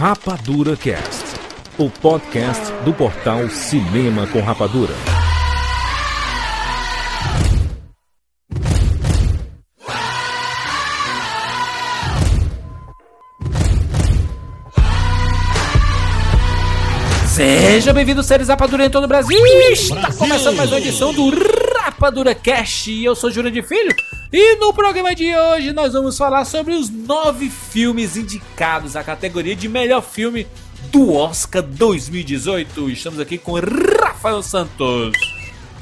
Rapadura Cast, o podcast do portal Cinema com Rapadura. Seja bem-vindo, seres Rapadura em todo o Brasil. Está começando mais uma edição do Rapadura Cast. E eu sou Júlio de Filho. E no programa de hoje nós vamos falar sobre os nove filmes indicados à categoria de melhor filme do Oscar 2018. Estamos aqui com Rafael Santos.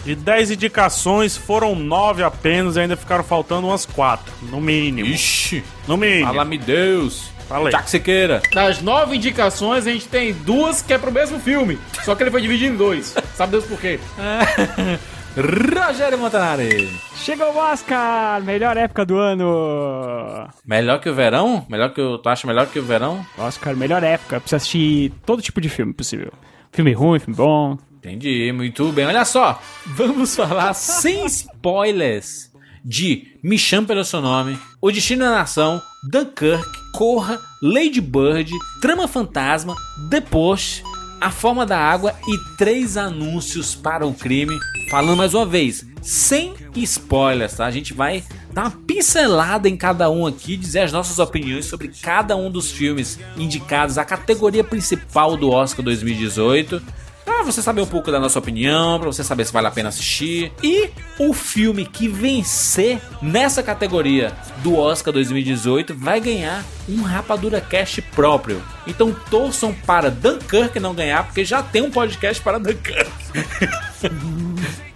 De 10 indicações, foram 9 apenas e ainda ficaram faltando umas 4, no mínimo. Ixi, No mínimo. fala-me Deus. Falei. Já que você queira. Das nove indicações, a gente tem duas que é pro mesmo filme. Só que ele foi dividido em dois. Sabe Deus por quê? Rogério Montanari. Chegou o Oscar! Melhor época do ano! Melhor que o verão? Melhor que o... Tu acha melhor que o verão? Oscar, melhor época. Precisa assistir todo tipo de filme possível. Filme ruim, filme bom. Entendi, muito bem. Olha só, vamos falar sem spoilers de Me Chame Pelo Seu Nome, O Destino da Nação, Dunkirk, Corra, Lady Bird, Trama Fantasma, The Post, A Forma da Água e três anúncios para o crime. Falando mais uma vez, sem spoilers, tá? A gente vai dar uma pincelada em cada um aqui, dizer as nossas opiniões sobre cada um dos filmes indicados à categoria principal do Oscar 2018. Pra você saber um pouco da nossa opinião, pra você saber se vale a pena assistir. E o filme que vencer nessa categoria do Oscar 2018 vai ganhar um Rapadura Cast próprio. Então torçam para Dunkirk não ganhar, porque já tem um podcast para Dunkirk.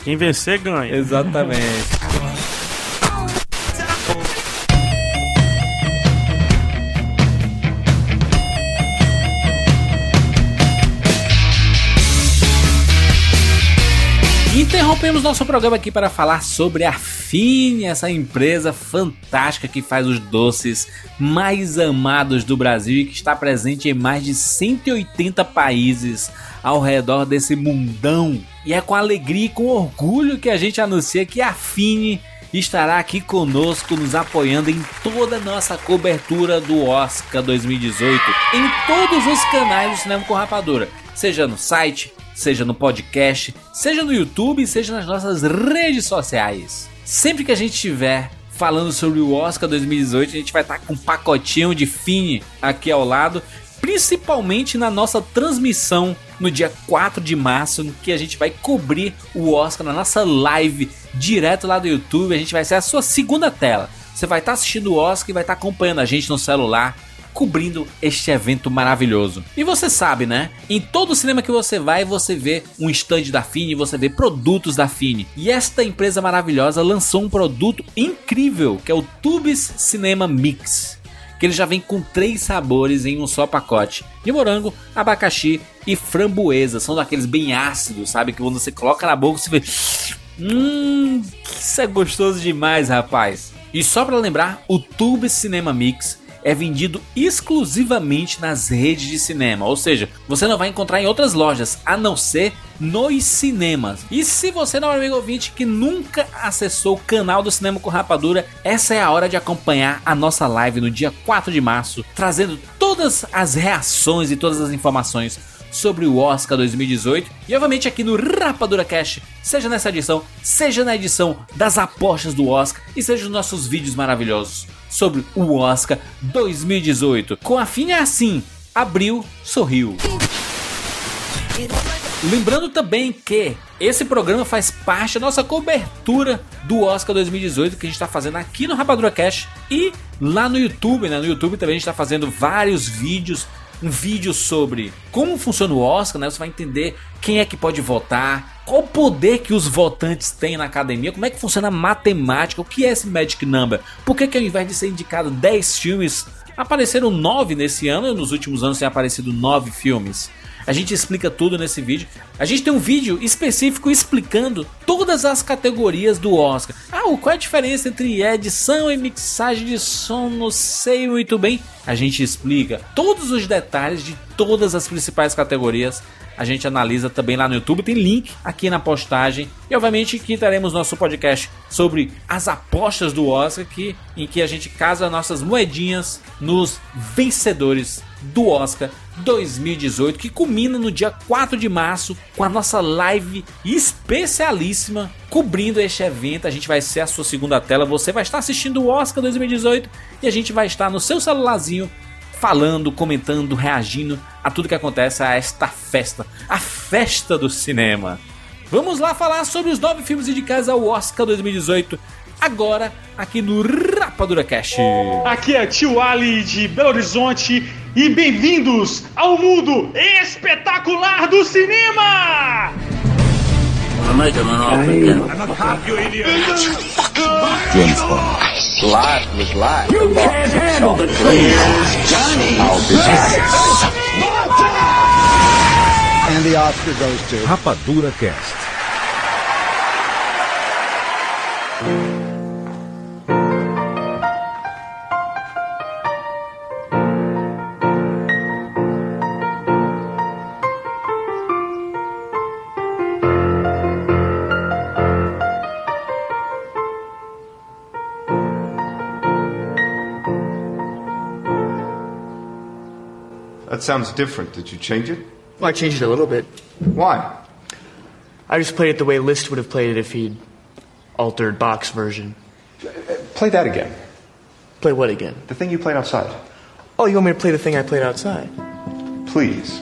Quem vencer, ganha. Exatamente. Interrompemos nosso programa aqui para falar sobre a Fine, essa empresa fantástica que faz os doces mais amados do Brasil e que está presente em mais de 180 países ao redor desse mundão. E é com alegria e com orgulho que a gente anuncia que a Fine estará aqui conosco, nos apoiando em toda a nossa cobertura do Oscar 2018, em todos os canais do Cinema com Rapadura, seja no site, seja no podcast, seja no YouTube, seja nas nossas redes sociais. Sempre que a gente estiver falando sobre o Oscar 2018, a gente vai estar com um pacotinho de Fine aqui ao lado, principalmente na nossa transmissão no dia 4 de março, que a gente vai cobrir o Oscar na nossa live direto lá do YouTube. A gente vai ser a sua segunda tela. Você vai estar assistindo o Oscar e vai estar acompanhando a gente no celular, cobrindo este evento maravilhoso. E você sabe, né? Em todo cinema que você vai, você vê um stand da Fine, você vê produtos da Fine. E esta empresa maravilhosa lançou um produto incrível, que é o Tubes Cinema Mix que ele já vem com três sabores em um só pacote: de morango, abacaxi e framboesa. São daqueles bem ácidos, sabe? Que quando você coloca na boca você vê. Hum, isso é gostoso demais, rapaz. E só para lembrar, o Tube Cinema Mix é vendido exclusivamente nas redes de cinema, ou seja, você não vai encontrar em outras lojas, a não ser nos cinemas. E se você não é um amigo ouvinte que nunca acessou o canal do Cinema com Rapadura, essa é a hora de acompanhar a nossa live no dia 4 de março, trazendo todas as reações e todas as informações sobre o Oscar 2018 e obviamente aqui no Rapadura Cash, seja nessa edição, seja na edição das apostas do Oscar e seja nos nossos vídeos maravilhosos sobre o Oscar 2018. Com a fim é assim, abriu, sorriu. Lembrando também que esse programa faz parte da nossa cobertura do Oscar 2018 que a gente está fazendo aqui no Rapadura Cash e lá no YouTube, né? No YouTube também a gente está fazendo vários vídeos um vídeo sobre como funciona o Oscar, né? Você vai entender quem é que pode votar, qual o poder que os votantes têm na academia, como é que funciona a matemática, o que é esse Magic Number, por que, que ao invés de ser indicado 10 filmes, apareceram 9 nesse ano e nos últimos anos tem aparecido 9 filmes. A gente explica tudo nesse vídeo. A gente tem um vídeo específico explicando todas as categorias do Oscar. Ah, qual é a diferença entre edição e mixagem de som? Não sei muito bem. A gente explica todos os detalhes de todas as principais categorias. A gente analisa também lá no YouTube, tem link aqui na postagem. E obviamente que teremos nosso podcast sobre as apostas do Oscar, que, em que a gente casa nossas moedinhas nos vencedores do Oscar 2018, que culmina no dia 4 de março com a nossa live especialíssima cobrindo este evento. A gente vai ser a sua segunda tela, você vai estar assistindo o Oscar 2018 e a gente vai estar no seu celularzinho falando, comentando, reagindo a tudo que acontece a esta festa, a festa do cinema. Vamos lá falar sobre os nove filmes indicados ao Oscar 2018, agora aqui no Rapadura Cast. Aqui é Tio Ali de Belo Horizonte e bem-vindos ao mundo espetacular do cinema! Rapadura Cast. That sounds different. Did you change it? Well, I changed it a little bit. Why? I just played it the way List would have played it if he'd altered Bach's version. Play that again. Play what again? The thing you played outside. Oh, you want me to play the thing I played outside? Please.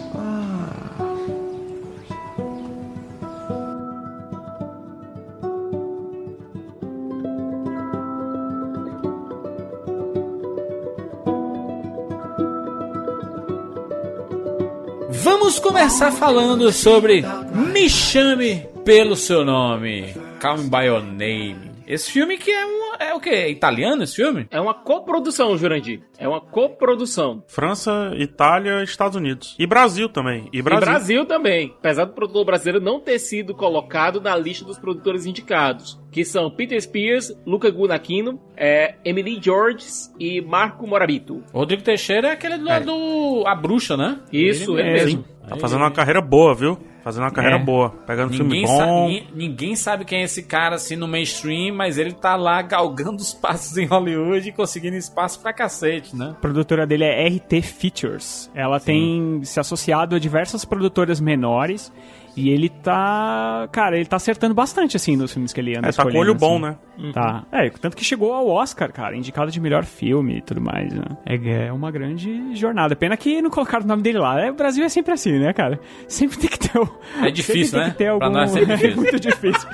Começar falando sobre Me Chame Pelo Seu Nome, Call Me By Your Name. Esse filme que é um, é o que? É italiano esse filme? É uma coprodução, Jurandir. É uma coprodução. França, Itália, Estados Unidos. E Brasil também. E Brasil. E Brasil também. Apesar do produtor brasileiro não ter sido colocado na lista dos produtores indicados. Que são Peter Spears, Luca Guadagnino, é, Emily Georges e Marco Morabito. Rodrigo Teixeira é aquele do, do A Bruxa, né? Isso, ele mesmo. Tá fazendo uma carreira boa, viu? Fazendo uma carreira É. boa. Pegando filme Ninguém, bom. sa- ninguém, ninguém sabe quem é esse cara assim no mainstream, mas ele tá lá galgando os passos em Hollywood e conseguindo espaço pra cacete, né? A produtora dele é RT Features. Ela tem se associado a diversas produtoras menores. E ele tá. Cara, ele tá acertando bastante, assim, nos filmes que ele anda É, tá com olho bom, assim. né? Tá. É, tanto que chegou ao Oscar, cara, indicado de melhor filme e tudo mais, né? É, é uma grande jornada. Pena que não colocaram o nome dele lá. É, o Brasil é sempre assim, né, cara? Sempre tem que ter o. É difícil, sempre né? Tem que ter Pra algum... nós é sempre difícil. é muito difícil.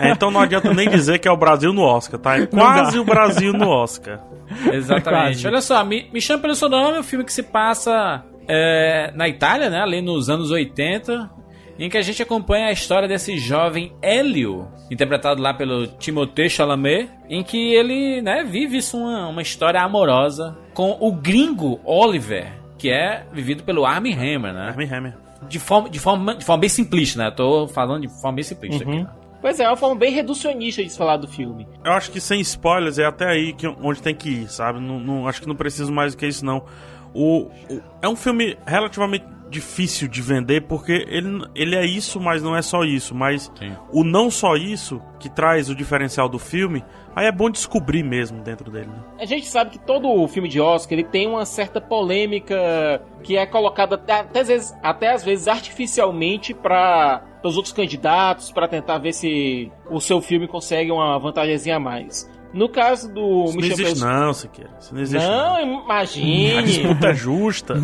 É, então não adianta nem dizer que é o Brasil no Oscar, tá? É quase o Brasil no Oscar. Exatamente. Olha só, me, me chama pelo seu nome, é um filme que se passa é, na Itália, né? Ali nos anos 80. Em que a gente acompanha a história desse jovem Hélio, interpretado lá pelo Timothée Chalamet, em que ele, né, vive isso uma, uma história amorosa com o gringo Oliver, que é vivido pelo Armie Hammer, né? Armie Hammer. De forma, de forma, de forma bem simplista, né? Eu tô falando de forma bem simplista aqui. né? Pois é, é uma forma bem reducionista de se falar do filme. Eu acho que sem spoilers é até aí que, onde tem que ir, sabe? Não, não- acho que não preciso mais do que isso, não. O, o- é um filme relativamente difícil de vender porque ele, ele é isso, mas não é só isso. Mas Sim. o não só isso que traz o diferencial do filme, aí é bom descobrir mesmo dentro dele. Né? A gente sabe que todo filme de Oscar ele tem uma certa polêmica que é colocada até, até às vezes, até às vezes artificialmente para os outros candidatos para tentar ver se o seu filme consegue uma vantagemzinha a mais. No caso do Isso não Michel existe, Pels- não, Siqueira. Isso não existe. Não, A imagine. disputa é justa.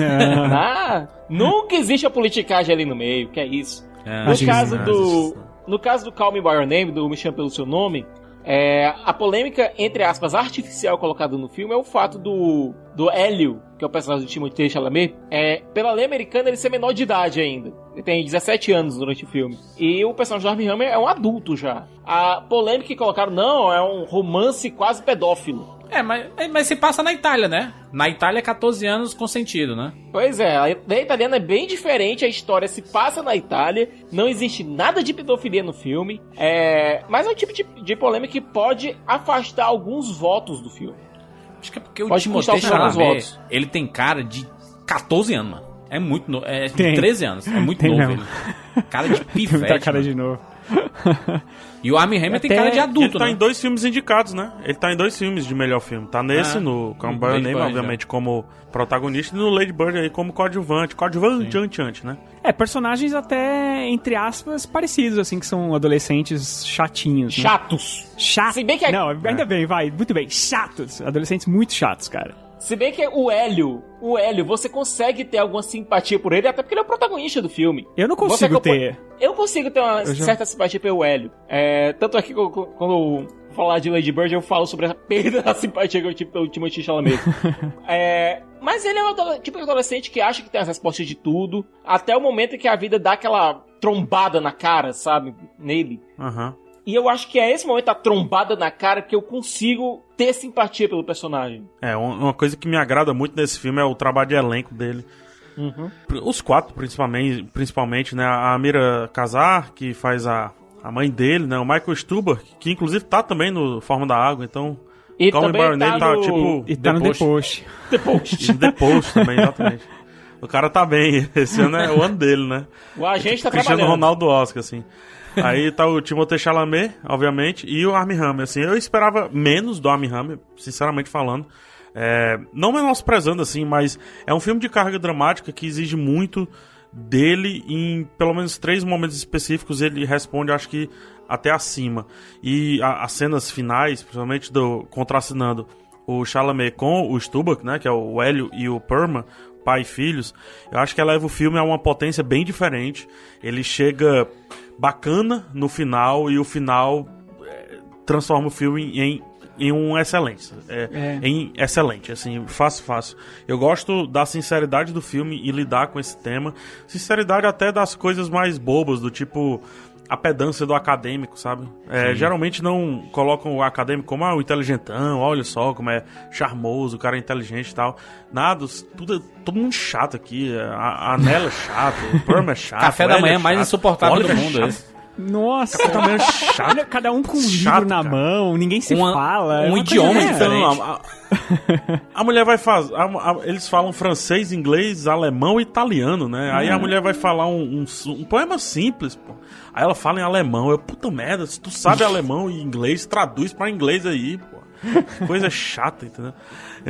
Ah, nunca existe a politicagem ali no meio, que é isso. É, No caso do. No caso do Call Me By Your Name, do Me Chame Pelo Seu Nome, é, a polêmica, entre aspas, artificial colocada no filme é o fato do, do Hélio, que é o personagem do Timothée Chalamet, é, pela lei americana ele ser menor de idade ainda. Ele tem 17 anos durante o filme. E o personagem do Armie Hammer é um adulto já. A polêmica que colocaram, não, é um romance quase pedófilo. É, mas, mas se passa na Itália, né? Na Itália, 14 anos consentido, né? Pois é, a lei italiana é bem diferente, a história se passa na Itália, não existe nada de pedofilia no filme, é... mas é um tipo de, de polêmica que pode afastar alguns votos do filme. Acho que é porque o Pode Timothée alguns Chalamet, votos. ele tem cara de 14 anos, mano. É muito novo. É Tem. 13 anos. É muito Tem novo mesmo. ele. Cara de Tem pivete. muita cara mano. de novo. E o Armie Hammer tem Até- cara de ele adulto, tá né? em dois filmes indicados, né? Ele tá em dois filmes de melhor filme. Tá nesse, Ah, no Call Me no By Name, Bird, obviamente, como protagonista, e no Lady Bird aí como coadjuvante. Coadjuvante, né? É, personagens até, entre aspas, parecidos, assim, que são adolescentes chatinhos. né? Chatos. Chato. Se bem que é- Não, ainda bem, vai, muito bem. Chatos. Adolescentes muito chatos, cara. Se bem que o Hélio, o Hélio, você consegue ter alguma simpatia por ele, até porque ele é o protagonista do filme. Eu não Você consigo acompanha- ter. Eu consigo ter uma já- certa simpatia pelo Hélio. É, tanto é que quando eu falar de Lady Bird, eu falo sobre a perda da simpatia que eu tive pelo Timothy Chalamet. é, mas ele é um tipo de adolescente que acha que tem as respostas de tudo, até o momento em que a vida dá aquela trombada na cara, sabe? Nele. Aham. E eu acho que é esse momento da trombada na cara que eu consigo ter simpatia pelo personagem. É, um- uma coisa que me agrada muito nesse filme é o trabalho de elenco dele. Os quatro, principalmente, principalmente né? A Mira Casar, que faz a, a mãe dele, né? O Michael Stuber, que inclusive tá também no Forma da Água, então... E Call By também tá tá, no... tipo... E tá no The The Post. The Post. The Post também, exatamente. O cara tá bem, esse ano é o ano dele, né? O agente tá Cristiano trabalhando. Ronaldo Oscar, assim. Aí tá o Timothée Chalamet, obviamente, e o Armie Hammer, assim. Eu esperava menos do Armie Hammer, sinceramente falando. É, não menosprezando, assim, mas é um filme de carga dramática que exige muito dele em pelo menos três momentos específicos ele responde, acho que até acima. E a- as cenas finais, principalmente do contracenando o Chalamet com o Stubach, né, que é o Hélio e o Perma, pai e filhos, eu acho que eleva o filme a uma potência bem diferente. Ele chega bacana no final e o final é, transforma o filme em, em uma excelência. É, É. Em excelente, assim, fácil, fácil. Eu gosto da sinceridade do filme e lidar com esse tema. Sinceridade até das coisas mais bobas, do tipo a pedância do acadêmico, sabe? É, geralmente não colocam o acadêmico como ah, o inteligentão, olha só como é charmoso, o cara é inteligente e tal. Nada, tudo, todo mundo chato aqui. A, a Nela é chato, o Perma é chato. Café da manhã é mais insuportável do é mundo, esse. Nossa, Café da manhã é chato. Olha, cada um com um Chato, livro na cara. mão, ninguém se Uma- fala. um é uma idioma coisa- diferente. Então, a, a- a mulher vai fazer. a- a- eles falam francês, inglês, alemão e italiano, né? Aí a mulher vai falar um, um, um poema simples, pô. Aí ela fala em alemão. Eu, puta merda, se tu sabe alemão e inglês, traduz pra inglês aí, pô. Coisa chata, entendeu?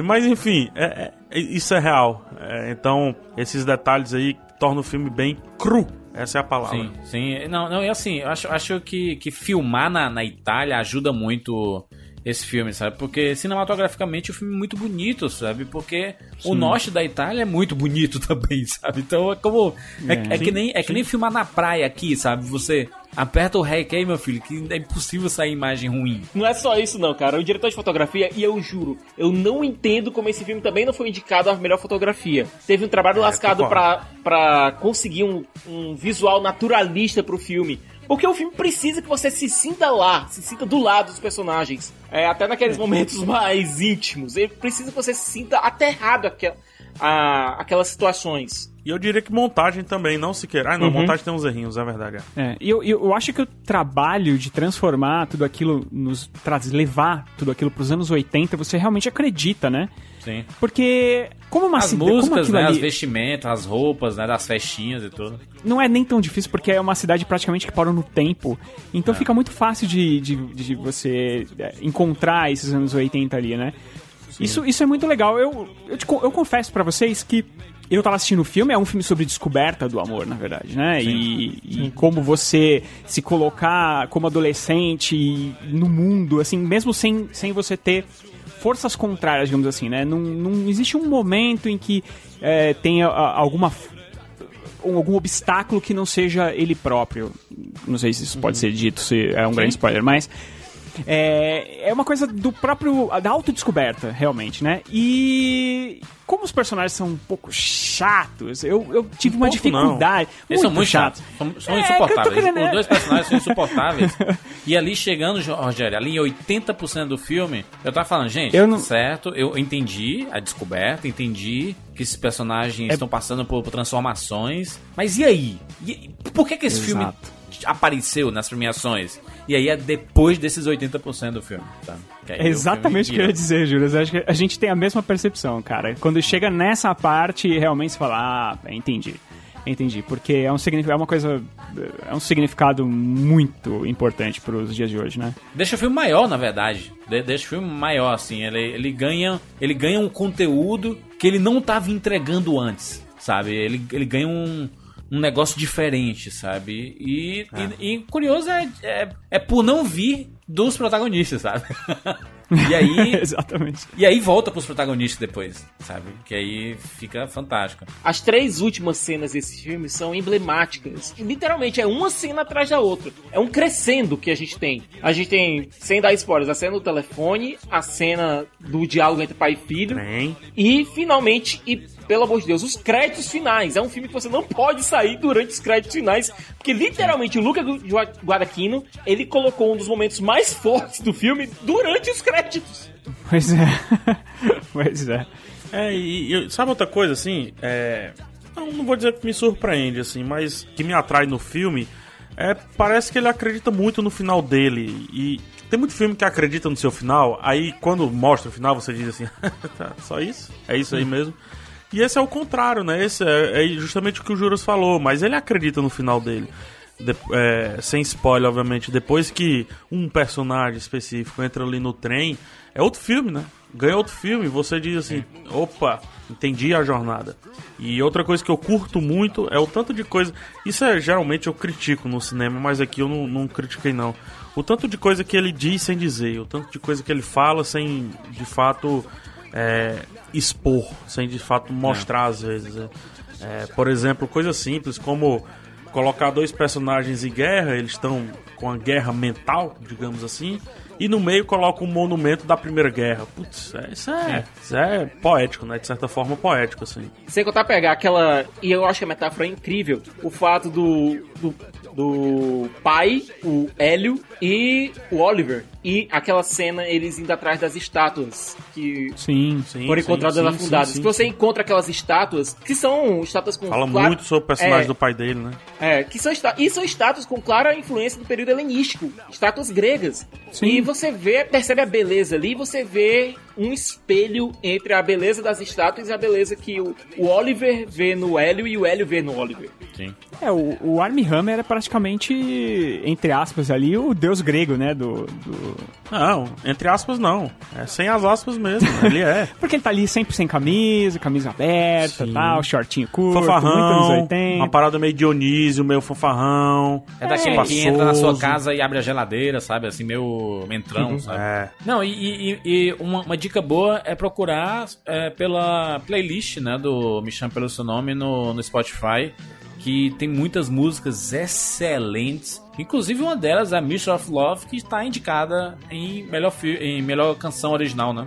Mas enfim, é- é- isso é real. É, então, esses detalhes aí tornam o filme bem cru. Essa é a palavra. Sim, sim. Não, não, e assim, eu acho, acho que, que filmar na, na Itália ajuda muito esse filme, sabe? Porque cinematograficamente o filme é muito bonito, sabe? Porque o norte da Itália é muito bonito também, sabe? Então é como. É, É. é que, nem, é que nem filmar na praia aqui, sabe? Você aperta o REC aí, meu filho, que é impossível sair imagem ruim. Não é só isso, não, cara. O diretor de fotografia, e eu juro, eu não entendo como esse filme também não foi indicado a melhor fotografia. Teve um trabalho lascado concordo. pra, pra conseguir um, um visual naturalista pro filme. Porque o filme precisa que você se sinta lá, se sinta do lado dos personagens. É, até naqueles momentos mais íntimos. Ele precisa que você se sinta aterrado àquela, a, aquelas situações. E eu diria que montagem também, não se queira. Ah, não, Uhum. montagem tem uns errinhos, é verdade. é. É, e eu, eu, acho que o trabalho de transformar tudo aquilo, nos, traz, levar tudo aquilo pros anos 80, você realmente acredita, né? Sim. Porque, como uma As cida- como músicas, né? ali As vestimentas, as roupas, né? Das festinhas e tudo. não é nem tão difícil, porque é uma cidade praticamente que parou no tempo. Então fica muito fácil de, de, de você é, encontrar esses anos 80 ali, né? Isso, isso é muito legal. Eu, eu, te eu confesso pra vocês que eu tava assistindo o filme, é um filme sobre descoberta do amor, na verdade, né? E, e como você se colocar como adolescente no mundo, assim, mesmo sem, sem você ter forças contrárias, digamos assim, né? Não, não existe um momento em que é, tenha alguma um- algum obstáculo que não seja ele próprio. Não sei se isso pode ser dito, se é um grande spoiler, mas é, é uma coisa do próprio da autodescoberta, realmente, né? E como os personagens são um pouco chatos, eu, eu tive uma pouco, dificuldade. Eles são muito chatos. São, são É, tô insuportáveis. querendo- Os dois personagens são insuportáveis. e ali chegando, Rogério, ali em 80% do filme, eu tava falando, gente, Eu não- certo, eu entendi a descoberta, entendi que esses personagens É- estão passando por, por transformações. Mas e aí? E- por que, que esse filme Exato. Apareceu nas premiações? E aí é depois desses 80% do filme, sabe? Que É exatamente o que eu ia dizer, Júlio. Acho que a gente tem a mesma percepção, cara. Quando chega nessa parte, realmente você fala, ah, entendi. Entendi, porque é, um, signifi- é uma coisa. É um significado muito importante pros dias de hoje, né? Deixa o filme maior, na verdade. De- deixa o filme maior, assim. Ele, ele, ganha, ele ganha um conteúdo que ele não tava entregando antes, sabe? Ele, ele ganha um, um negócio diferente, sabe? E, e, e curioso é, é, é por não vir dos protagonistas, sabe? e aí. Exatamente. E aí volta pros protagonistas depois, sabe? Que aí fica fantástico. As três últimas cenas desse filme são emblemáticas. Literalmente, é uma cena atrás da outra. É um crescendo que a gente tem. A gente tem, sem dar spoilers, a cena do telefone, a cena do diálogo entre pai e filho. Tem. E, finalmente, e pelo amor de Deus, os créditos finais. É um filme que você não pode sair durante os créditos finais, porque literalmente o Luca Gua- Guadagnino, ele colocou um dos momentos mais fortes do filme durante os créditos. Pois é. pois é. É, e, e sabe outra coisa, assim? É. Não, não vou dizer que me surpreende, assim, mas que me atrai no filme é. Parece que ele acredita muito no final dele. E tem muito filme que acredita no seu final, aí quando mostra o final você diz assim: tá, só isso? É isso aí mesmo? E esse é o contrário, né? Esse é, é justamente o que o Juras falou, mas ele acredita no final dele. De- é, sem spoiler, obviamente. Depois que um personagem específico entra ali no trem, é outro filme, né? Ganha outro filme, você diz assim: opa, entendi a jornada. E outra coisa que eu curto muito é o tanto de coisa. Isso é geralmente eu critico no cinema, mas aqui eu não, não critiquei, não. O tanto de coisa que ele diz sem dizer, o tanto de coisa que ele fala sem de fato é, expor, sem de fato mostrar às vezes. né? É, por exemplo, coisas simples como colocar dois personagens em guerra, eles estão com a guerra mental, digamos assim, e no meio coloca um monumento da Primeira Guerra. Putz, é- isso é, isso é poético, né? De certa forma, poético, assim. Sem contar pegar aquela. E eu acho que a metáfora é incrível. O fato do. do, do pai, o Hélio e o Oliver. E aquela cena, eles indo atrás das estátuas que Sim. Sim, foram encontradas sim, afundadas. sim, que sim, você encontra aquelas estátuas, que são estátuas com. Fala clara- muito sobre o personagem É, do pai dele, né? É, que são está- e são estátuas com clara influência do período helenístico, estátuas gregas. Sim. E você vê, percebe a beleza ali, você vê um espelho entre a beleza das estátuas e a beleza que o, o Oliver vê no Hélio e o Hélio vê no Oliver. É, o, o Armie Hammer é praticamente, entre aspas, ali, o deus grego, né? Do, do- Não, entre aspas, não. É sem as aspas mesmo. Ele é. Porque ele tá ali sempre sem camisa, camisa aberta Sim. tal, shortinho curto, muito anos Fanfarrão, 80. uma parada meio Dionísio, meio fanfarrão. É daquele que entra na sua casa e abre a geladeira, sabe? Assim, meio mentrão, sabe? É. Não, e, e- e uma, uma dica boa é procurar é, pela playlist, né, do Me Chame Pelo Seu Nome no, no Spotify, que tem muitas músicas excelentes. Inclusive uma delas é a Mission of Love, que está indicada em melhor, em melhor canção original, né?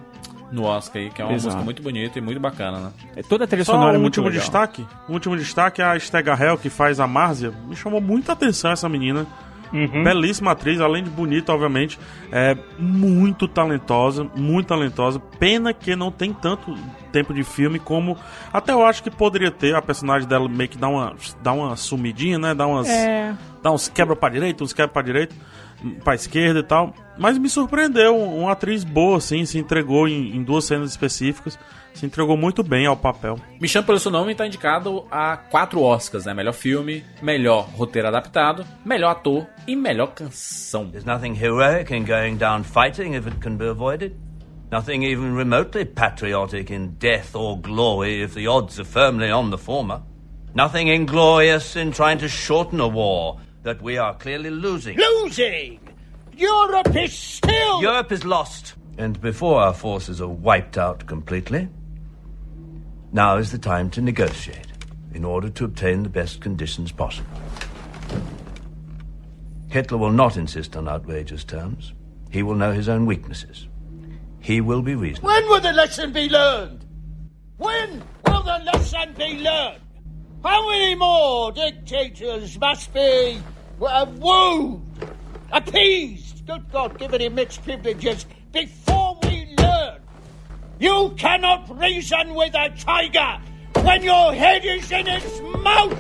No Oscar aí, que é uma Exato. música muito bonita e muito bacana, né? É, Toda a trilha Só sonora é um muito último legal. destaque. Um último destaque é a Stega Hell, que faz a Márzia. Me chamou muita atenção essa menina. Belíssima atriz, além de bonita, obviamente. É muito talentosa, muito talentosa. Pena que não tem tanto tempo de filme como. Até eu acho que poderia ter. A personagem dela meio que dá uma, dá uma sumidinha, né? Dá umas. É, Dá uns quebra pra direita, uns quebra pra direita, pra esquerda e tal. Mas me surpreendeu. Uma atriz boa, assim, se entregou em, em duas cenas específicas. Se entregou muito bem ao papel. Me Chame Pelo Seu Nome está indicado a quatro Oscars, né? Melhor filme, melhor roteiro adaptado, melhor ator e melhor canção. There's nothing heroic in going down fighting if it can be avoided. Nothing even remotely patriotic in death or glory if the odds are firmly on the former. Nothing inglorious in trying to shorten a war that we are clearly losing. Losing! Europe is still. Europe is lost. And before our forces are wiped out completely, now is the time to negotiate in order to obtain the best conditions possible. Hitler will not insist on outrageous terms. He will know his own weaknesses. He will be reasonable. When will the lesson be learned? When will the lesson be learned? How many more dictators must be uh, wooed, appeased, good God, given him mixed privileges before? You cannot reason with a tiger when your head is in its mouth!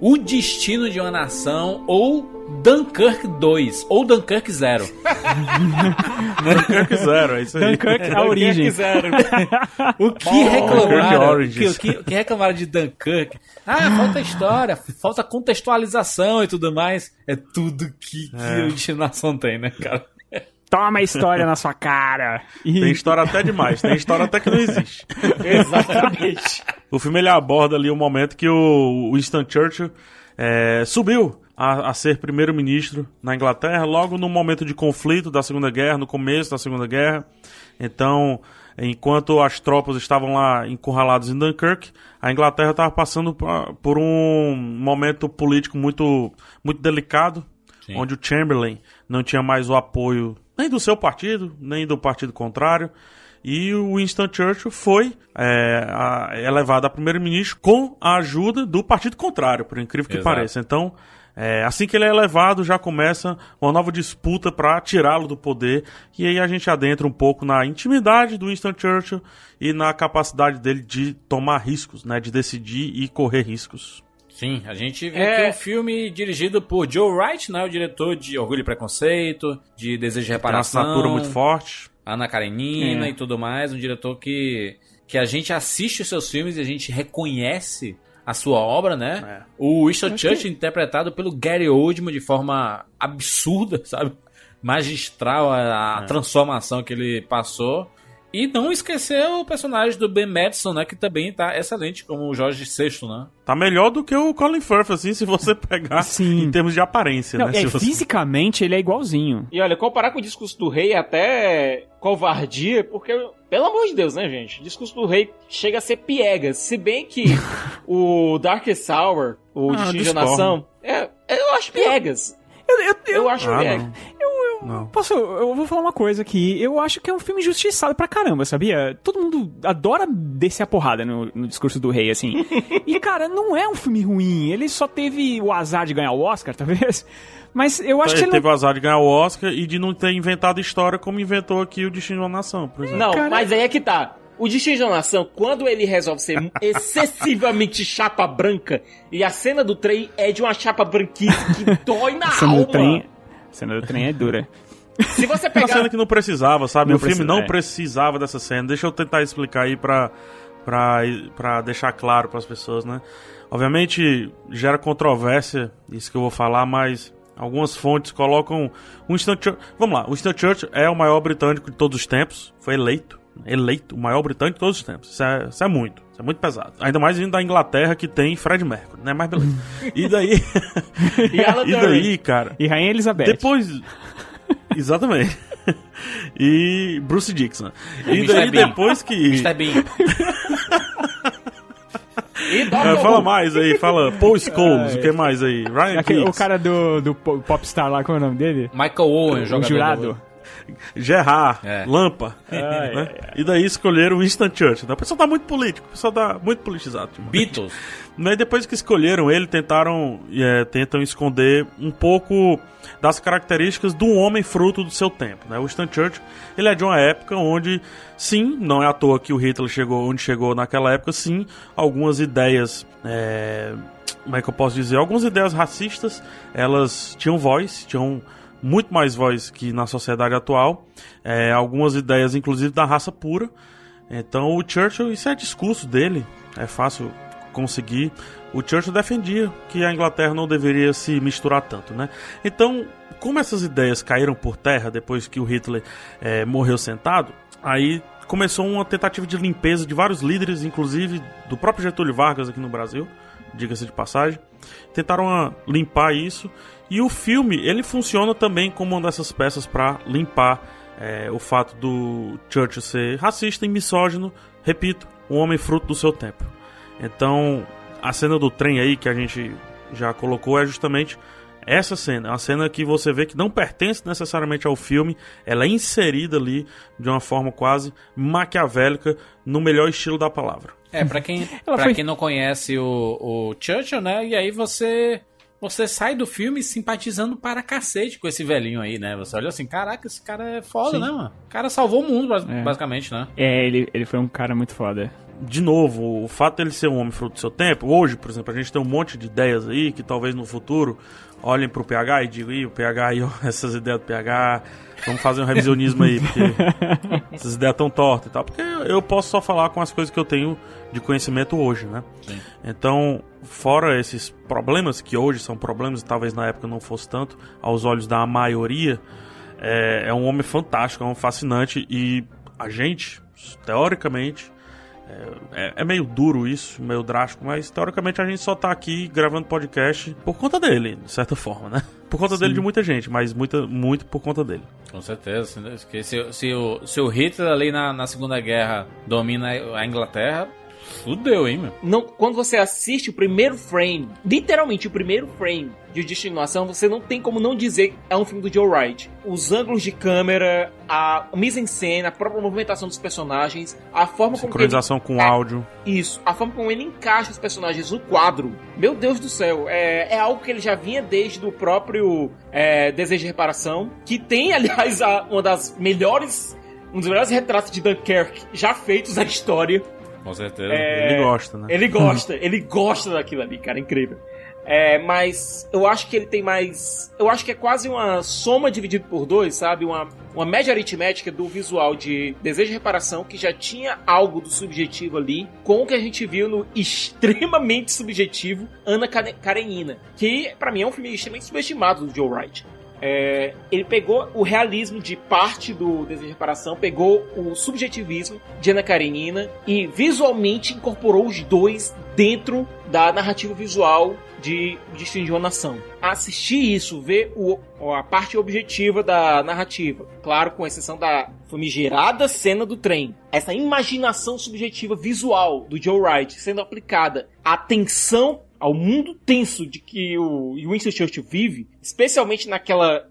O Destino de uma Nação ou Dunkirk 2 ou Dunkirk 0. Dunkirk Zero, é isso aí. Dunkirk, a origem. O que reclamaram? O que, o que reclamaram de Dunkirk? Ah, falta história, falta contextualização e tudo mais. É tudo que, que É. o Destino da Nação tem, né, cara? Toma a história na sua cara. E- Tem história até demais, tem história até que não existe. Exatamente. O filme ele aborda ali o momento que o Winston Churchill é, subiu a, a ser primeiro-ministro na Inglaterra, logo no momento de conflito da Segunda Guerra, no começo da Segunda Guerra. Então, enquanto as tropas estavam lá encurraladas em Dunkirk, a Inglaterra estava passando pa- por um momento político muito, muito delicado, onde o Chamberlain não tinha mais o apoio nem do seu partido, nem do partido contrário. E o Winston Churchill foi é, a- elevado a primeiro-ministro com a ajuda do partido contrário, por incrível que Exato. pareça. Então, é, assim que ele é elevado, já começa uma nova disputa para tirá-lo do poder. E aí a gente adentra um pouco na intimidade do Winston Churchill e na capacidade dele de tomar riscos, né, de decidir e correr riscos. Sim, a gente vê É. aqui um filme dirigido por Joe Wright, né, o diretor de Orgulho e Preconceito, de Desejo de Tem uma Reparação. assinatura muito forte. Ana Karenina É. e tudo mais, um diretor que, que a gente assiste os seus filmes e a gente reconhece a sua obra, né? É. O Winston Churchill interpretado pelo Gary Oldman de forma absurda, sabe? Magistral a, a transformação que ele passou. E não esquecer o personagem do Ben Madison, né? Que também tá excelente como o Jorge VI, né? Tá melhor do que o Colin Firth, assim, se você pegar Sim. em termos de aparência, Não, né? é, você- fisicamente ele é igualzinho. E olha, comparar com o discurso do rei é até covardia, porque, pelo amor de Deus, né, gente? O discurso do rei chega a ser piegas. Se bem que o Darkest Hour, o Ah, Destino de. Nação, é, eu acho piegas. Eu, eu, eu, Eu acho Ah, piegas. não. eu- Não. Posso, eu vou falar uma coisa aqui. Eu acho que é um filme injustiçado pra caramba, sabia? Todo mundo adora descer a porrada no, no discurso do rei, assim. e, cara, não é um filme ruim. Ele só teve o azar de ganhar o Oscar, talvez. Mas eu acho que ele ele teve não... o azar de ganhar o Oscar e de não ter inventado história como inventou aqui o Destino de uma Nação, por exemplo. Não, Cara- mas aí é que tá. O Destino de uma Nação, quando ele resolve ser excessivamente chapa branca, e a cena do trem é de uma chapa branquice que dói na A cena alma. do trem, a cena do trem é dura. Se você Uma pegar... cena que não precisava, sabe? Não o filme precisa, não é. precisava dessa cena. Deixa eu tentar explicar aí pra, pra, pra deixar claro pras pessoas, né? Obviamente gera controvérsia isso que eu vou falar, mas algumas fontes colocam Winston Churchill. Vamos lá, Winston Churchill é o maior britânico de todos os tempos, foi eleito. Eleito, o maior britânico de todos os tempos. Isso é, isso é muito, isso é muito pesado. Ainda mais vindo da Inglaterra que tem Fred Mercury, né? Mas beleza. E daí. E Alan e daí, cara. E Rainha Elizabeth. Depois. Exatamente. e Bruce Dixon. E daí depois que. Mr. Bean. E É, fala mais aí, fala Paul Scholes, o que mais aí? Ryan Aquele- o cara do, do po- Popstar lá, qual é o nome dele? Michael Owen, o jogador. jurado. do- Gerard, É. Lampa. Ai, né? E daí escolheram Winston Churchill. O pessoal tá muito político, o pessoal tá muito politizado. Tipo. Beatles. Mas depois que escolheram ele, tentaram é, tentam esconder um pouco das características do homem fruto do seu tempo. Né? O Winston Churchill ele é de uma época onde, sim, não é à toa que o Hitler chegou onde chegou naquela época, sim, algumas ideias. é, como é que eu posso dizer? Algumas ideias racistas, elas tinham voz, tinham muito mais voz que na sociedade atual. É, algumas ideias, inclusive, da raça pura. Então o Churchill, isso é discurso dele, é fácil conseguir. O Churchill defendia que a Inglaterra não deveria se misturar tanto, né? Então, como essas ideias caíram por terra depois que o Hitler eh, morreu sentado, aí começou uma tentativa de limpeza de vários líderes, inclusive do próprio Getúlio Vargas aqui no Brasil, diga-se de passagem. Tentaram ah, limpar isso e o filme ele funciona também como uma dessas peças para limpar é, o fato do Churchill ser racista e misógino, repito, um homem fruto do seu tempo. Então, a cena do trem aí que a gente já colocou é justamente essa cena, a cena que você vê que não pertence necessariamente ao filme, ela é inserida ali de uma forma quase maquiavélica, no melhor estilo da palavra. É, pra quem, pra foi- quem não conhece o, o Churchill, né? E aí você você sai do filme simpatizando para cacete com esse velhinho aí, né? Você olha assim, caraca, esse cara é foda, Sim. né, mano? O cara salvou o mundo, É. basicamente, né? É, ele, ele foi um cara muito foda. De novo, o fato dele ser um homem fruto do seu tempo, hoje, por exemplo, a gente tem um monte de ideias aí que talvez no futuro olhem pro PH e digam, Ih, o PH aí, essas ideias do PH, vamos fazer um revisionismo aí, porque essas ideias tão tortas e tal. Porque eu posso só falar com as coisas que eu tenho de conhecimento hoje, né? Então, fora esses problemas, que hoje são problemas, e talvez na época não fosse tanto, aos olhos da maioria, é, é um homem fantástico, é um fascinante e a gente, teoricamente, é, é, meio duro isso, meio drástico, mas teoricamente a gente só tá aqui gravando podcast por conta dele, de certa forma, né? Por conta Sim. dele de muita gente, mas muita, muito por conta dele. Com certeza. Porque se, se, o, se o Hitler ali na, na Segunda Guerra domina a Inglaterra, fudeu, hein, meu? Não, quando você assiste o primeiro frame, literalmente o primeiro frame de Destinação, você não tem como não dizer que é um filme do Joe Wright. Os ângulos de câmera, a mise-en-scène, a própria movimentação dos personagens, a forma como que ele- Sincronização com É, áudio. Isso, a forma como ele encaixa os personagens no quadro. Meu Deus do céu, é, é algo que ele já vinha desde o próprio é, Desejo de Reparação, que tem, aliás, a- uma das melhores. Um dos melhores retratos de Dunkirk já feitos na história. Com certeza. É, Ele gosta, né? Ele gosta, ele gosta daquilo ali, cara, incrível. É, mas eu acho que ele tem mais. Eu acho que é quase uma soma dividida por dois, sabe? Uma, uma média aritmética do visual de Desejo de Reparação, que já tinha algo do subjetivo ali, com o que a gente viu no extremamente subjetivo Ana Kare- Karenina, que pra mim é um filme extremamente subestimado do Joe Wright. É, ele pegou o realismo de parte do Desejo de Reparação, pegou o subjetivismo de Ana Karenina e visualmente incorporou os dois dentro da narrativa visual de Destino de uma Nação. Assistir isso, ver o, a parte objetiva da narrativa, claro, com exceção da famigerada cena do trem, essa imaginação subjetiva visual do Joe Wright sendo aplicada à tensão ao mundo tenso de que o Winston Churchill vive, especialmente naquela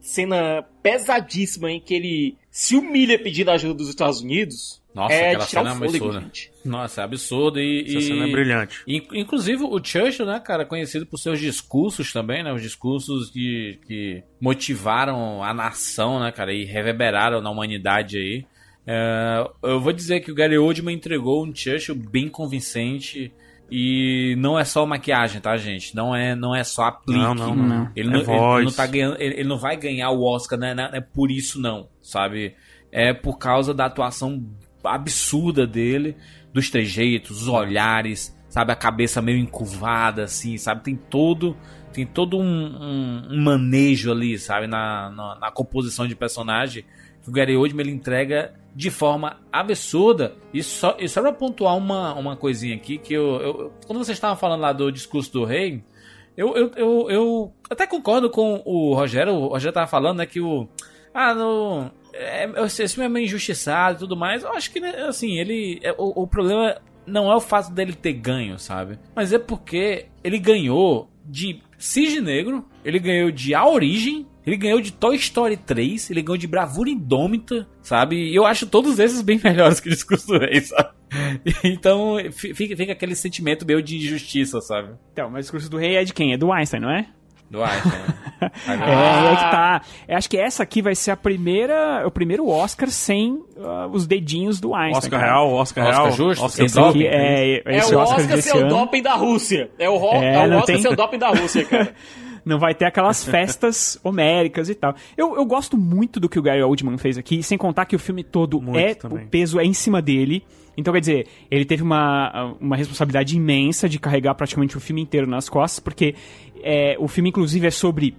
cena pesadíssima em que ele se humilha pedindo ajuda dos Estados Unidos. Nossa, é aquela cena é absurda. gente. Nossa, é absurdo e... Essa e- cena é brilhante. In- Inclusive o Churchill, né, cara, conhecido por seus discursos também, né, os discursos que, que motivaram a nação, né, cara, e reverberaram na humanidade aí. É, eu vou dizer que o Gary Oldman entregou um Churchill bem convincente e não é só maquiagem, tá, gente? Não é, não é só aplique. Não, não, não. Ele, É não, voz. ele não tá ganhando, ele, ele não vai ganhar o Oscar, né? Não é por isso não, sabe? É por causa da atuação absurda dele, dos trejeitos, os olhares, sabe? A cabeça meio encurvada, assim, sabe? Tem todo, tem todo um, um- um manejo ali, sabe? Na, na, na composição de personagem que o Gary Oldman ele entrega de forma absurda. E só, e só pra pontuar uma, uma coisinha aqui, que eu, eu- quando vocês estavam falando lá do discurso do rei, eu, eu, eu, eu até concordo com o Rogério. O Rogério tava falando, né, que o. Ah, no. É, esse filme é meio injustiçado e tudo mais. Eu acho que, né, assim, ele. é, o, o problema não é o fato dele ter ganho, sabe? Mas é porque ele ganhou de Cisne Negro, ele ganhou de A Origem, ele ganhou de Toy Story 3, ele ganhou de Bravura Indômita, sabe? E eu acho todos esses bem melhores que o Discurso do Rei, sabe? Então fi- fica, fica aquele sentimento meio de injustiça, sabe? Então, mas o discurso do rei é de quem? É do Einstein, não é? Do Einstein. né? É, é que tá. Eu acho que essa aqui vai ser a primeira, o primeiro Oscar sem ah, os dedinhos do Einstein. Oscar cara. real, Oscar, Oscar real. justo, Oscar sem doping. é, É esse o Oscar Oscar o doping da Rússia. É o, É, é o Oscar tem- ser o doping da Rússia, cara. Não vai ter aquelas festas homéricas e tal. Eu, eu gosto muito do que o Gary Oldman fez aqui, sem contar que o filme todo Muito é também. o peso é em cima dele. Então, quer dizer, ele teve uma, uma responsabilidade imensa de carregar praticamente o filme inteiro nas costas, porque é, o filme, inclusive, é sobre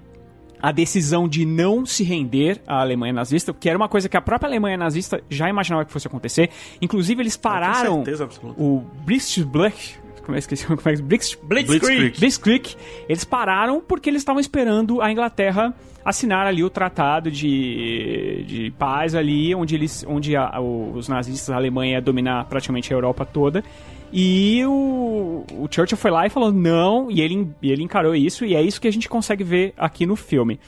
a decisão de não se render à Alemanha nazista, que era uma coisa que a própria Alemanha nazista já imaginava que fosse acontecer. Inclusive, eles pararam certeza o Blitzblack, como é que esqueci, como é que Blitz, Blitzkrieg. Blitzkrieg, eles pararam porque eles estavam esperando a Inglaterra assinar ali o tratado de, de paz ali, onde eles, onde a- os nazistas, a Alemanha ia dominar praticamente a Europa toda. E o, o Churchill foi lá e falou não, e ele, e ele encarou isso, e é isso que a gente consegue ver aqui no filme.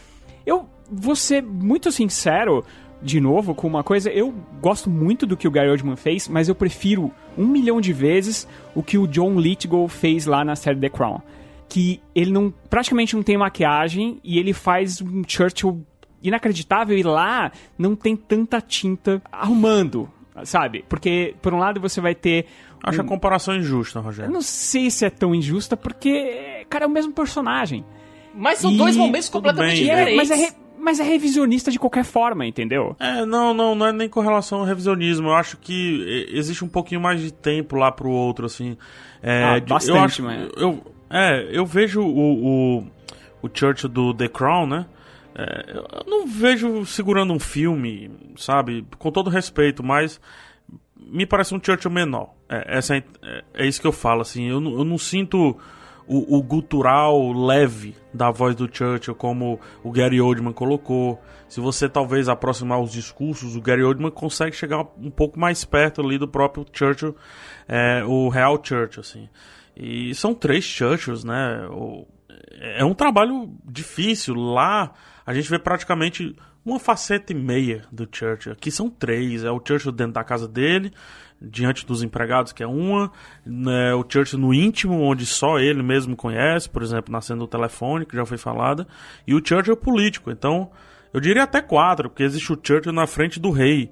Eu vou ser muito sincero, de novo, com uma coisa, eu gosto muito do que o Gary Oldman fez, mas eu prefiro um milhão de vezes o que o John Lithgow fez lá na série The Crown. Que ele não praticamente não tem maquiagem e ele faz um Churchill inacreditável e lá não tem tanta tinta arrumando sabe? Porque, por um lado, você vai ter. Acho um- a comparação injusta, Eu Rogério. não sei se é tão injusta, porque, cara, é o mesmo personagem. Mas são E- dois momentos completamente bem, E é- diferentes. mas, é re- mas é revisionista de qualquer forma, entendeu? É, não, não, não é nem com relação ao revisionismo. Eu acho que existe um pouquinho mais de tempo lá pro outro, assim. É, Ah, bastante, eu acho, mas- eu, é, eu vejo o, o, o Churchill do The Crown, né? É, eu não vejo segurando um filme, sabe? Com todo respeito, mas me parece um Churchill menor. É, essa é, é- é isso que eu falo, assim. Eu, eu não sinto o, o gutural leve da voz do Churchill, como o Gary Oldman colocou. Se você talvez aproximar os discursos, o Gary Oldman consegue chegar um pouco mais perto ali do próprio Churchill, é, o real Churchill, assim. E são três Churchills, né? É um trabalho difícil. Lá a gente vê praticamente uma faceta e meia do Churchill. Aqui são três. É o Churchill dentro da casa dele, diante dos empregados, que é uma. né, o Churchill no íntimo, onde só ele mesmo conhece, por exemplo, na cena do telefone, que já foi falada. E o Churchill político. Então, eu diria até quatro, porque existe o Churchill na frente do rei.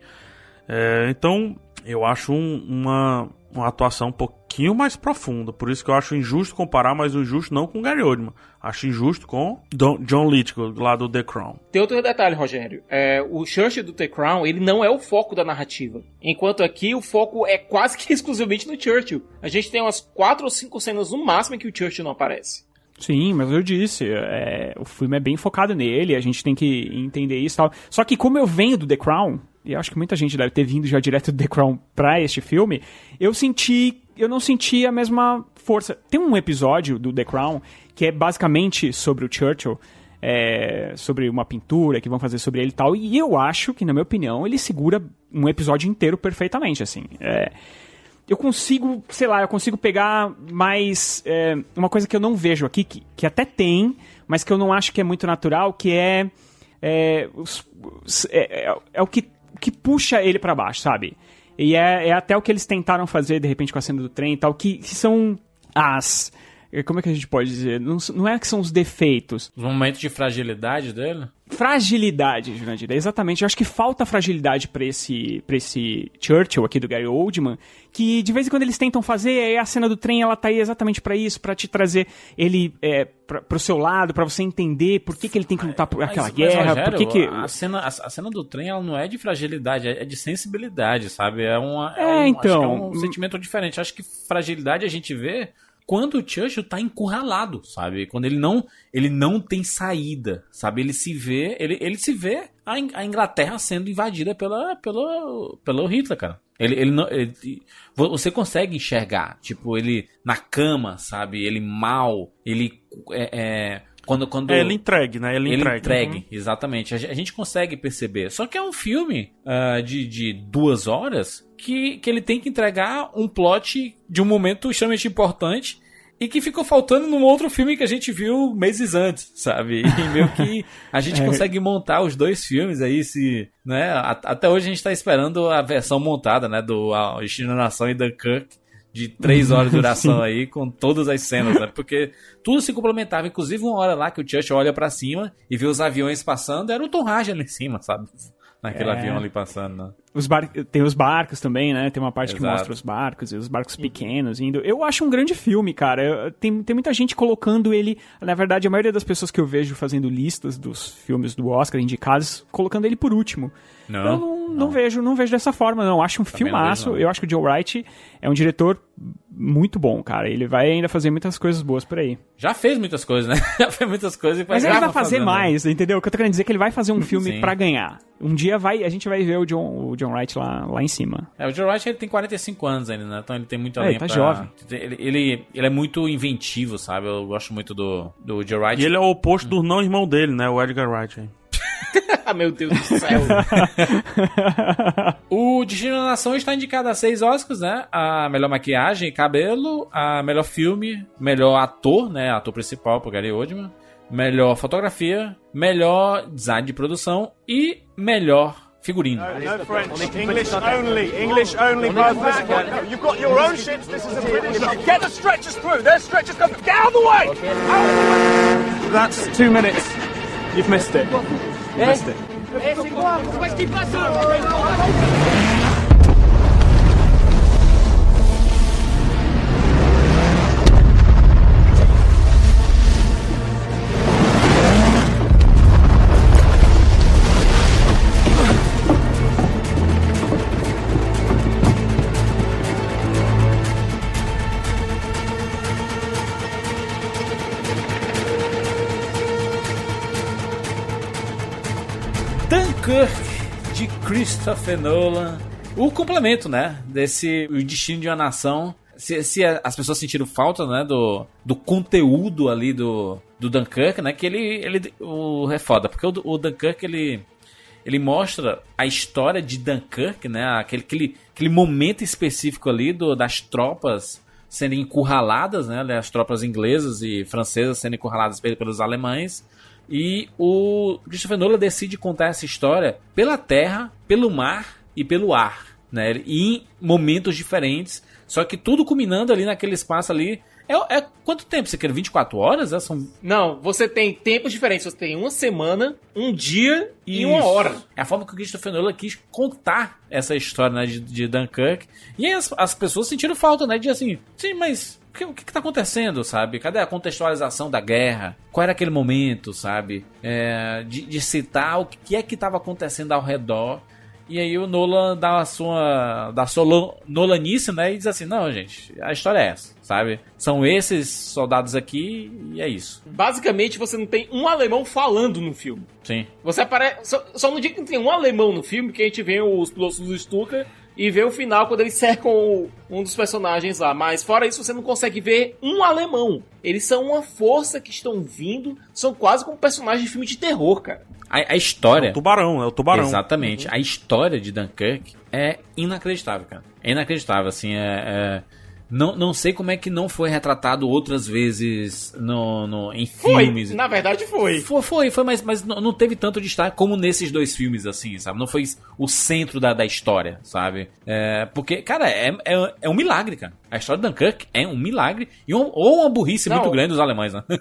É, então, eu acho um- uma, uma atuação um pouquinho mais profunda. Por isso que eu acho injusto comparar, mas o injusto não com o Gary Oldman. Acho injusto com Don- John Lithgow, lá do The Crown. Tem outro detalhe, Rogério. É, o Churchill do The Crown, ele não é o foco da narrativa. Enquanto aqui o foco é quase que exclusivamente no Churchill. A gente tem umas quatro ou cinco cenas no máximo em que o Churchill não aparece. Sim, mas eu disse, é, o filme é bem focado nele, a gente tem que entender isso e tal. Só que como eu venho do The Crown, e eu acho que muita gente deve ter vindo já direto do The Crown pra este filme, eu senti, eu não senti a mesma força. Tem um episódio do The Crown que é basicamente sobre o Churchill, é, sobre uma pintura que vão fazer sobre ele e tal, e eu acho que, na minha opinião, ele segura um episódio inteiro perfeitamente, assim. É, eu consigo, sei lá, eu consigo pegar mais é, uma coisa que eu não vejo aqui, que, que até tem, mas que eu não acho que é muito natural, que é é, é, é- é o que, que puxa ele pra baixo, sabe? E é, é até o que eles tentaram fazer, de repente, com a cena do trem e tal, que, que são as... Como é que a gente pode dizer? Não, não é que são os defeitos, Os momentos de fragilidade dele. fragilidade, Jurandir. Exatamente. Eu acho que falta fragilidade pra esse, pra esse Churchill aqui do Gary Oldman, que de vez em quando eles tentam fazer, aí a cena do trem ela tá aí exatamente pra isso, pra te trazer ele é, pra, pro seu lado, pra você entender por que, que ele tem que lutar por aquela guerra, Rogério, por que que... A cena, a, a cena do trem ela não é de fragilidade, é é de sensibilidade, sabe? É, uma, É, um, então. É um sentimento diferente. Acho que fragilidade a gente vê quando o Churchill tá encurralado, sabe? Quando ele não, ele não tem saída, sabe? Ele se vê, ele, ele se vê a, In- a Inglaterra sendo invadida pela, pela, pelo Hitler, cara. Ele, ele não, ele- você consegue enxergar, tipo, ele na cama, sabe? Ele mal, ele é, é, quando, quando É, ele entregue, né? Ele, ele entregue. entregue, exatamente. A, ge- a gente consegue perceber. Só que é um filme ah, de, de duas horas que, que ele tem que entregar um plot de um momento extremamente importante e que ficou faltando num outro filme que a gente viu meses antes, sabe? E meio que a gente É. consegue montar os dois filmes aí, se, né? Até hoje a gente tá esperando a versão montada, né? Do Destino da Nação e Dunkirk de três horas de duração aí, com todas as cenas, né? Porque tudo se complementava. Inclusive, uma hora lá que o Churchill olha pra cima e vê os aviões passando, era o Tom Hardy ali em cima, sabe? Naquele É. avião ali passando, né? Os bar... Tem os barcos também, né? Tem uma parte que Exato. mostra os barcos e os barcos pequenos indo. Eu acho um grande filme, cara. Eu- Tem, tem muita gente colocando ele. Na verdade, a maioria das pessoas que eu vejo fazendo listas dos filmes do Oscar indicados, colocando ele por último. Não, eu não, não vejo, não vejo dessa forma, não. Eu acho um Também não filmaço. vejo, não. eu acho que o Joe Wright é um diretor muito bom, cara. Ele vai ainda fazer muitas coisas boas por aí. Já fez muitas coisas, né? Já fez muitas coisas. e Mas ele vai fazer fazendo, né? mais, entendeu? O que eu tô querendo dizer é que ele vai fazer um filme pra ganhar. Um dia vai, a gente vai ver o John, o John Wright lá, lá em cima. É, o Joe Wright ele tem 45 anos ainda, né? Então ele tem muito É, além ele tá pra- jovem. Ele, ele, ele é muito inventivo, sabe? Eu gosto muito do, do Joe Wright. E ele é o oposto do não irmão dele, né? O Edgar Wright. hein? Ah, meu Deus do céu. O Destino da Nação está indicado a seis Oscars, né? A melhor maquiagem e cabelo, a melhor filme, melhor ator, né? Ator principal, por Gary Oldman, melhor fotografia, melhor design de produção e melhor figurino. No French. English only. English only. No, you've got your own ships. This is a British. Get the stretchers through. Stretchers coming. Get out of the way. That's two minutes. You've missed it. You've missed it. Dunkirk de Christopher Nolan. O complemento, né? Desse O Destino de uma Nação. Se, se as pessoas sentiram falta, né? Do, do conteúdo ali do, do Dunkirk, né? Que ele, ele o, é foda. Porque o, o Dunkirk, ele, ele mostra a história de Dunkirk, né? Aquele, aquele, aquele momento específico ali do, das tropas sendo encurraladas, né? As tropas inglesas e francesas sendo encurraladas pelos alemães. E o Christopher Nolan decide contar essa história pela terra, pelo mar e pelo ar, né? Em momentos diferentes, só que tudo culminando ali naquele espaço ali. É, é quanto tempo você quer? 24 horas? É, são... Não, você tem tempos diferentes. Você tem uma semana, um dia Isso. e uma hora. É a forma que o Christopher Nolan quis contar essa história né, de, de Dunkirk. E aí as, as pessoas sentiram falta, né? De assim, sim, mas o que, o que, que tá acontecendo, sabe? Cadê a contextualização da guerra? Qual era aquele momento, sabe? É, de, de citar o que é que estava acontecendo ao redor. E aí o Nolan dá a sua, da sua Nolanice, né? E diz assim, não, gente, a história é essa, sabe? São esses soldados aqui e é isso. Basicamente, você não tem um alemão falando no filme. Sim. Você aparece... Só, só no dia que não tem um alemão no filme, que a gente vê os pilotos do Stuka e ver o final quando eles cercam um dos personagens lá. Mas fora isso, você não consegue ver um alemão. Eles são uma força que estão vindo, são quase como personagens de filme de terror, cara. A, a história. É o tubarão, é o tubarão. Exatamente. Uhum. A história de Dunkirk é inacreditável, cara. É inacreditável, assim, é, é não, não sei como é que não foi retratado outras vezes no, no, em foi, filmes. Na verdade foi. Foi, foi, foi mas, mas não, não teve tanto destaque como nesses dois filmes, assim, sabe? Não foi o centro da, da história, sabe? É, porque, cara, é, é, é, um milagre, cara. A história de Dunkirk é um milagre e um, ou uma burrice não. muito grande dos alemães, né?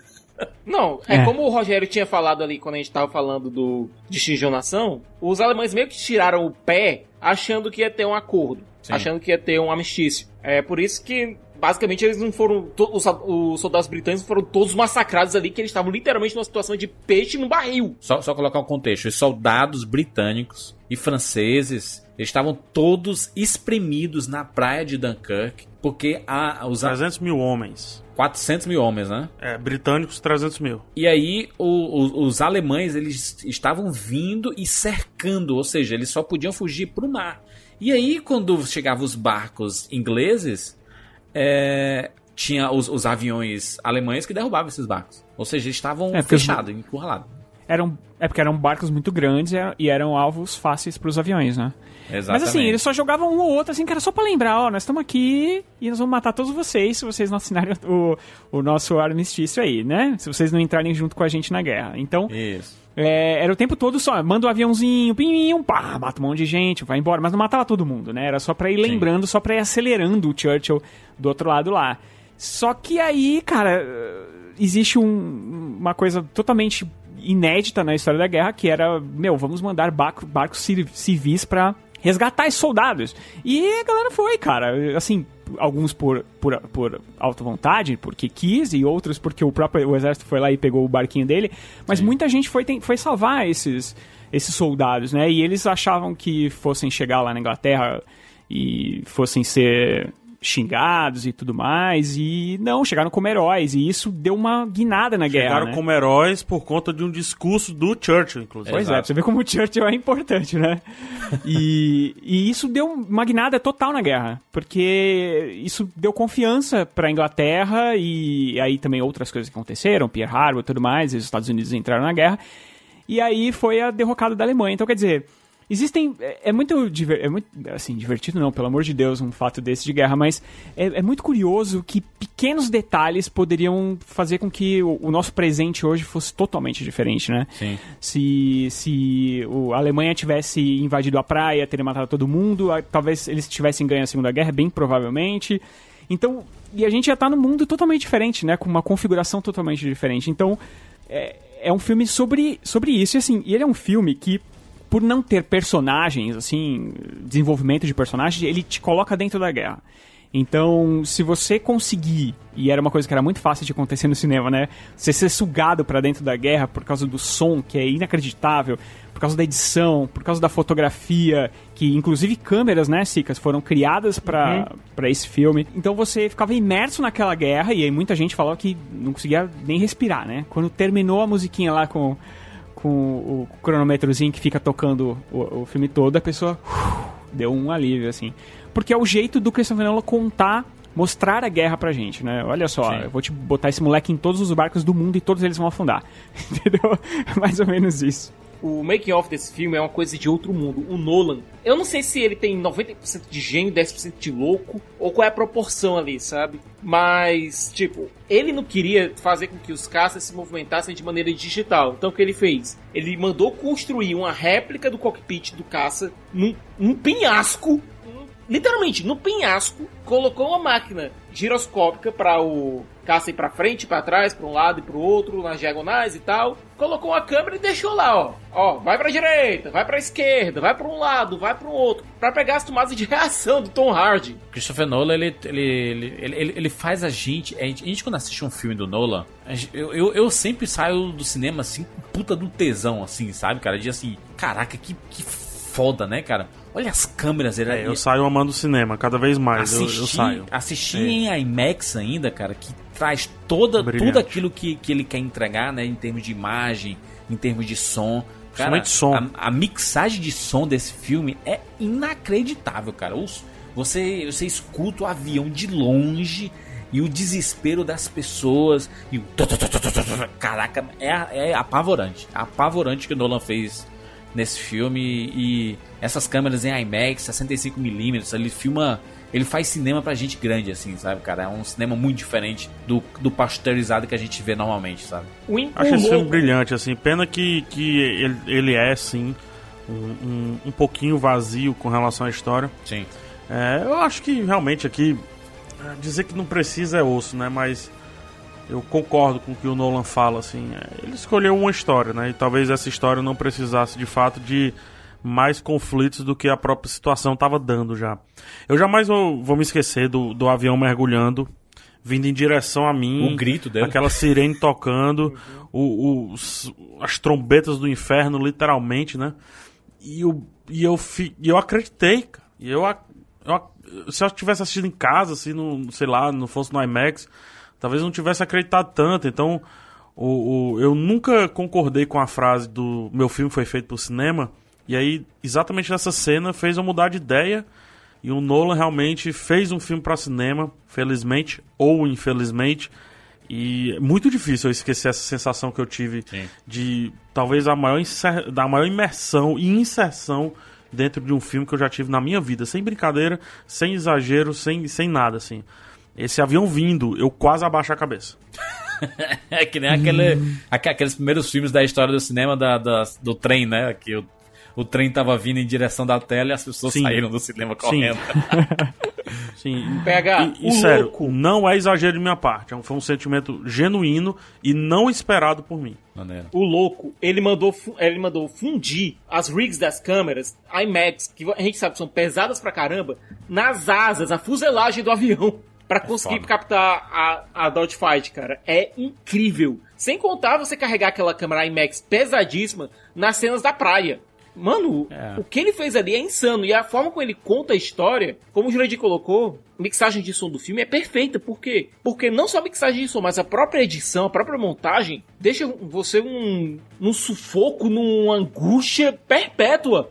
Não, é, é, como o Rogério tinha falado ali quando a gente tava falando do de Nação, os alemães meio que tiraram o pé achando que ia ter um acordo. Sim. achando que ia ter um amistício. É por isso que basicamente eles não foram. Os, os, soldados britânicos foram todos massacrados ali, que eles estavam literalmente numa situação de peixe no barril. Só, só colocar um contexto: os soldados britânicos e franceses estavam todos espremidos na praia de Dunkirk, porque a, os 300 mil homens. 400 mil homens, né? É, britânicos 300 mil. E aí o, o, os alemães eles estavam vindo e cercando, ou seja, eles só podiam fugir para o mar. E aí, quando chegavam os barcos ingleses, é, tinha os, os, aviões alemães que derrubavam esses barcos. Ou seja, eles estavam é, fechados, os... encurralados. Eram, é porque eram barcos muito grandes e eram alvos fáceis para os aviões, né? Exatamente. Mas assim, eles só jogavam um ou outro, assim, que era só pra lembrar, ó, nós estamos aqui e nós vamos matar todos vocês se vocês não assinarem o, o nosso armistício aí, né? Se vocês não entrarem junto com a gente na guerra. Então, Isso. É, era o tempo todo só, manda um aviãozinho, pim, pá, mata um monte de gente, vai embora, mas não matava todo mundo, né? Era só pra ir lembrando, Sim. só pra ir acelerando o Churchill do outro lado lá. Só que aí, cara, existe um, uma coisa totalmente inédita na história da guerra, que era, meu, vamos mandar barco, barcos civis para resgatar esses soldados. E a galera foi, cara. Assim, alguns por, por, por alta vontade, porque quis, e outros porque o próprio o exército foi lá e pegou o barquinho dele. Mas Sim. muita gente foi, tem, foi salvar esses, esses soldados, né? E eles achavam que fossem chegar lá na Inglaterra e fossem ser xingados e tudo mais, e não, chegaram como heróis, e isso deu uma guinada na chegaram guerra. Chegaram né? como heróis por conta de um discurso do Churchill, inclusive. Pois é, Exato. é, você vê como o Churchill é importante, né? e, e isso deu uma guinada total na guerra, porque isso deu confiança para a Inglaterra e aí também outras coisas que aconteceram, Pearl Harbor e tudo mais, e os Estados Unidos entraram na guerra, e aí foi a derrocada da Alemanha. Então, quer dizer, Existem. É, é muito, é muito. Assim, divertido não, pelo amor de Deus, um fato desse de guerra, mas é, é muito curioso que pequenos detalhes poderiam fazer com que o, o, nosso presente hoje fosse totalmente diferente, né? Sim. Se, se o, a Alemanha tivesse invadido a praia, teria matado todo mundo, talvez eles tivessem ganho a Segunda Guerra, bem provavelmente. Então, e a gente já está num mundo totalmente diferente, né? Com uma configuração totalmente diferente. Então, é, é um filme sobre, sobre isso. E assim, e ele é um filme que por não ter personagens, assim, desenvolvimento de personagens, ele te coloca dentro da guerra. Então, se você conseguir, e era uma coisa que era muito fácil de acontecer no cinema, né? Você ser sugado para dentro da guerra por causa do som, que é inacreditável, por causa da edição, por causa da fotografia, que inclusive câmeras, né, Cicas, foram criadas para uhum. esse filme. Então você ficava imerso naquela guerra, e aí muita gente falou que não conseguia nem respirar, né? Quando terminou a musiquinha lá com com o cronômetrozinho que fica tocando o, o filme todo, a pessoa uh, deu um alívio, assim. Porque é o jeito do Christopher Nolan contar, mostrar a guerra pra gente, né? Olha só, Sim. eu vou te botar esse moleque em todos os barcos do mundo e todos eles vão afundar. Entendeu? Mais ou menos isso. O making off desse filme é uma coisa de outro mundo. O Nolan, eu não sei se ele tem 90% de gênio, 10% de louco, ou qual é a proporção ali, sabe? Mas, tipo, ele não queria fazer com que os caças se movimentassem de maneira digital. Então o que ele fez? Ele mandou construir uma réplica do cockpit do caça num, num penhasco. Literalmente, no penhasco, colocou uma máquina giroscópica para o caça ir pra frente, pra trás, pra um lado e pro outro, nas diagonais e tal. Colocou uma câmera e deixou lá, ó. Ó, vai pra direita, vai pra esquerda, vai pra um lado, vai pro outro, Pra pegar as tomadas de reação do Tom Hardy. Christopher Nolan, ele, ele, ele, ele, ele faz a gente, a gente. quando assiste um filme do Nolan, eu, eu, sempre saio do cinema assim, puta do tesão, assim, sabe, cara? De assim, caraca, que, que foda, né, cara? Olha as câmeras, ele É, eu saio amando o cinema, cada vez mais eu, eu assistir, saio. assistir É. em IMAX ainda, cara, que traz toda, Brilhante. tudo aquilo que, que ele quer entregar, né, em termos de imagem, em termos de som. Cara, som. A, a mixagem de som desse filme é inacreditável, cara. Os- você, você escuta o avião de longe e o desespero das pessoas e o caraca, é, é apavorante, apavorante que o Nolan fez nesse filme e essas câmeras em IMAX 65mm, ele filma, ele faz cinema pra gente grande assim, sabe, cara? É um cinema muito diferente do, do pasteurizado que a gente vê normalmente, sabe? Acho esse filme brilhante, assim. Pena que, que ele, ele é, sim, um, um, um pouquinho vazio com relação à história. Sim. É, eu acho que realmente aqui dizer que não precisa é osso, né? Mas eu concordo com o que o Nolan fala, assim. é, ele escolheu uma história, né? E talvez essa história não precisasse de fato de mais conflitos do que a própria situação estava dando já. Eu jamais vou, vou me esquecer do, do avião mergulhando, vindo em direção a mim. O grito dele. Aquela sirene tocando, o- os- as trombetas do inferno, literalmente, né? E eu, e eu, fi, eu acreditei, cara. E eu, eu se eu tivesse assistido em casa, assim, no, sei lá, não fosse no IMAX, talvez não tivesse acreditado tanto. Então, o, o- eu nunca concordei com a frase do meu filme foi feito pro cinema. E aí, exatamente nessa cena, fez eu mudar de ideia. E o Nolan realmente fez um filme para cinema, felizmente ou infelizmente. E é muito difícil eu esquecer essa sensação que eu tive de talvez a maior, da maior imersão e inserção dentro de um filme que eu já tive na minha vida, sem brincadeira, sem exagero, sem, sem nada assim. Esse avião vindo, eu quase abaixo a cabeça. É que nem aquele, aque- aqueles primeiros filmes da história do cinema da, da- do trem, né? Que o, o trem tava vindo em direção da tela e as pessoas Sim. saíram do cinema Sim. correndo. Sim. PH, E, e o sério, louco. não é exagero de minha parte. É Foi um sentimento genuíno e não esperado por mim. Maneiro. O louco, ele mandou, ele mandou fundir as rigs das câmeras IMAX, que a gente sabe que são pesadas pra caramba, nas asas, a fuselagem do avião. Pra conseguir foda. captar a, a Dogfight, cara. É incrível. Sem contar você carregar aquela câmera IMAX pesadíssima nas cenas da praia. Mano, É. o que ele fez ali é insano. E a forma como ele conta a história, como o Jurandir colocou, a mixagem de som do filme é perfeita. Por quê? Porque não só a mixagem de som, mas a própria edição, a própria montagem, deixa você um, num sufoco, numa angústia perpétua.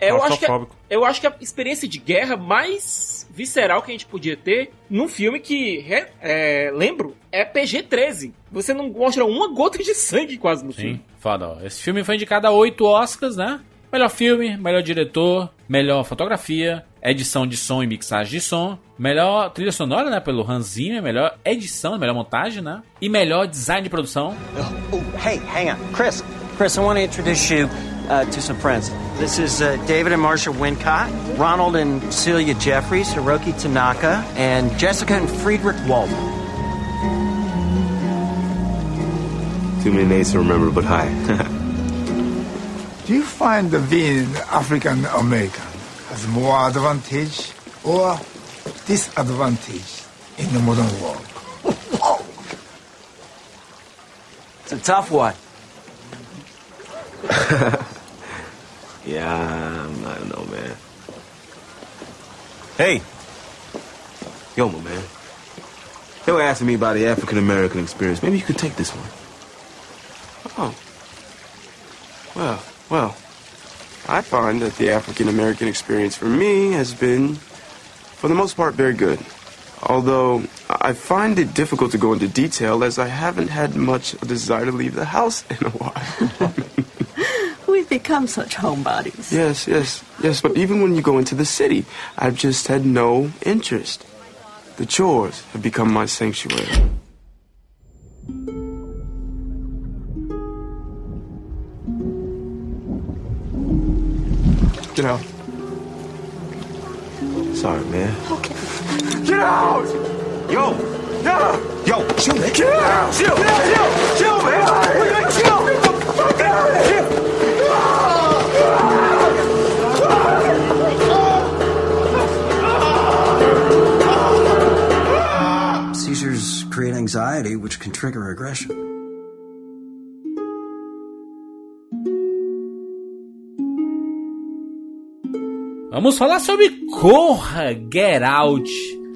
É, Eu acho, que, claustrofóbico. eu acho que a experiência de guerra mais visceral que a gente podia ter num filme que, é, lembro, é PG-13. Você não mostra uma gota de sangue quase no filme. Foda. ó. Esse filme foi indicado a oito Oscars, né? Melhor filme, melhor diretor, melhor fotografia, edição de som e mixagem de som, melhor trilha sonora, né? Pelo Hans Zimmer, melhor edição, melhor montagem, né? E melhor design de produção. Oh, hey, hang on. Chris, Chris, I want to introduce you uh, to some friends. This is uh, David and Marsha Wincott, Ronald and Celia Jeffries, Hiroki Tanaka, and Jessica and Friedrich Waldman. Too many names to remember, but hi. Do you find the being African American has more advantage or disadvantage in the modern world? It's a tough one. yeah, I don't know, man. Hey. Yo, my man. They were asking me about the African American experience. Maybe you could take this one. Oh. Well, well, I find that the African American experience for me has been, for the most part, very good. Although I find it difficult to go into detail as I haven't had much desire to leave the house in a while. We've become such homebodies. yes, yes, yes, but even when you go into the city, I've just had no interest. The chores have become my sanctuary. Get out. Sorry, man. Okay. Get out! Yo! No! Yo, chill, man. Get out! Chill. Get out! Chill, man! We gotta chill! Get the fuck out of here! Seizures create anxiety, which can trigger aggression. Vamos falar sobre Corra Get Out,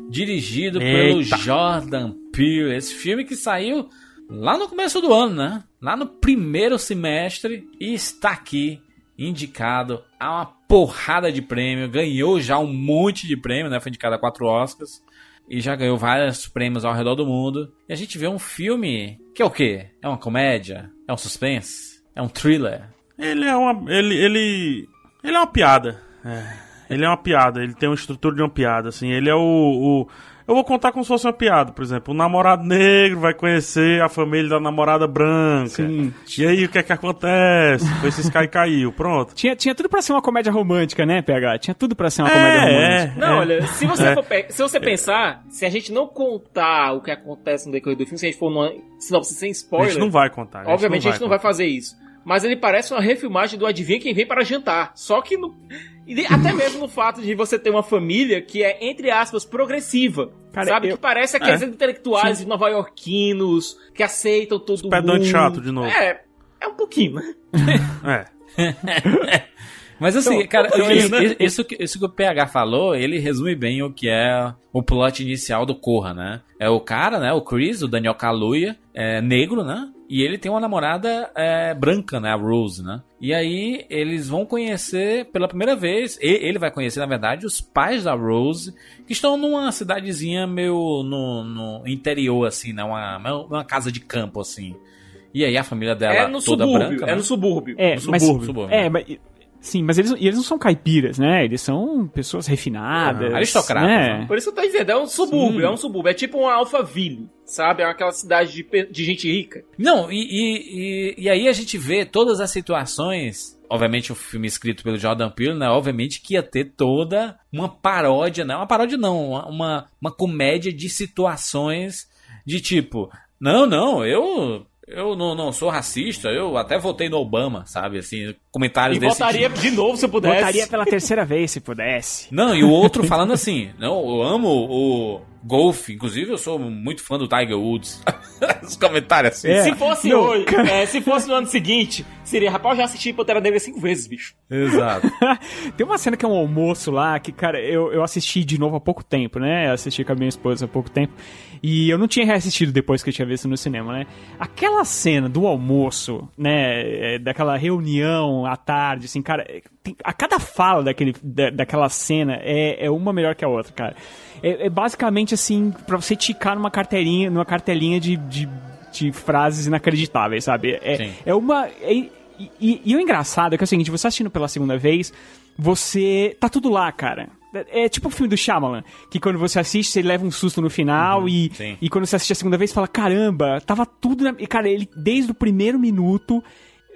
dirigido pelo Eita. Jordan Peele. Esse filme que saiu lá no começo do ano, né? Lá no primeiro semestre e está aqui indicado a uma porrada de prêmio. Ganhou já um monte de prêmio, né? Foi indicado a quatro Oscars e já ganhou vários prêmios ao redor do mundo. E a gente vê um filme que é o quê? É uma comédia? É um suspense? É um thriller? Ele é uma. Ele. Ele, ele é uma piada. É. Ele é uma piada, ele tem uma estrutura de uma piada, assim. Ele é o, o- Eu vou contar como se fosse uma piada, por exemplo. O namorado negro vai conhecer a família da namorada branca. E aí, o que é que acontece? Foi esse Sky caiu, pronto. Tinha, tinha tudo pra ser uma comédia romântica, né, PH? Tinha tudo pra ser uma comédia romântica. Não, olha, se você, É. for se você pensar, se a gente não contar o que acontece no decorrer do filme, se a gente for numa sinopse sem spoiler. A gente não vai contar. gente Obviamente não a gente não vai fazer isso. Mas ele parece uma refilmagem do Adivinha Quem Vem para Jantar. Só que no. até mesmo no fato de você ter uma família que é, entre aspas, progressiva. Cara, sabe? eu- Que parece aqueles É. intelectuais nova-iorquinos que aceitam todo mundo. pedante chato de novo. É, é um pouquinho, né? É. Mas assim, Então, cara, então, isso, né? isso que, isso que o PH falou, ele resume bem o que é o plot inicial do Corra, né? É o cara, né? O Chris, o Daniel Kaluuya, é negro, né? E ele tem uma namorada é, branca, né? A Rose, né? E aí eles vão conhecer pela primeira vez, e- ele vai conhecer, na verdade, os pais da Rose, que estão numa cidadezinha meio no, no interior, assim, né? Uma, uma casa de campo, assim. E aí a família dela é no toda subúrbio. branca, é né? no subúrbio. É, No mas, subúrbio, subúrbio. é, mas sim, mas eles, eles não são caipiras, né? Eles são pessoas refinadas, Ah, aristocratas, né? Por isso que eu tô dizendo, é um subúrbio, Sim. é um subúrbio. É tipo uma Alphaville, sabe? É aquela cidade de, de gente rica. Não, e, e, e, e aí a gente vê todas as situações. Obviamente, o filme escrito pelo Jordan Peele, né? Obviamente que ia ter toda uma paródia, né? Uma paródia não, uma, uma comédia de situações de tipo, não, não, eu eu não, não sou racista, eu até votei no Obama, sabe? Assim, comentários E desse votaria tipo. de novo se eu pudesse. Votaria pela terceira vez se pudesse. Não, e o outro falando assim, não, eu amo o golfe, inclusive eu sou muito fã do Tiger Woods. Os comentários assim. É. Se fosse Não, hoje, cara. é, se fosse no ano seguinte, seria, rapaz, eu já assisti Pantera Negra cinco vezes, bicho. Exato. Tem uma cena que é um almoço lá, que, cara, eu, eu assisti de novo há pouco tempo, né? Eu assisti com a minha esposa há pouco tempo. E eu não tinha reassistido depois que eu tinha visto no cinema, né? Aquela cena do almoço, né? é, Daquela reunião à tarde, assim, cara. tem- a cada fala daquele, da, daquela cena é, é uma melhor que a outra, cara. É, é basicamente assim, pra você ticar numa carteirinha, numa cartelinha de, de, de frases inacreditáveis, sabe? É, Sim. é uma. é- e, e- e o engraçado é que é o seguinte, você assistindo pela segunda vez, você. tá tudo lá, cara. É é tipo o filme do Shyamalan, que quando você assiste, você leva um susto no final e, sim. e quando você assiste a segunda vez, fala, caramba, tava tudo na... E, cara, ele, desde o primeiro minuto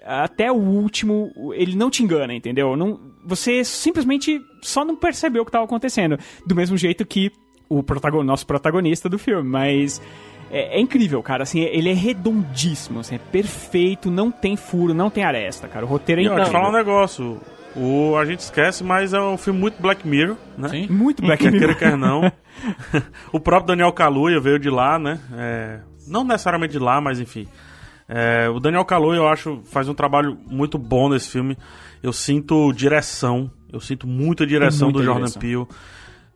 até o último, ele não te engana, entendeu? Não, você simplesmente só não percebeu o que tava acontecendo. Do mesmo jeito que o protagon, nosso protagonista do filme, mas... É, é incrível, cara, assim, ele é redondíssimo, assim, é perfeito, não tem furo, não tem aresta, cara, o roteiro é E eu te incrível. falar um negócio. O, a gente esquece, mas é um filme muito Black Mirror, né? Sim. Muito Black Quer Mirror. queira, quer não. o próprio Daniel Kaluuya veio de lá, né? É, não necessariamente de lá, mas enfim. É, o Daniel Kaluuya, eu acho, faz um trabalho muito bom nesse filme. Eu sinto direção. Eu sinto muita direção Muita do Jordan direção. Peele.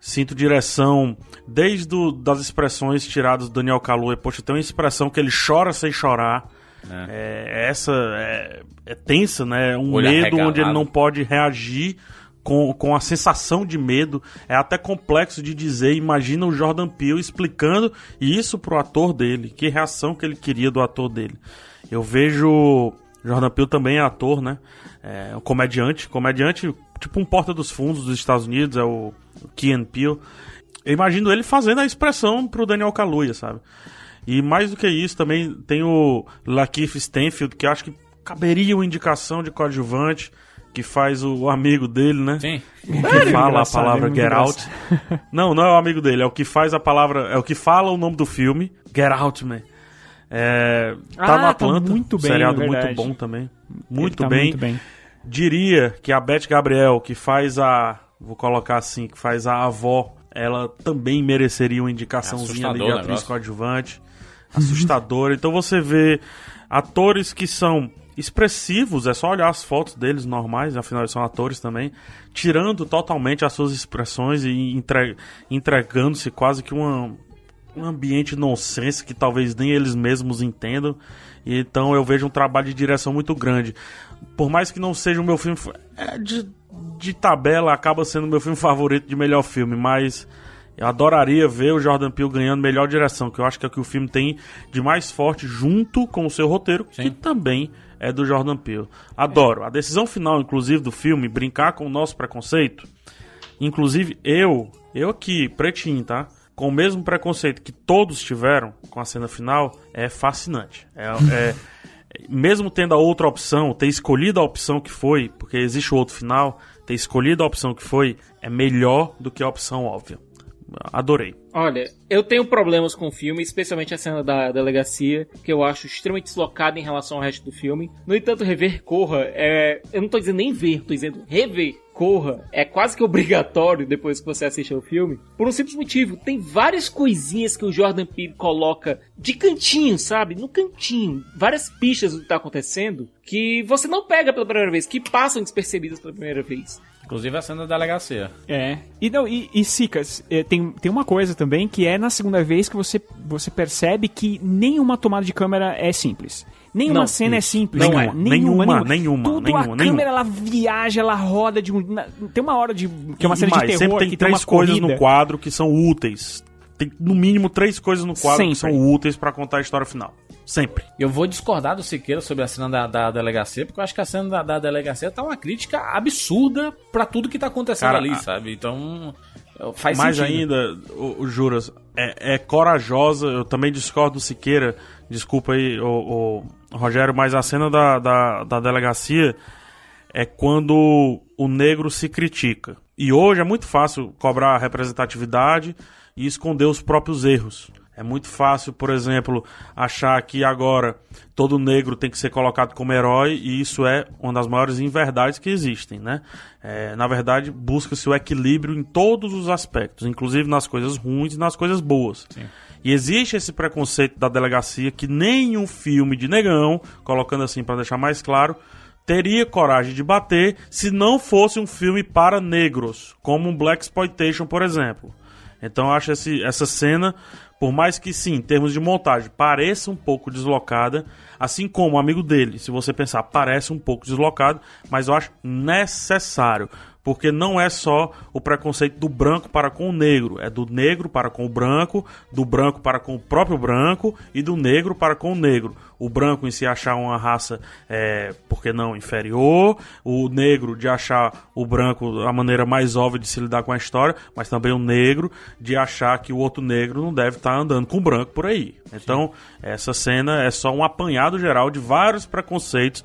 Sinto direção desde do, das expressões tiradas do Daniel Kaluuya. Poxa, tem uma expressão que ele chora sem chorar. É, essa é, é tensa, né? Um medo onde ele não pode reagir com, com a sensação de medo. É até complexo de dizer. Imagina o Jordan Peele explicando isso pro ator dele. Que reação que ele queria do ator dele. Eu vejo. Jordan Peele também é ator, né? É um comediante. Comediante, tipo um porta dos fundos dos Estados Unidos, é o Kean Peele. Eu imagino ele fazendo a expressão pro Daniel Kaluuya, sabe? E mais do que isso, também tem o Lakeith Stanfield, que acho que caberia uma indicação de coadjuvante, que faz o amigo dele, né? Sim. Que fala a palavra é Get Out. Não, não é o amigo dele, é o que faz a palavra, é o que fala o nome do filme, Get Out, man. É, tá Ah, no tá Atlanta, muito bem, seriado é muito bom também. Ele Muito tá bem. muito bem. Diria que a Beth Gabriel, que faz a. Vou colocar assim, que faz a avó, ela também mereceria uma indicaçãozinha ali de atriz coadjuvante. Assustadora. então você vê atores que são expressivos, é só olhar as fotos deles normais, afinal eles são atores também, tirando totalmente as suas expressões e entre- entregando-se quase que uma, um ambiente nonsense que talvez nem eles mesmos entendam. E então eu vejo um trabalho de direção muito grande. Por mais que não seja o meu filme. É de, de tabela, acaba sendo o meu filme favorito de melhor filme, mas. Eu adoraria ver o Jordan Peele ganhando melhor direção, que eu acho que é o que o filme tem de mais forte junto com o seu roteiro, que também é do Jordan Peele. Adoro. A decisão final, inclusive, do filme, brincar com o nosso preconceito, Inclusive, eu, eu aqui, pretinho, tá? Com o mesmo preconceito que todos tiveram com a cena final, é fascinante. É, é- mesmo tendo a outra opção, ter escolhido a opção que foi, porque existe o outro final, ter escolhido a opção que foi, é melhor do que a opção óbvia. Adorei. Olha, eu tenho problemas com o filme, especialmente a cena da delegacia, que eu acho extremamente deslocada em relação ao resto do filme. No entanto, rever Corra é. Eu não tô dizendo nem ver, tô dizendo rever. Corra é quase que obrigatório depois que você assiste ao filme, por um simples motivo. Tem várias coisinhas que o Jordan Peele coloca de cantinho, sabe? No cantinho. Várias pistas do que tá acontecendo que você não pega pela primeira vez, que passam despercebidas pela primeira vez. Inclusive a cena da delegacia. É. E, não, e, e Sicas, é, tem, tem uma coisa também que é na segunda vez que você, você percebe que nenhuma tomada de câmera é simples. Nenhuma Não, cena é isso. simples. Nenhuma, cara. nenhuma, nenhuma, Tudo nenhuma, a nenhuma. câmera, ela viaja, ela roda de um... na- tem uma hora de... que é uma E cena mais, de terror sempre tem que tem três uma coisas corrida. no quadro que são úteis. Tem no mínimo três coisas no quadro que Sempre. são úteis pra contar a história final. Sempre. Eu vou discordar do Siqueira sobre a cena da, da delegacia, porque eu acho que a cena da, da delegacia tá uma crítica absurda pra tudo que tá acontecendo Cara, ali, a- sabe? Então, faz Mais sentido. ainda, o, o Juras, é, é corajosa. Eu também discordo do Siqueira. Desculpa aí, o, o Rogério, mas a cena da, da, da delegacia é quando o negro se critica. E hoje é muito fácil cobrar representatividade e esconder os próprios erros. É muito fácil, por exemplo, achar que agora todo negro tem que ser colocado como herói e isso é uma das maiores inverdades que existem, né? É, na verdade, busca-se o equilíbrio em todos os aspectos, inclusive nas coisas ruins e nas coisas boas. E existe esse preconceito da delegacia que nenhum filme de negão, colocando assim para deixar mais claro, teria coragem de bater se não fosse um filme para negros, como um Black Exploitation, por exemplo. Então eu acho esse, essa cena, por mais que sim, em termos de montagem, pareça um pouco deslocada, assim como o amigo dele, se você pensar, parece um pouco deslocado, mas eu acho necessário. Porque não é só o preconceito do branco para com o negro, é do negro para com o branco, do branco para com o próprio branco e do negro para com o negro. O branco em se achar uma raça, é, por que não, inferior, o negro de achar o branco a maneira mais óbvia de se lidar com a história, mas também o negro de achar que o outro negro não deve estar andando com o branco por aí. Então, essa cena é só um apanhado geral de vários preconceitos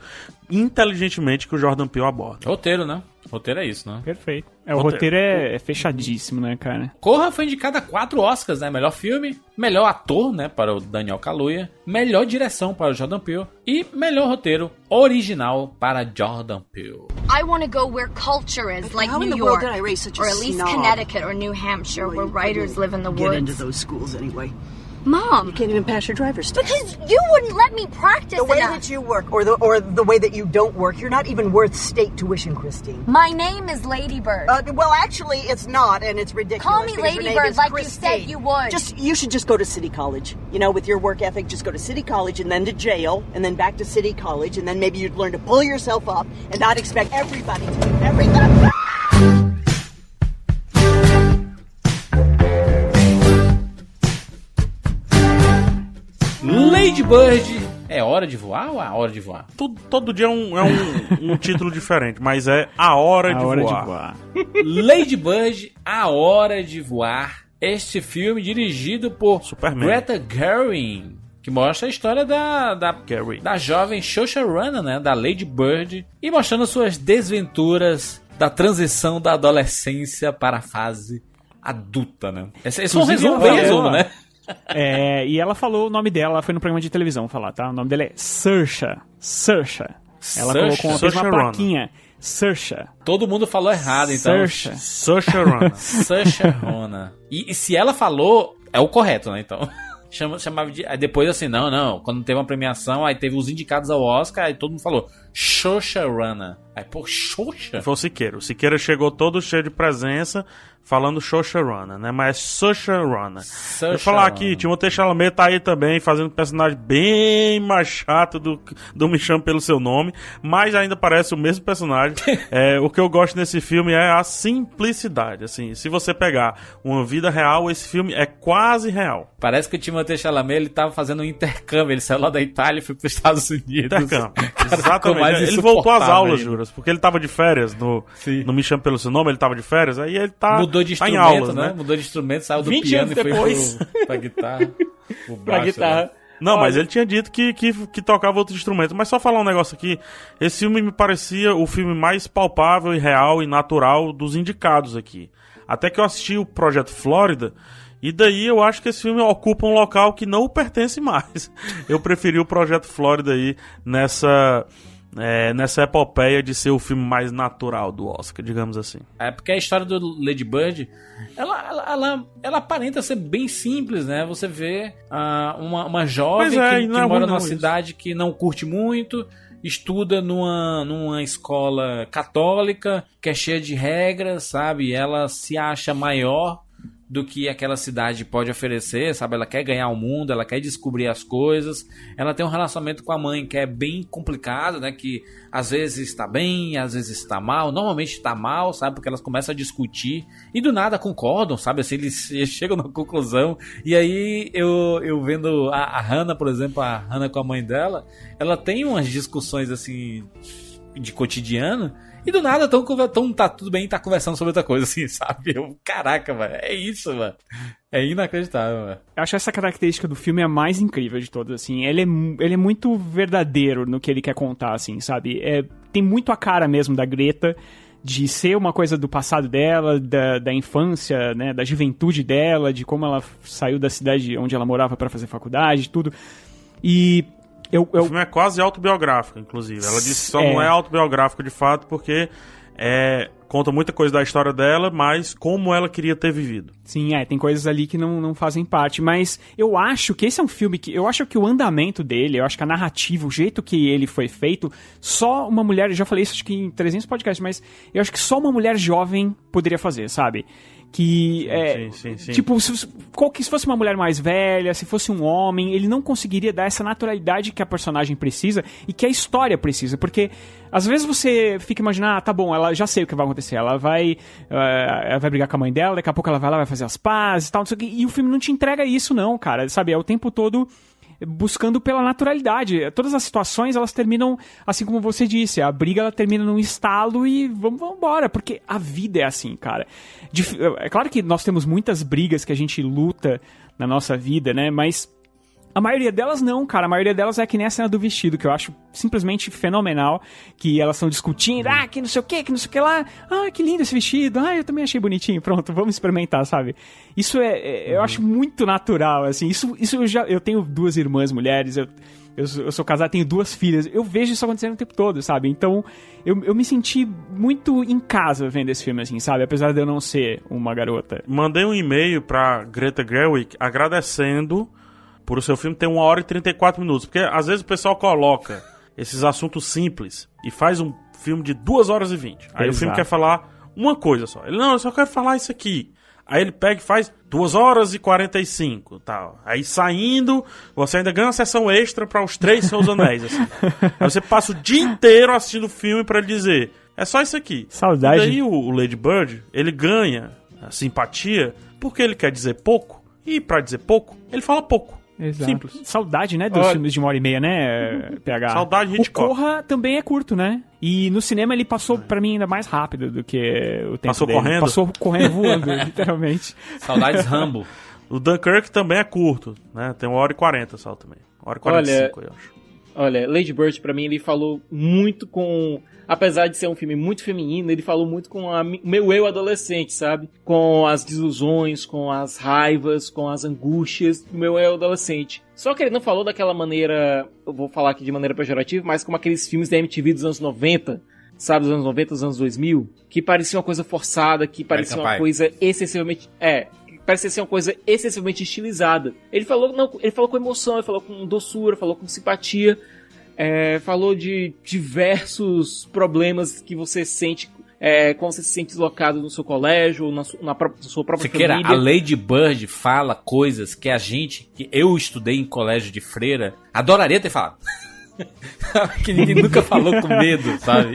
inteligentemente que o Jordan Peele aborda. Roteiro, né? Roteiro é isso, né? Perfeito. É, o Roteiro. roteiro é, é fechadíssimo, né, cara? Corra foi indicada a quatro Oscars, né? Melhor filme, melhor ator, né? Para o Daniel Kaluuya, melhor direção para o Jordan Peele e melhor roteiro original para Jordan Peele. I want to go where culture is, like how in New York, or at least snob? Connecticut or New Hampshire, where writers live in the Get woods. into those schools anyway. Mom. You can't even pass your driver's test. Because you wouldn't let me practice The way enough. that you work, or the or the way that you don't work, you're not even worth state tuition, Christine. My name is Ladybird. Uh, well, actually, it's not, and it's ridiculous. Call me because your name Ladybird is like you said you would. Just you should just go to City College. You know, with your work ethic, just go to City College and then to jail, and then back to City College, and then maybe you'd learn to pull yourself up and not expect everybody to do everything. Lady Bird é hora de voar ou a hora de voar? Todo, todo dia é um, é um, um título diferente, mas é A Hora, A de, Hora de voar. Voar. Lady Bird, A Hora de Voar. Este filme dirigido por Superman. Greta Gerwig, que mostra a história da, da, Gerwig. da jovem Saoirse Ronan, né, da Lady Bird, e mostrando suas desventuras da transição da adolescência para a fase adulta, né? Esse, esse é um resumo, bem resumo, falou- né? É, e ela falou o nome dela, ela foi no programa de televisão falar, tá? O nome dela é Saoirse. Saoirse. Ela Saoirse. colocou uma, fez plaquinha. Saoirse. Todo mundo falou errado, então. Ronan. Saoirse Ronan. E, e se ela falou, é o correto, né? Então. Chama, chamava de. Aí depois assim, não, não. Quando teve uma premiação, aí teve os indicados ao Oscar, aí todo mundo falou Saoirse Ronan. Aí, pô, Saoirse? Foi o Siqueira. O Siqueira chegou todo cheio de presença, falando Ronan, né? Mas é Saoirse vou falar aqui, Timothée Chalamet tá aí também, fazendo um personagem bem mais chato do, do Me Chame Pelo Seu Nome, mas ainda parece o mesmo personagem. é, o que eu gosto nesse filme é a simplicidade, assim. Se você pegar uma vida real, esse filme é quase real. Parece que o Timothée Chalamet ele tava fazendo um intercâmbio. Ele saiu lá da Itália e foi para os Estados Unidos. Intercâmbio. Cara, Exatamente. Ele voltou às aulas. Juras, porque ele tava de férias no, no Me Chame Pelo Seu Nome, ele tava de férias, aí ele tá, Mudou de tá instrumento, aulas, né? né? Mudou de instrumento, saiu do 20 piano e foi depois. pro, pra guitarra. pro Pra baixo, guitarra. né? Não, Olha. mas ele tinha dito que, que, que tocava outro instrumento. Mas só falar um negócio aqui. Esse filme me parecia o filme mais palpável e real e natural dos indicados aqui. Até que eu assisti o Projeto Flórida. E daí eu acho que esse filme ocupa um local que não o pertence mais. Eu preferi o Projeto Flórida aí nessa, é, nessa epopeia de ser o filme mais natural do Oscar, digamos assim. É porque a história do Lady Bird, ela, ela, ela, ela aparenta ser bem simples, né? Você vê ah, uma, uma jovem é, que, que é mora numa isso. cidade que não curte muito, estuda numa, numa escola católica, que é cheia de regras, sabe? Ela se acha maior do que aquela cidade pode oferecer, sabe? Ela quer ganhar o mundo, ela quer descobrir as coisas. Ela tem um relacionamento com a mãe que é bem complicado, né? Que às vezes está bem, às vezes está mal. Normalmente está mal, sabe? Porque elas começam a discutir e do nada concordam, sabe? Assim, eles chegam na conclusão. E aí eu, eu vendo a, a Hannah, por exemplo, a Hannah com a mãe dela, ela tem umas discussões assim de cotidiano. E do nada tão, tão tá tudo bem, tá conversando sobre outra coisa, assim, sabe? Eu, caraca, mano, é isso, mano. É inacreditável, mano. Eu acho essa característica do filme a mais incrível de todas, assim. Ele é, ele é muito verdadeiro no que ele quer contar, assim, sabe? É, tem muito a cara mesmo da Greta de ser uma coisa do passado dela, da, da infância, né, da juventude dela, de como ela saiu da cidade onde ela morava para fazer faculdade, tudo. E eu, O eu filme é quase autobiográfico, inclusive. Ela disse que só É. não é autobiográfico de fato porque é, conta muita coisa da história dela, mas como ela queria ter vivido. Sim, é, tem coisas ali que não, não fazem parte, mas eu acho que esse é um filme que. Eu acho que o andamento dele, eu acho que a narrativa, o jeito que ele foi feito, só uma mulher, eu já falei isso acho que em 300 podcasts, mas eu acho que só uma mulher jovem poderia fazer, sabe? Que é. sim, sim, sim. Tipo, se, qual que- se fosse uma mulher mais velha, se fosse um homem, ele não conseguiria dar essa naturalidade que a personagem precisa e que a história precisa. Porque às vezes você fica imaginando, ah, tá bom, ela já sei o que vai acontecer. Ela vai. eh, ela vai brigar com a mãe dela, daqui a pouco ela vai lá, vai fazer as pazes e tal, não sei o quê. E o filme não te entrega isso, não, cara. Sabe? É o tempo todo buscando pela naturalidade. Todas as situações, elas terminam, assim como você disse, a briga ela termina num estalo e vamos, vamos embora, porque a vida é assim, cara. É claro que nós temos muitas brigas que a gente luta na nossa vida, né? Mas a maioria delas não, cara. A maioria delas é que nem a cena do vestido, que eu acho simplesmente fenomenal. Que elas estão discutindo, ah, que não sei o que, que não sei o que lá. Ah, que lindo esse vestido. Ah, eu também achei bonitinho. Pronto, vamos experimentar, sabe? Isso é, é- eu acho muito natural, assim. Isso, isso eu já. Eu tenho duas irmãs mulheres, eu. Eu sou, eu sou casado, tenho duas filhas. Eu vejo isso acontecendo o tempo todo, sabe? Então, eu, eu me senti muito em casa vendo esse filme, assim, sabe? Apesar de eu não ser uma garota. Mandei um e-mail pra Greta Gerwig agradecendo por o seu filme ter uma hora e 34 minutos. Porque às vezes o pessoal coloca esses assuntos simples e faz um filme de 2 horas e 20. Aí o filme Exato. quer falar uma coisa só. Ele, não, eu só quero falar isso aqui. Aí ele pega e faz 2 horas e 45 tal. Aí saindo, você ainda ganha uma sessão extra para os três seus anéis. Assim. Aí você passa o dia inteiro assistindo o filme para ele dizer: é só isso aqui. Saudade. E daí o, o Lady Bird, ele ganha a simpatia porque ele quer dizer pouco. E para dizer pouco, ele fala pouco. Exato. Simples. Saudade, né, dos Olha- filmes de uma hora e meia, né, PH? Saudade O Hitchcock. Corra também é curto, né? E no cinema ele passou pra mim ainda mais rápido do que o tempo Passou dele. correndo? Passou correndo, voando, literalmente. Saudades Rambo. O Dunkirk também é curto, né? Tem uma hora e 40 só também. Uma hora e 45, Olha- eu acho. Olha, Lady Bird, pra mim, ele falou muito com. Apesar de ser um filme muito feminino, ele falou muito com o meu eu adolescente, sabe? Com as desilusões, com as raivas, com as angústias do meu eu adolescente. Só que ele não falou daquela maneira, eu vou falar aqui de maneira pejorativa, mas como aqueles filmes da MTV dos anos 90, sabe, dos anos 90, dos anos 2000, que parecia uma coisa forçada, que parecia uma coisa excessivamente. É, parecia ser uma coisa excessivamente estilizada. Ele falou, não, ele falou com emoção, ele falou com doçura, falou com simpatia, é, falou de diversos problemas que você sente é, quando você se sente deslocado no seu colégio, ou na, su- na pró- na sua própria Siqueira, família. a Lady Bird fala coisas que a gente, que eu estudei em colégio de freira, adoraria ter falado. que ninguém nunca falou com medo, sabe?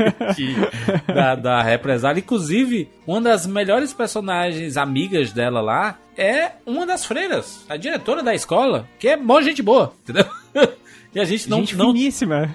Da, da represália. Inclusive, uma das melhores personagens amigas dela lá é uma das freiras, a diretora da escola, que é mó gente boa, entendeu? E a gente não, Gente não,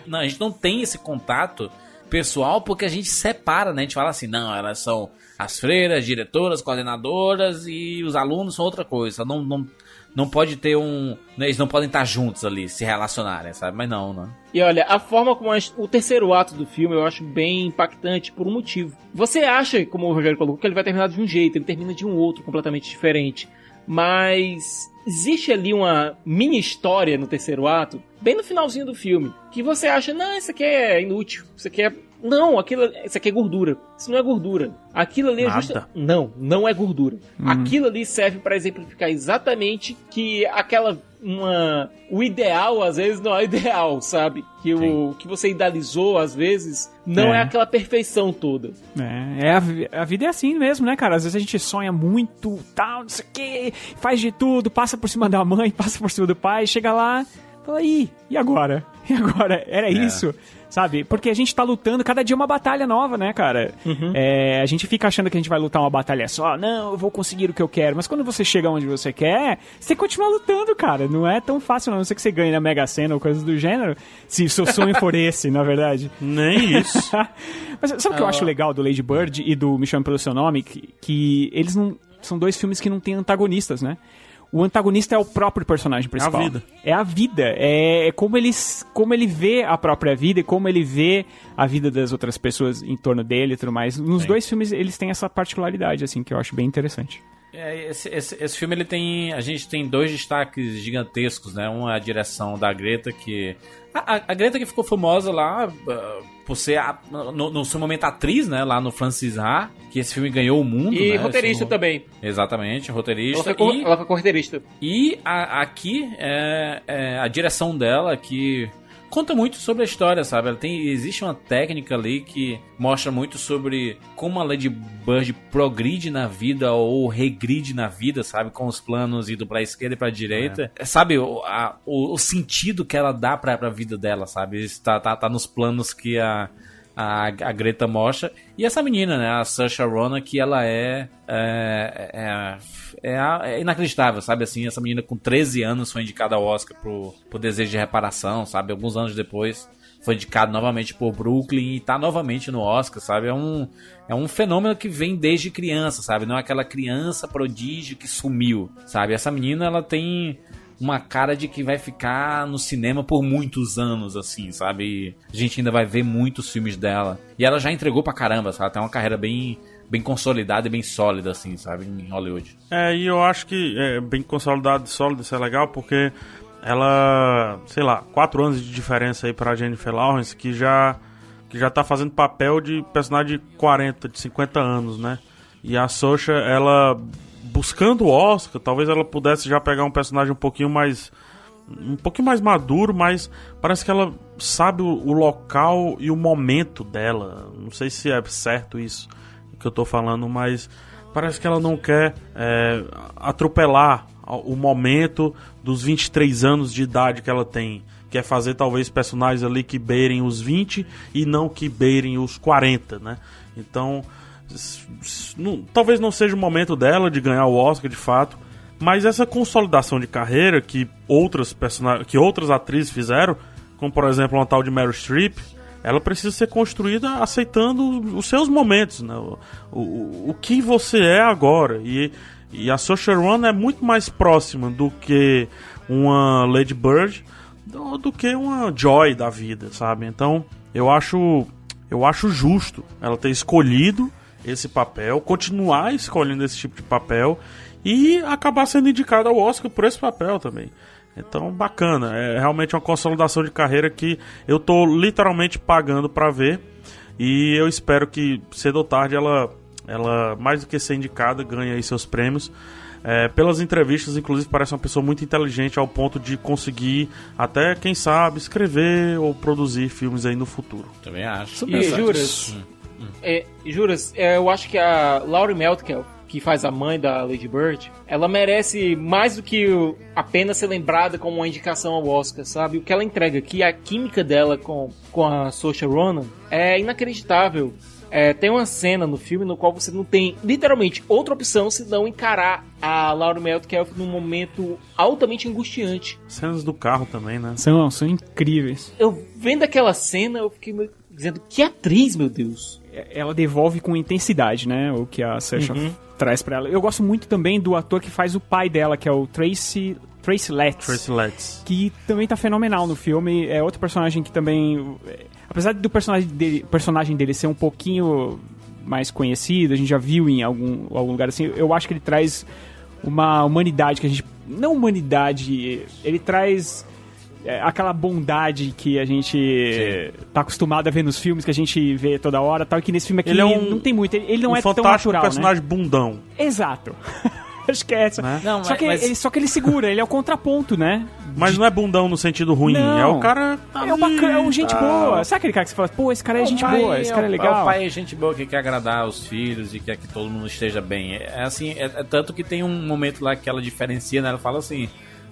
não, a gente não tem esse contato pessoal porque a gente separa, né? A gente fala assim, não, elas são as freiras, diretoras, coordenadoras e os alunos são outra coisa. Não, não, não pode ter um. né, Eles não podem estar juntos ali, se relacionarem, sabe? Mas não, né? E olha, a forma como o terceiro ato do filme eu acho bem impactante por um motivo. Você acha, como o Rogério colocou, que ele vai terminar de um jeito, ele termina de um outro completamente diferente. Mas existe ali uma mini história no terceiro ato, bem no finalzinho do filme, que você acha, não, isso aqui é inútil, isso aqui é. Não, aquilo, isso aqui é gordura. Isso não é gordura. Aquilo ali é justa. Não, não é gordura. Uhum. Aquilo ali serve para exemplificar exatamente que aquela uma o ideal às vezes não é ideal, sabe? Que o que você idealizou às vezes não é, É. aquela perfeição toda. É, é a, a vida é assim mesmo, né, cara? Às vezes a gente sonha muito, tal, não sei o quê, faz de tudo, passa por cima da mãe, passa por cima do pai, chega lá, fala, ih, e agora? E agora? Era isso? Sabe? Porque a gente tá lutando, cada dia é uma batalha nova, né, cara? É, a gente fica achando que a gente vai lutar uma batalha só, não, eu vou conseguir o que eu quero. Mas quando você chega onde você quer, você continua lutando, cara. Não é tão fácil, não. A não ser que você ganhe na Mega Sena ou coisas do gênero. Se o seu sonho for esse, na verdade. Nem isso. Mas sabe o que eu Ah. acho legal do Lady Bird e do Me Chame Pelo Seu Nome? Que, que eles não. São dois filmes que não têm antagonistas, né? O antagonista é o próprio personagem principal. vida. É a vida. É, é como, ele, como ele vê a própria vida e como ele vê a vida das outras pessoas em torno dele e tudo mais. Nos dois filmes eles têm essa particularidade, assim, que eu acho bem interessante. É, esse, esse, esse filme ele tem. A gente tem dois destaques gigantescos, né? Um é a direção da Greta, que. A, a- Greta que ficou famosa lá ah, por ser a- no, no seu momento atriz, né? Lá no Francis Ha, que esse filme ganhou o mundo. E né? roteirista Esse- também. Exatamente, roteirista. Ela foi, E- ela foi corteirista. e a- aqui é, é a direção dela que conta muito sobre a história, sabe? Ela tem, existe uma técnica ali que mostra muito sobre como a Lady Bird progride na vida ou regride na vida, sabe? Com os planos indo pra esquerda e pra direita. Sabe, o, a- o, o sentido que ela dá pra, pra vida dela, sabe? Isso tá, tá, tá nos planos que a, a, a Greta mostra. E essa menina, né? A Saoirse Ronan, que ela é... É, é, é, a- é inacreditável, sabe? Assim, essa menina com 13 anos foi indicada ao Oscar pro, pro Desejo de Reparação, sabe? Alguns anos depois foi indicado novamente por Brooklyn e tá novamente no Oscar, sabe? É um, é um fenômeno que vem desde criança, sabe? Não é aquela criança prodígio que sumiu, sabe? Essa menina, ela tem uma cara de que vai ficar no cinema por muitos anos, assim, sabe? A gente ainda vai ver muitos filmes dela. E ela já entregou pra caramba, sabe? Ela tem uma carreira bem, bem consolidada e bem sólida, assim, sabe? Em Hollywood. É, e eu acho que é bem consolidado e sólido, isso é legal, porque ela, sei lá, quatro anos de diferença aí pra Jennifer Lawrence, que já, que já tá fazendo papel de personagem de 40, de 50 anos, né? E a Socha, ela buscando o Oscar, talvez ela pudesse já pegar um personagem um pouquinho mais um pouquinho mais maduro, mas parece que ela sabe o, o local e o momento dela. Não sei se é certo isso que eu tô falando, mas parece que ela não quer é, atropelar o momento dos 23 anos de idade que ela tem. Quer fazer talvez personagens ali que beirem os 20 e não que beirem os 40, né? Então, não- talvez não seja o momento dela de ganhar o Oscar de fato, mas essa consolidação de carreira que outras personagens, que outras atrizes fizeram, como por exemplo uma tal de Meryl Streep, ela precisa ser construída aceitando os seus momentos, né? O, o, o que você é agora. E, e a Saoirse Ronan é muito mais próxima do que uma Lady Bird do, do que uma Joy da vida, sabe? Então, eu acho eu acho justo ela ter escolhido esse papel, continuar escolhendo esse tipo de papel e acabar sendo indicada ao Oscar por esse papel também. Então, bacana. É realmente uma consolidação de carreira que eu tô literalmente pagando pra ver. E eu espero que cedo ou tarde ela, ela mais do que ser indicada, ganhe aí seus prêmios. É, pelas entrevistas, inclusive, parece uma pessoa muito inteligente ao ponto de conseguir, até quem sabe, escrever ou produzir filmes aí no futuro. Também acho. E juras, é, juras, é, eu acho que a Laurie Metcalf, que faz a mãe da Lady Bird, ela merece mais do que apenas ser lembrada como uma indicação ao Oscar, sabe? O que ela entrega aqui, a química dela com, com a Saoirse Ronan é inacreditável. É, tem uma cena no filme no qual você não tem literalmente outra opção senão encarar a Laurie Metcalf num momento altamente angustiante. Cenas do carro também, né? São, são incríveis. Eu vendo aquela cena, eu fiquei meio dizendo que atriz, meu Deus. Ela devolve com intensidade, né? O que a Saoirse Uhum. traz pra ela. Eu gosto muito também do ator que faz o pai dela, que é o Tracy, Tracy Letts. Tracy Letts. Que também tá fenomenal no filme. É outro personagem que também... é, Apesar do personagem dele, personagem dele ser um pouquinho mais conhecido, a gente já viu em algum, algum lugar assim, eu acho que ele traz uma humanidade que a gente... Não humanidade, ele traz... é, aquela bondade que a gente tá acostumado a ver nos filmes, que a gente vê toda hora, tal, e que nesse filme aqui Ele é um- não tem muito. Ele, ele não um é tão natural, personagem né? bundão. Exato. Acho que é essa. Não, só, mas- que mas- ele, só que ele segura, ele é o contraponto, né? Mas não é bundão no sentido ruim, Não. é o cara. É, o bacana, é um gente tá. boa. Sabe aquele cara que você fala, pô, esse cara é, O gente pai boa, esse cara é o- legal. O pai é gente boa que quer agradar os filhos e quer que todo mundo esteja bem. É é assim, é, é tanto que tem um momento lá que ela diferencia, né? Ela fala assim: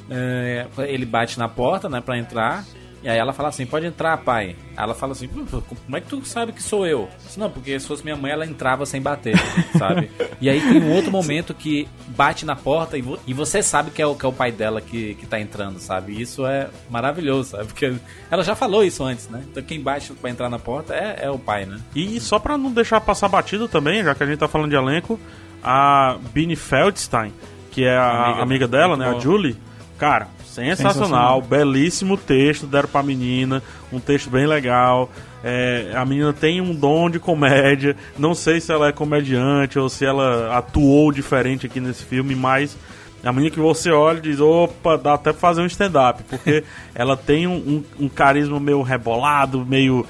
é, ele bate na porta, né, pra entrar. E aí ela fala assim, pode entrar, pai. Aí ela fala assim, "Pô, pô, como é que tu sabe que sou eu? Disse, Não, porque se fosse minha mãe, ela entrava sem bater, sabe? E aí tem um outro momento que bate na porta e, vo- e você sabe que é, o, que é o pai dela que, que tá entrando, sabe? E isso é maravilhoso, sabe? Porque ela já falou isso antes, né? Então quem bate pra entrar na porta é, é o pai, né? E só pra não deixar passar batido também, já que a gente tá falando de elenco, a Bini Feldstein, que é a Amiga amiga, dela, né, bom. a Julie, cara, sensacional, Sensacional. belíssimo texto, deram pra menina, um texto bem legal. É, a menina tem um dom de comédia, não sei se ela é comediante ou se ela atuou diferente aqui nesse filme, mas a menina que você olha e diz, opa, dá até pra fazer um stand-up, porque ela tem um, um- um carisma meio rebolado, meio.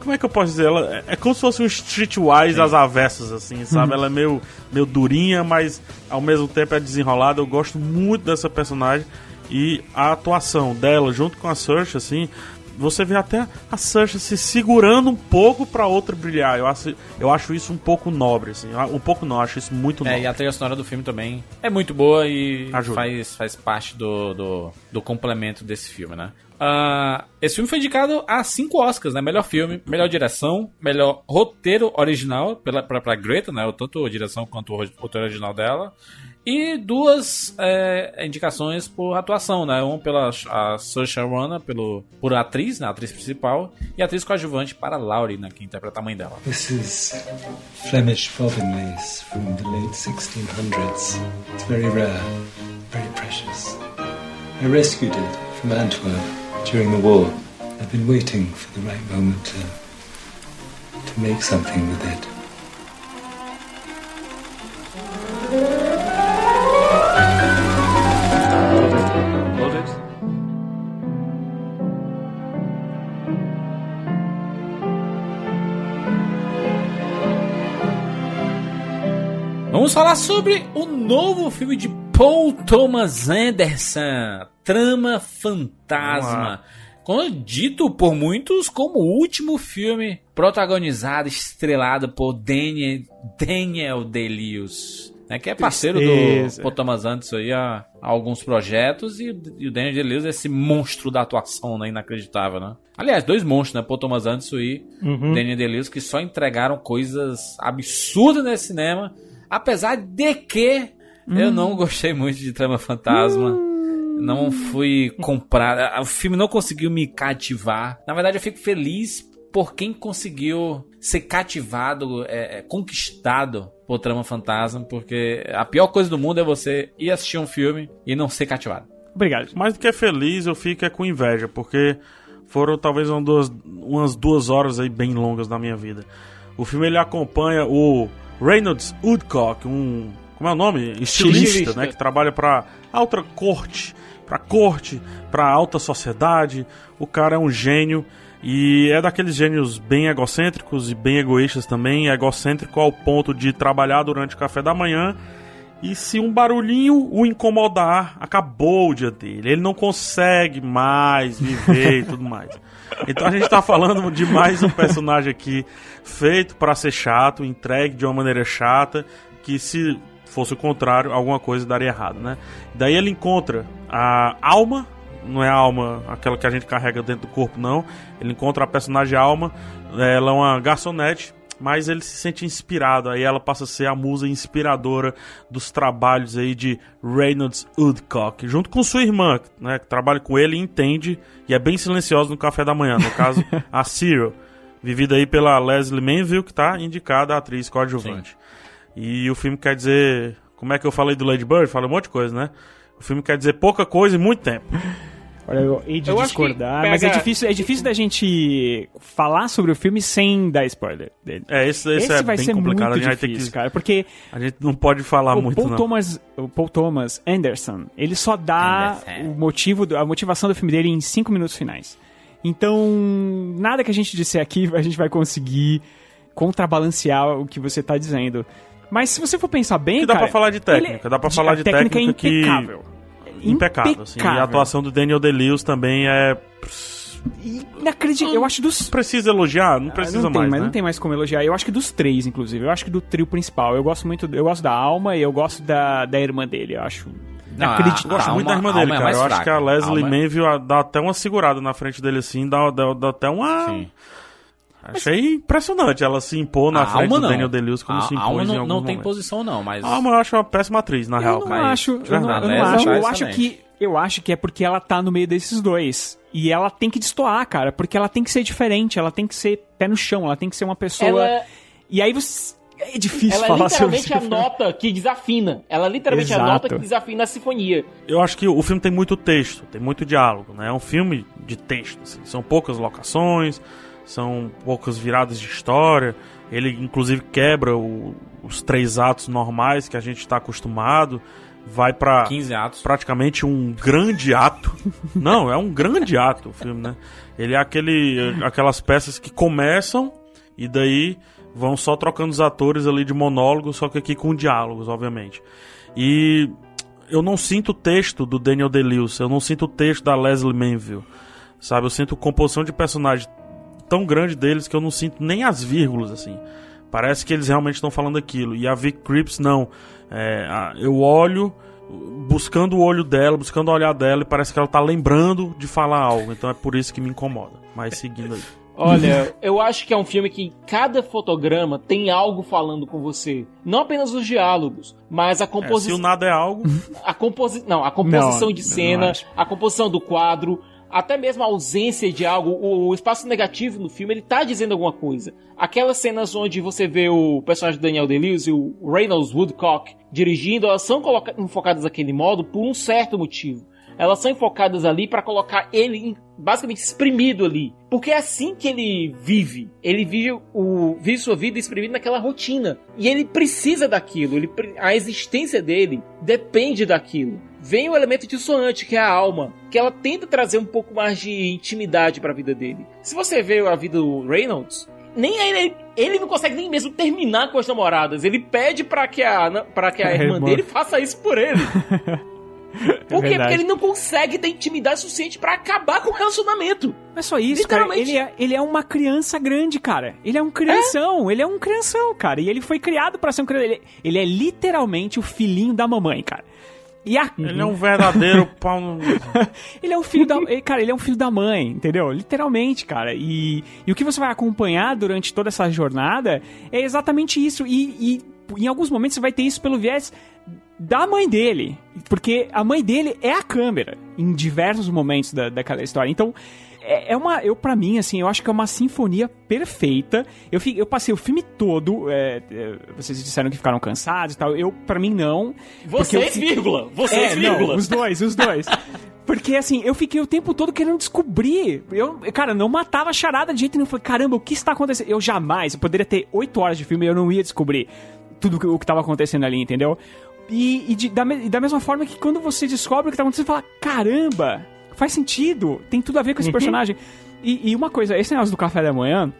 Como é que eu posso dizer? Ela é- é como se fosse um streetwise às avessas, assim, sabe? Ela é meio, meio durinha, mas ao mesmo tempo é desenrolada. Eu gosto muito dessa personagem e a atuação dela junto com a Saoirse, assim, você vê até a Saoirse se segurando um pouco pra outra brilhar. Eu acho, eu acho isso um pouco nobre, assim. Um pouco não, acho isso muito É, nobre. e a trilha sonora do filme também é muito boa e Ajuda. faz, faz parte do, do, do complemento desse filme, né? Ah, esse filme foi indicado a cinco Oscars, né? Melhor filme, melhor direção, melhor roteiro original pela, pra, pra Greta, né? Tanto a direção quanto o ro- roteiro original dela. E duas é, indicações por atuação, né? Uma pela a Saoirse Ronan, pelo, por atriz, né? Atriz principal. E atriz coadjuvante para Laurie, né? Que interpreta a mãe dela. This is Flemish bobbin lace from the late 1600s. It's very rare, very precious. I rescued it from Antwerp during the war. I've been waiting for the right moment to, to make something with it. Vamos falar sobre o novo filme de Paul Thomas Anderson, Trama Fantasma. Como dito por muitos como o último filme protagonizado, estrelado por Daniel, Daniel Day-Lewis. Né, que é parceiro Tristeza. do Paul Thomas Anderson aí a, a alguns projetos e, e o Daniel Day-Lewis é esse monstro da atuação, né, inacreditável, né? Aliás, dois monstros, né, Paul Thomas Anderson e Uhum. Daniel Day-Lewis que só entregaram coisas absurdas nesse cinema, apesar de que eu não gostei muito de Trama Fantasma. Não fui comprar. O filme não conseguiu me cativar. Na verdade, eu fico feliz por quem conseguiu ser cativado, é, é, conquistado por Trama Fantasma, porque a pior coisa do mundo é você ir assistir um filme e não ser cativado. Obrigado. Mais do que feliz, eu fico é com inveja, porque foram talvez umas duas, umas duas horas aí bem longas da minha vida. O filme ele acompanha o Reynolds Woodcock, um. Como é o nome? Estilista, Estilista. né? Que trabalha pra alta corte, pra corte, pra alta sociedade. O cara é um gênio. E é daqueles gênios bem egocêntricos e bem egoístas também, egocêntrico ao ponto de trabalhar durante o café da manhã e se um barulhinho o incomodar, acabou o dia dele. Ele não consegue mais viver e tudo mais. Então a gente tá falando de mais um personagem aqui feito para ser chato, entregue de uma maneira chata, que se fosse o contrário, alguma coisa daria errado, né? Daí ele encontra a alma, não é a alma aquela que a gente carrega dentro do corpo, não. Ele encontra a personagem alma, ela é uma garçonete mas ele se sente inspirado. Aí ela passa a ser a musa inspiradora dos trabalhos aí de Reynolds Woodcock, junto com sua irmã, né, que trabalha com ele e entende e é bem silenciosa no café da manhã. No caso, a Cyril, vivida aí pela Leslie Manville, que tá indicada a atriz coadjuvante. E o filme quer dizer, como é que eu falei do Lady Bird? Falei um monte de coisa, né? O filme quer dizer pouca coisa e muito tempo. Olha, eu hei de Eu discordar, pega- mas é difícil, é difícil da gente falar sobre o filme sem dar spoiler dele. É, esse, esse, é vai bem ser complicado. muito a gente vai ter difícil, que. cara, porque A gente não pode falar o muito, Paul não. Thomas, o Paul Thomas Anderson, ele só dá o motivo, a motivação do filme dele em cinco minutos finais. Então, nada que a gente disser aqui a gente vai conseguir contrabalancear o que você tá dizendo. Mas se você for pensar bem, Que dá cara, pra falar de técnica, ele- dá pra falar de técnica, técnica é que- impecável. impecável, assim. E a atuação do Daniel Day-Lewis também é... Inacreditável. Eu acho dos Precisa elogiar? Não precisa Ah, não tem, mais, mas né? não tem mais como elogiar. Eu acho que dos três, inclusive. Eu acho que do trio principal. Eu gosto muito. Eu gosto da Alma e eu gosto da, da irmã dele. Eu acho. Não, inacreditável. Eu gosto muito da irmã dele, é cara. mais Eu acho fraca. que a Leslie A alma é- Manville dá até uma segurada na frente dele assim, dá, dá, dá até uma... Achei impressionante ela se impor na A frente alma do não. Daniel Day-Lewis como A se impôs alma em não, não tem posição não, mas... A alma eu acho uma péssima atriz, na real. Eu não mas- acho, eu não, eu não acho. tá Eu acho que eu acho que é porque ela tá no meio desses dois. E ela tem que destoar, cara, porque ela tem que ser diferente, ela tem que ser pé no chão, ela tem que ser uma pessoa. Ela- E aí você é difícil Ela falar sobre literalmente esse filme. anota que desafina. Ela literalmente Exato. anota que desafina a sinfonia. Eu acho que o filme tem muito texto, tem muito diálogo, né? É um filme de texto, assim. São poucas locações, são poucas viradas de história. Ele, inclusive, quebra o- os três atos normais que a gente está acostumado. Vai pra 15 atos. praticamente um grande ato. Não, é um grande ato o filme, né? Ele é aquele, aquelas peças que começam e daí vão só trocando os atores ali de monólogo, só que aqui com diálogos, obviamente. E eu não sinto o texto do Daniel Day-Lewis, eu não sinto o texto da Leslie Manville, sabe? Eu sinto composição de personagem tão grande deles que eu não sinto nem as vírgulas, assim. Parece que eles realmente estão falando aquilo. E a Vic Cripps, não. É, a- eu olho buscando o olho dela, buscando o olhar dela, e parece que ela tá lembrando de falar algo. Então é por isso que me incomoda. Mas seguindo aí. Olha, eu acho que é um filme que cada fotograma tem algo falando com você. Não apenas os diálogos, mas a É, se composição. o nada é algo. a composi não, a composição Não, de cena, a composição do quadro, até mesmo a ausência de algo, o, espaço negativo no filme, ele tá dizendo alguma coisa. Aquelas cenas onde você vê o personagem do Daniel Day-Lewis e o Reynolds Woodcock dirigindo, elas são enfocadas daquele modo por um certo motivo. Elas são enfocadas ali pra colocar ele basicamente exprimido ali, porque é assim que ele vive. Ele vive o vive sua vida exprimido naquela rotina e ele precisa daquilo. Ele, a existência dele depende daquilo. Vem o elemento dissonante que é a alma, que ela tenta trazer um pouco mais de intimidade pra vida dele. Se você vê a vida do Reynolds, nem ele, ele não consegue nem mesmo terminar com as namoradas. Ele pede pra que a, pra que a É, irmã dele faça isso por ele. Por quê? verdade. Porque ele não consegue ter intimidade suficiente pra acabar com o relacionamento. Não é só isso, cara. Ele é, ele é uma criança grande, cara. Ele é um crianção. Ele é um crianção, cara. E ele foi criado pra ser um criança. Ele, ele é literalmente o filhinho da mamãe, cara. Ele é um verdadeiro pau no... ele é um filho da. Cara, ele é um filho da mãe, entendeu? Literalmente, cara. E, e o que você vai acompanhar durante toda essa jornada é exatamente isso. E, e em alguns momentos você vai ter isso pelo viés da mãe dele. Porque a mãe dele é a câmera em diversos momentos da, daquela história. Então. É é uma, eu para mim assim, eu acho que é uma sinfonia perfeita. Eu, eu passei o filme todo. é, é, vocês disseram que ficaram cansados e tal. Eu, para mim não. Vocês, fi- vírgula. Vocês, é, não, vírgula. os dois, os dois. Porque assim, eu fiquei o tempo todo querendo descobrir. Eu, cara, não matava a charada de jeito nenhum. Falei, caramba, o que está acontecendo? Eu jamais, eu poderia ter oito horas de filme e eu não ia descobrir tudo o que estava acontecendo ali, entendeu? E, e de- da, e da mesma forma que quando você descobre o que está acontecendo, você fala, caramba, faz sentido, tem tudo a ver com esse Uhum. personagem. E, e uma coisa, esse negócio do café da manhã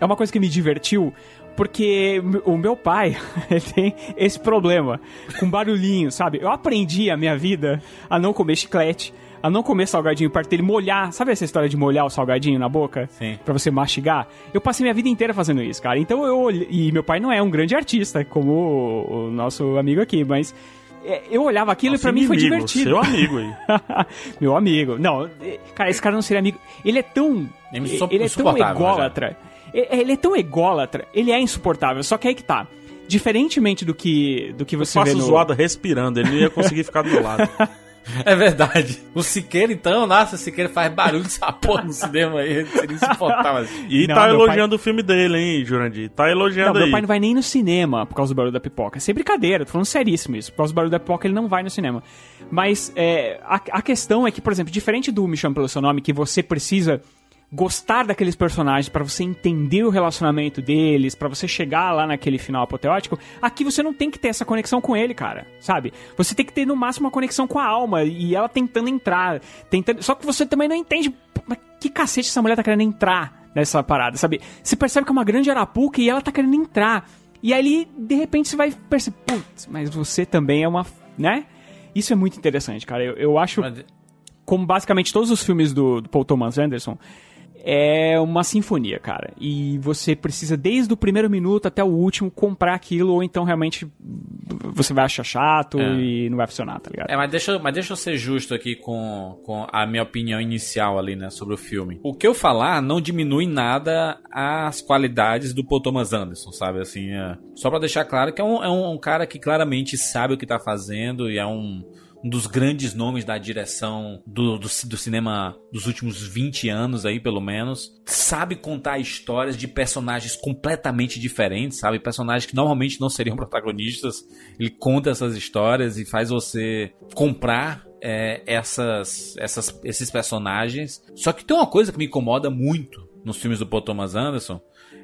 é uma coisa que me divertiu, porque o meu pai ele tem esse problema com barulhinho, sabe? Eu aprendi a minha vida a não comer chiclete, a não comer salgadinho perto dele, molhar. Sabe essa história de molhar o salgadinho na boca? Sim. Pra você mastigar? Eu passei minha vida inteira fazendo isso, cara. Então eu. E meu pai não é um grande artista, como o, o nosso amigo aqui, mas. É, Eu olhava aquilo Nosso e pra mim foi divertido. seu amigo aí. Meu amigo. Não, é, cara, esse cara não seria amigo. Ele é tão. É insu- Ele é tão insuportável, ególatra. E- Ele é tão ególatra. Ele é insuportável. Só que aí que tá. Diferentemente do que, do que Eu você faço vê no... zoada respirando, ele não ia conseguir ficar do meu lado. É verdade. O Siqueira, então, nossa, o Siqueira faz barulho dessa porra no cinema aí. Seria insuportável. E Não, tá meu elogiando o filme dele, hein, Jurandir? Tá Não, elogiando meu aí. pai não vai nem no cinema por causa do barulho da pipoca. Sem brincadeira, tô falando seríssimo isso. Por causa do barulho da pipoca, ele não vai no cinema. Mas é, a, a questão é que, por exemplo, diferente do Me Chame Pelo Seu Nome, que você precisa gostar daqueles personagens pra você entender o relacionamento deles, pra você chegar lá naquele final apoteótico, aqui você não tem que ter essa conexão com ele, cara, sabe? Você tem que ter no máximo uma conexão com a alma e ela tentando entrar, tentando, só que você também não entende, mas que cacete essa mulher tá querendo entrar nessa parada, sabe? Você percebe que é uma grande arapuca e ela tá querendo entrar. E aí, de repente, você vai perceber, putz, mas você também é uma, né? Isso é muito interessante, cara. Eu, eu acho como basicamente todos os filmes do, do Paul Thomas Anderson, é uma sinfonia, cara. E você precisa, desde o primeiro minuto até o último, comprar aquilo, ou então realmente você vai achar chato É. e não vai funcionar, tá ligado? É, mas deixa, eu- mas deixa eu ser justo aqui com, com a minha opinião inicial ali, né, sobre o filme. O que eu falar não diminui nada as qualidades do Paul Thomas Anderson, sabe? Assim, é, só pra deixar claro que é um, é um, um cara que claramente sabe o que tá fazendo e é um, um dos grandes nomes da direção do, do, do cinema dos últimos 20 anos aí, pelo menos. Sabe contar histórias de personagens completamente diferentes, sabe? Personagens que normalmente não seriam protagonistas. Ele conta essas histórias e faz você comprar é, essas, essas, esses personagens. Só que tem uma coisa que me incomoda muito nos filmes do Paul Thomas Anderson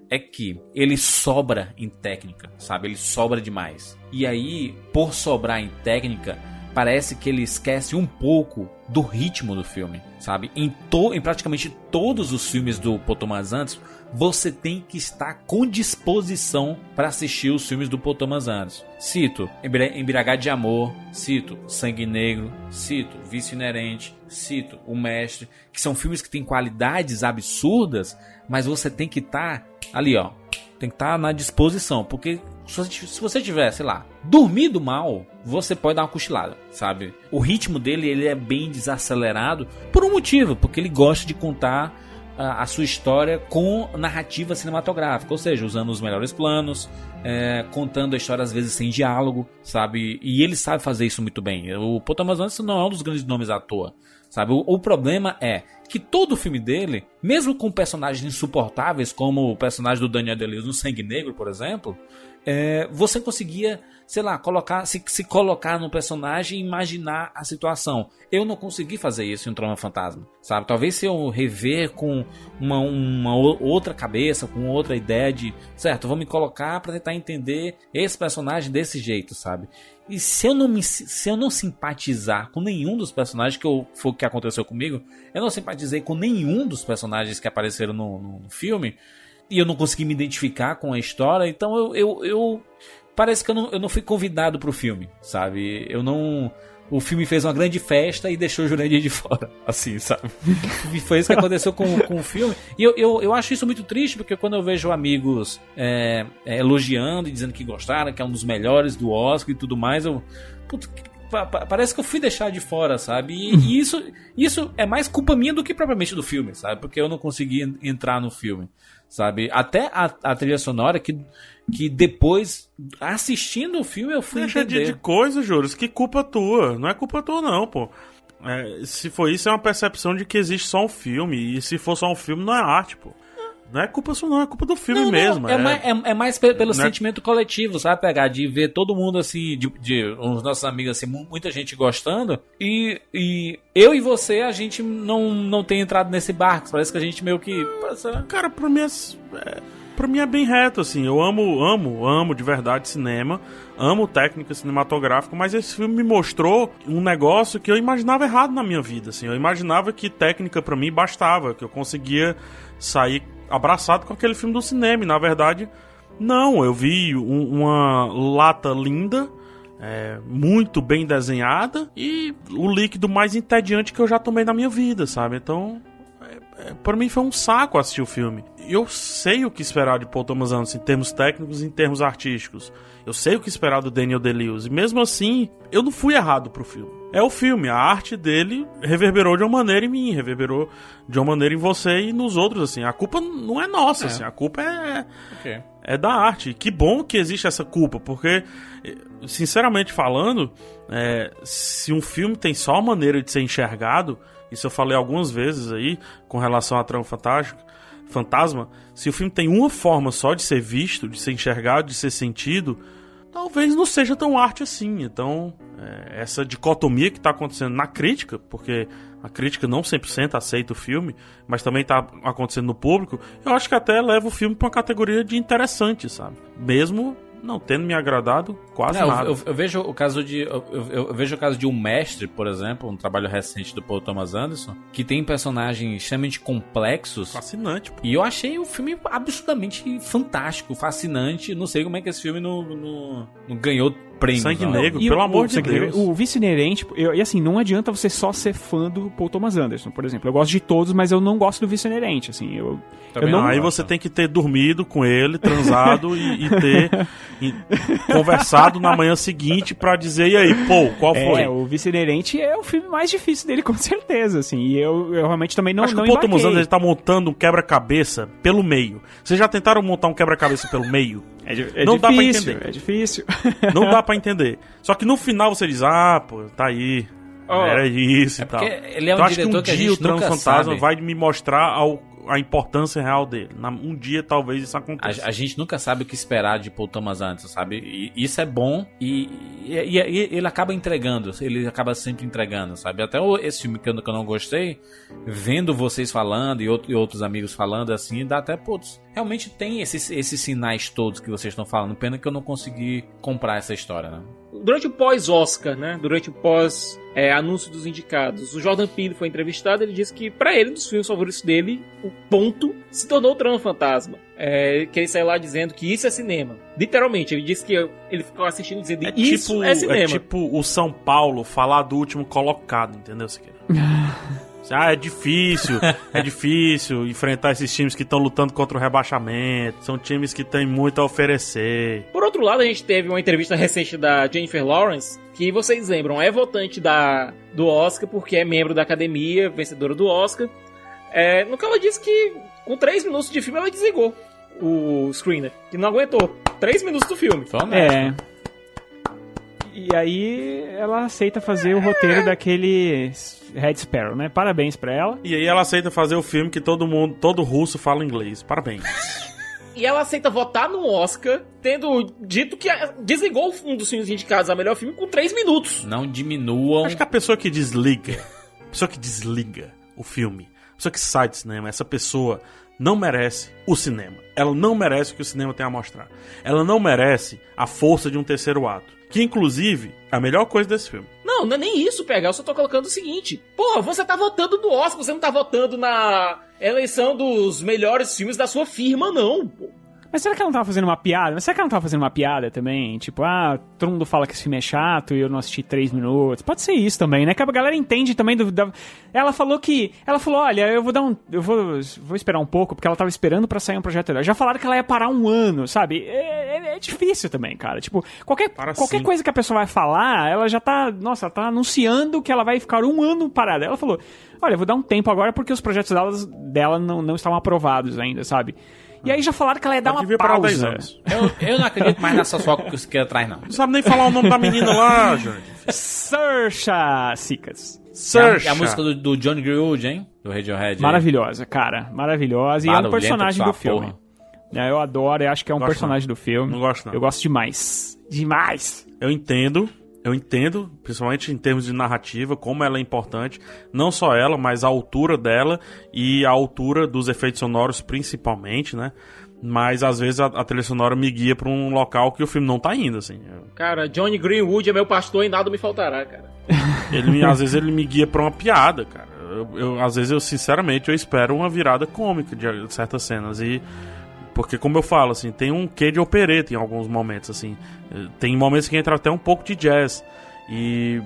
é que ele sobra em técnica, sabe? Ele sobra demais. E aí, por sobrar em técnica, parece que ele esquece um pouco do ritmo do filme, sabe? Em, to, em praticamente todos os filmes do Paul Anderson, você tem que estar com disposição para assistir os filmes do Paul Anderson. Cito Embriagado de Amor, cito Sangue Negro, cito Vício Inerente, cito O Mestre, que são filmes que têm qualidades absurdas, mas você tem que estar ali, ó. Tem que estar na disposição, porque se você- tiver, sei lá, dormido mal, você pode dar uma cochilada, sabe? O ritmo dele ele é bem desacelerado por um motivo, porque ele gosta de contar a, a sua história com narrativa cinematográfica, ou seja, usando os melhores planos, é, contando a história às vezes sem diálogo, sabe? E ele sabe fazer isso muito bem. O Paul Thomas Anderson não é um dos grandes nomes à toa. Sabe? O, o problema é que todo o filme dele, mesmo com personagens insuportáveis, como o personagem do Daniel Day-Lewis no Sangue Negro, por exemplo, é, você conseguia, sei lá, colocar, se, se colocar no personagem e imaginar a situação. Eu não consegui fazer isso em um Trama Fantasma, sabe? Talvez se eu rever com uma, uma outra cabeça, com outra ideia de, certo, vou me colocar para tentar entender esse personagem desse jeito, sabe? E se eu não me, se eu não simpatizar com nenhum dos personagens que eu, foi o que aconteceu comigo, eu não simpatizei com nenhum dos personagens que apareceram no, no filme. E eu não consegui me identificar com a história, então eu, eu, eu parece que eu não, eu não fui convidado pro filme, sabe? Eu não o filme fez uma grande festa e deixou o Jurandir de fora, assim, sabe? E foi isso que aconteceu com, com o filme. E eu, eu, eu acho isso muito triste, porque quando eu vejo amigos é, é, elogiando e dizendo que gostaram, que é um dos melhores do Oscar e tudo mais, eu. Puta, parece que eu fui deixar de fora, sabe? E, isso, isso é mais culpa minha do que propriamente do filme, sabe? Porque eu não consegui entrar no filme, sabe? Até a, a trilha sonora que que depois, assistindo o filme, eu fui Deixa entender. de, de coisa, Juros. Que culpa tua. Não é culpa tua, não, pô. É, se for isso, é uma percepção de que existe só um filme. E se for só um filme, não é arte, pô. Não é culpa sua, não, é culpa do filme não, mesmo. Não, é, é, mais, é, é, mais pelo né? sentimento coletivo, sabe, pegar? De ver todo mundo assim, de, de os nossos amigos assim, muita gente gostando, e, e eu e você, a gente não, não tem entrado nesse barco. Parece que a gente meio que. Cara, pra mim é, pra mim é bem reto, assim. Eu amo, amo, amo de verdade cinema, amo técnica cinematográfica, mas esse filme me mostrou um negócio que eu imaginava errado na minha vida, assim. Eu imaginava que técnica para mim bastava, que eu conseguia sair abraçado com aquele filme do cinema. E na verdade, não. Eu vi um, uma lata linda. É, muito bem desenhada e o líquido mais entediante que eu já tomei na minha vida, sabe? Então, é, para mim foi um saco assistir o filme. Eu sei o que esperar de Paul Thomas Anderson em termos técnicos e em termos artísticos. Eu sei o que esperar do Daniel Day-Lewis. E mesmo assim, eu não fui errado pro filme. É o filme, a arte dele reverberou de uma maneira em mim, reverberou de uma maneira em você e nos outros, assim. A culpa não é nossa, é. assim, a culpa é, okay. é da arte. Que bom que existe essa culpa, porque, sinceramente falando, é, se um filme tem só uma maneira de ser enxergado, isso eu falei algumas vezes aí com relação à trama fantástica, fantasma. Se o filme tem uma forma só de ser visto, de ser enxergado, de ser sentido, talvez não seja tão arte assim. Então, é, essa dicotomia que está acontecendo na crítica, porque a crítica não 100% aceita o filme, mas também está acontecendo no público, eu acho que até leva o filme para uma categoria de interessante, sabe? Mesmo não tendo me agradado quase não, nada. Eu, eu, vejo o caso de eu, eu, vejo o caso de um mestre, por exemplo, um trabalho recente do Paul Thomas Anderson, que tem personagens extremamente complexos. Fascinante. Pô. E eu achei o filme absurdamente fantástico, fascinante. Não sei como é que esse filme não, não, não ganhou prêmio. Sangue não. Negro, e pelo o, amor de Deus. O vício inerente, eu, e assim, não adianta você só ser fã do Paul Thomas Anderson, por exemplo. Eu gosto de todos, mas eu não gosto do vício inerente, assim. Eu, eu não, aí você tem que ter dormido com ele, transado e, e, ter e, conversado na manhã seguinte para dizer, e aí, pô, qual foi? É, o vício inerente é o filme mais difícil dele, com certeza, assim. E eu, eu realmente também não Acho não que o Paul Thomas Anderson tá montando um quebra-cabeça pelo meio. Vocês já tentaram montar um quebra-cabeça pelo meio? É, é não difícil, dá pra entender. É difícil. Não dá pra entender. Só que no final você diz, ah, pô, tá aí. Oh, Era isso é e tal. Ele é um então, diretor acho que um que dia a o gente nunca Transfantasma sabe. vai me mostrar ao, a importância real dele. Na, um dia talvez isso aconteça. A, a, gente nunca sabe o que esperar de Paul Thomas Anderson, sabe? E, isso é bom e, e, e, ele acaba entregando, ele acaba sempre entregando, sabe? Até esse filme que eu, que eu não gostei, vendo vocês falando e, outro, e outros amigos falando assim, dá até, putz, realmente tem esses, esses sinais todos que vocês estão falando. Pena que eu não consegui comprar essa história, né? Durante o pós-Oscar, né? Durante o pós é, anúncio dos indicados, o Jordan Peele foi entrevistado. Ele disse que para ele, dos filmes favoritos dele, o ponto se tornou o Trama Fantasma. É, que ele saiu lá dizendo que isso é cinema. Literalmente, ele disse que ele ficou assistindo dizendo é isso tipo, é cinema. É tipo o São Paulo falar do último colocado, entendeu? Ah, é difícil, é difícil enfrentar esses times que estão lutando contra o rebaixamento. São times que têm muito a oferecer. Por outro lado, a gente teve uma entrevista recente da Jennifer Lawrence, que vocês lembram, é votante da, do Oscar, porque é membro da academia, vencedora do Oscar. É, no que ela disse que com 3 minutos de filme ela desligou o screener, que não aguentou. 3 minutos do filme. É. E aí ela aceita fazer o roteiro daquele Red Sparrow, né? Parabéns pra ela. E aí ela aceita fazer o filme que todo mundo, todo russo fala inglês. Parabéns. E ela aceita votar no Oscar, tendo dito que desligou um dos filmes indicados a melhor filme com 3 minutos. Não diminuam. Acho que a pessoa que desliga, a pessoa que desliga o filme, a pessoa que sai do cinema, essa pessoa não merece o cinema. Ela não merece o que o cinema tem a mostrar. Ela não merece a força de um terceiro ato. Que, inclusive, a melhor coisa desse filme. Não, não é nem isso, pegar. Eu só tô colocando o seguinte. Porra, você tá votando no Oscar, você não tá votando na eleição dos melhores filmes da sua firma, não. Mas será que ela não tava fazendo uma piada? Mas será que ela não tava fazendo uma piada também? Tipo, ah, todo mundo fala que esse filme é chato e eu não assisti três minutos. Pode ser isso também, né? Que a galera entende também do. Da... Ela falou que. Ela falou: olha, eu vou dar um. Eu vou, vou esperar um pouco, porque ela tava esperando pra sair um projeto dela. Já falaram que ela ia parar um ano, sabe? É, é- é difícil também, cara. Tipo, qualquer, qualquer sim. coisa que a pessoa vai falar, ela já tá. Nossa, ela tá anunciando que ela vai ficar um ano parada. Ela falou: olha, eu vou dar um tempo agora porque os projetos dela, dela não, não estavam aprovados ainda, sabe? E aí já falaram que ela ia dar uma devia parar 10 pausa. anos. Eu, eu não acredito mais nessa soca que você quer atrás, não. Não sabe nem falar o nome da menina lá, gente. Saoirse Sicas. É a, a música do, do John Greenwood, hein? Do Radiohead. aí. Maravilhosa, cara. Maravilhosa. E é um personagem do filme. É, eu adoro, eu acho que é um Gosto personagem do filme. Não gosto, não. Eu gosto demais. Demais. Eu entendo, eu entendo, principalmente em termos de narrativa, como ela é importante. Não só ela, mas a altura dela e a altura dos efeitos sonoros, principalmente, né? Mas às vezes a, a trilha sonora me guia pra um local que o filme não tá indo, assim. Cara, Johnny Greenwood é meu pastor e nada me faltará, cara. Ele me- às vezes ele me guia pra uma piada, cara. Eu, eu- às vezes eu, sinceramente, eu espero uma virada cômica de certas cenas. E. Porque, como eu falo, assim, tem um quê de opereta em alguns momentos, assim. Eh, Tem momentos que entra até um pouco de jazz. E.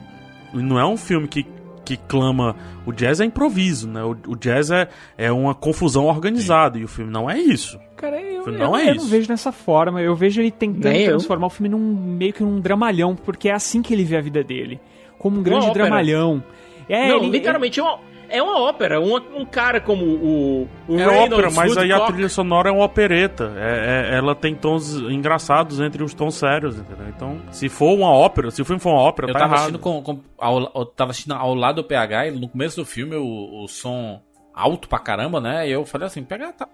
não é um filme que, que clama. O jazz é improviso, né? O, o jazz é, é uma confusão organizada. E o filme não é isso. Cara, eu, eu- não é eu isso. não vejo dessa forma. Eu vejo ele tentando Nem eu. transformar o filme num meio que num dramalhão, porque é assim que ele vê a vida dele. Como um grande dramalhão. É, não, ele- literalmente é uma, é uma ópera. uma- um cara como o, o É Reynolds ópera, mas aí a Woodcock- trilha sonora é uma opereta. É- é- ela tem tons engraçados entre os tons sérios, entendeu? Então, se for uma ópera, se o filme for uma ópera, Eu tá tava errado. assistindo, com, com- ao, eu tava assistindo ao lado do PH e no começo do filme o, o som alto pra caramba, né? E eu falei assim, PH, tá,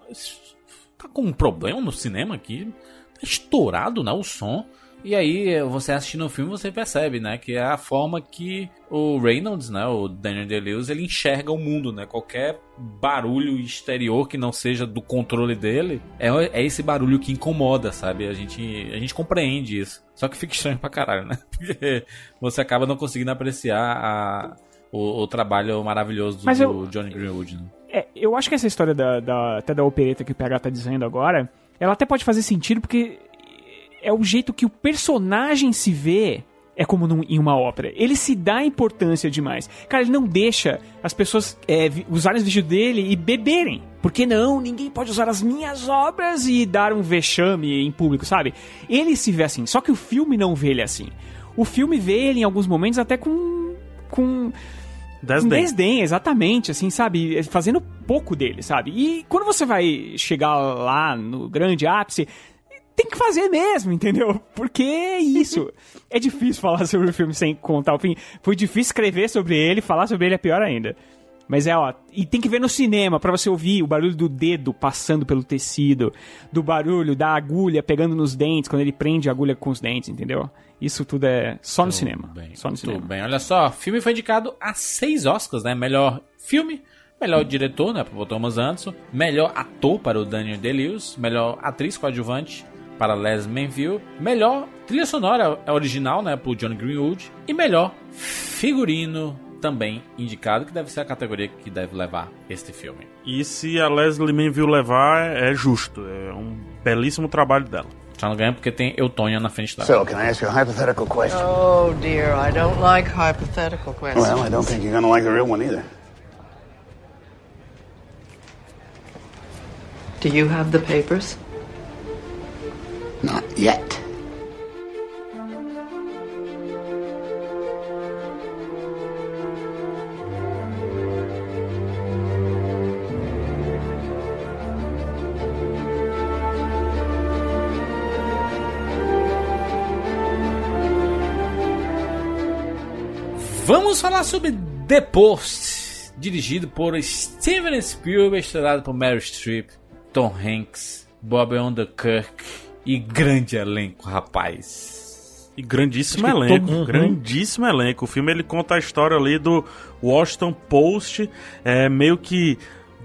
tá com um problema no cinema aqui? Tá estourado, né? O som. E aí, você assistindo o filme, você percebe, né? Que é a forma que o Reynolds, né? O Daniel Day-Lewis, ele enxerga o mundo, né? Qualquer barulho exterior que não seja do controle dele, é, é esse barulho que incomoda, sabe? A gente, a gente compreende isso. Só que fica estranho pra caralho, né? Porque você acaba não conseguindo apreciar a- o, o trabalho maravilhoso do, eu- do Johnny Greenwood, né? É, eu acho que essa história da, da- até da opereta que o PH tá dizendo agora, ela até pode fazer sentido porque é o jeito que o personagem se vê é como num- em uma ópera. Ele se dá importância demais. Cara, ele não deixa as pessoas é, usarem os vestidos dele e beberem. Porque não, ninguém pode usar as minhas obras e dar um vexame em público, sabe? Ele se vê assim, só que o filme não vê ele assim. O filme vê ele em alguns momentos até com. com Desdém. com desdém, exatamente, assim, sabe? Fazendo pouco dele, sabe? E quando você vai chegar lá no grande ápice, tem que fazer mesmo, entendeu? Porque é isso. é difícil falar sobre o filme sem contar o fim. Foi difícil escrever sobre ele, falar sobre ele é pior ainda. Mas é, ó, e tem que ver no cinema pra você ouvir o barulho do dedo passando pelo tecido, do barulho da agulha pegando nos dentes, quando ele prende a agulha com os dentes, entendeu? Isso tudo é só no cinema. só no cinema. bem, olha só, o filme foi indicado a seis Oscars, né? Melhor filme, melhor diretor, né, para o Thomas Anderson, melhor ator para o Daniel Day-Lewis, melhor atriz coadjuvante para Les Manville, melhor trilha sonora original, né, para o John Greenwood e melhor figurino também indicado, que deve ser a categoria que deve levar este filme. E se a Leslie Manville levar, é justo. É um belíssimo trabalho dela. Só não ganha porque tem Eutônia na frente dela. So, can I ask you a hypothetical question? Oh dear, I don't like hypothetical questions. Well, I don't think you're gonna like the real one either. Do you have the papers? Not yet. Vamos falar sobre The Post, dirigido por Steven Spielberg, estrelado por Meryl Streep, Tom Hanks, Bob Odenkirk e grande elenco, rapaz. E grandíssimo elenco, grandíssimo elenco. O filme ele conta a história ali do Washington Post, é, meio que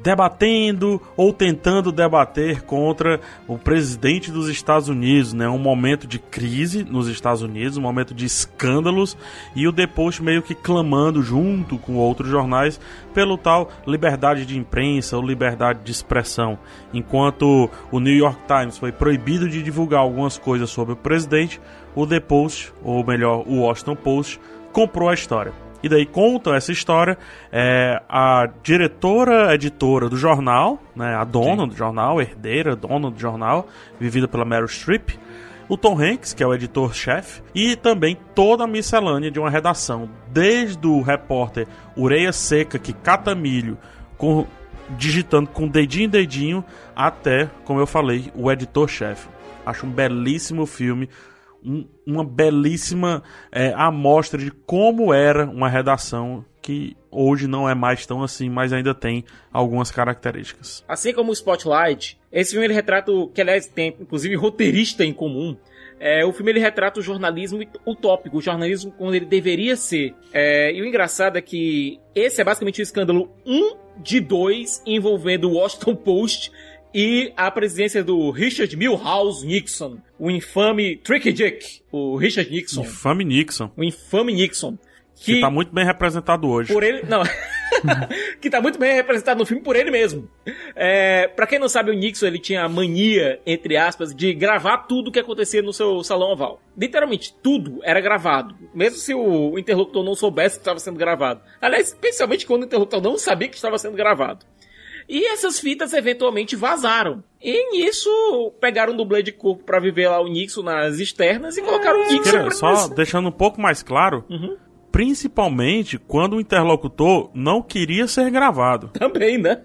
debatendo ou tentando debater contra o presidente dos Estados Unidos, né? Um momento de crise nos Estados Unidos, um momento de escândalos e o The Post meio que clamando junto com outros jornais pelo tal liberdade de imprensa ou liberdade de expressão. Enquanto o New York Times foi proibido de divulgar algumas coisas sobre o presidente, o The Post, ou melhor, o Washington Post, comprou a história. E daí conta essa história. É, a diretora editora do jornal, né, a dona Sim. do jornal, herdeira, dona do jornal, vivida pela Meryl Streep. O Tom Hanks, que é o editor-chefe, e também toda a miscelânea de uma redação, desde o repórter Ureia Seca, que cata milho, com, digitando com dedinho em dedinho, até, como eu falei, o editor-chefe. Acho um belíssimo filme, um, uma belíssima é, amostra de como era uma redação que hoje não é mais tão assim, mas ainda tem algumas características. Assim como o Spotlight, esse filme ele retrata, que aliás tem inclusive roteirista em comum, é, o filme ele retrata o jornalismo utópico, o jornalismo como ele deveria ser. É, e o engraçado é que esse é basicamente o escândalo 1 um de 2 envolvendo o Washington Post e a presidência do Richard Milhouse Nixon, o infame Tricky Dick, o Richard Nixon. Infame Nixon. O infame Nixon. Que, que tá muito bem representado hoje. Por ele. Não. que tá muito bem representado no filme por ele mesmo. É, pra quem não sabe, o Nixon ele tinha a mania, entre aspas, de gravar tudo que acontecia no seu salão oval. Literalmente, tudo era gravado. Mesmo se o interlocutor não soubesse que estava sendo gravado. Aliás, especialmente quando o interlocutor não sabia que estava sendo gravado. E essas fitas eventualmente vazaram. E nisso pegaram um dublê de corpo para viver lá o Nixon nas externas e colocaram o Nixon. Só deixando um pouco mais claro, uhum. principalmente quando o interlocutor não queria ser gravado. Também, né?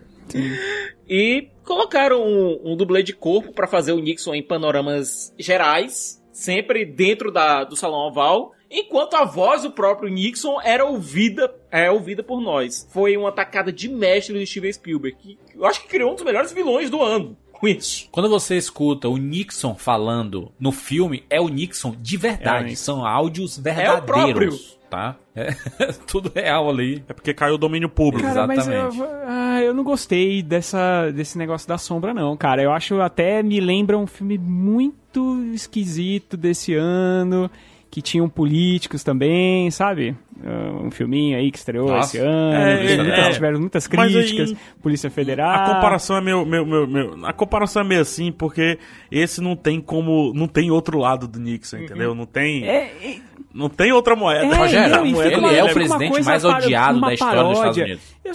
E colocaram um, um dublê de corpo para fazer o Nixon em panoramas gerais, sempre dentro da, do salão oval enquanto a voz do próprio Nixon era ouvida, é ouvida por nós. Foi uma tacada de mestre do Steven Spielberg, que eu acho que criou um dos melhores vilões do ano. Com isso. Quando você escuta o Nixon falando no filme, é o Nixon de verdade. É São áudios verdadeiros. É tá? É tudo real ali. É porque caiu o domínio público. Cara, Exatamente. Mas eu, ah, eu não gostei dessa, desse negócio da sombra, não, cara. Eu acho até me lembra um filme muito esquisito desse ano que tinham políticos também, sabe? Uh, um filminho aí que estreou Nossa. esse ano. É, é, tiveram muitas críticas, aí, Polícia Federal. A comparação é meio, meio, meio, meio, A comparação é meio assim, porque esse não tem como. Não tem outro lado do Nixon, entendeu? Não tem. É, é, não tem outra moeda. É, Rogério, não, moeda ele é o presidente mais odiado da história dos Estados Unidos. Eu,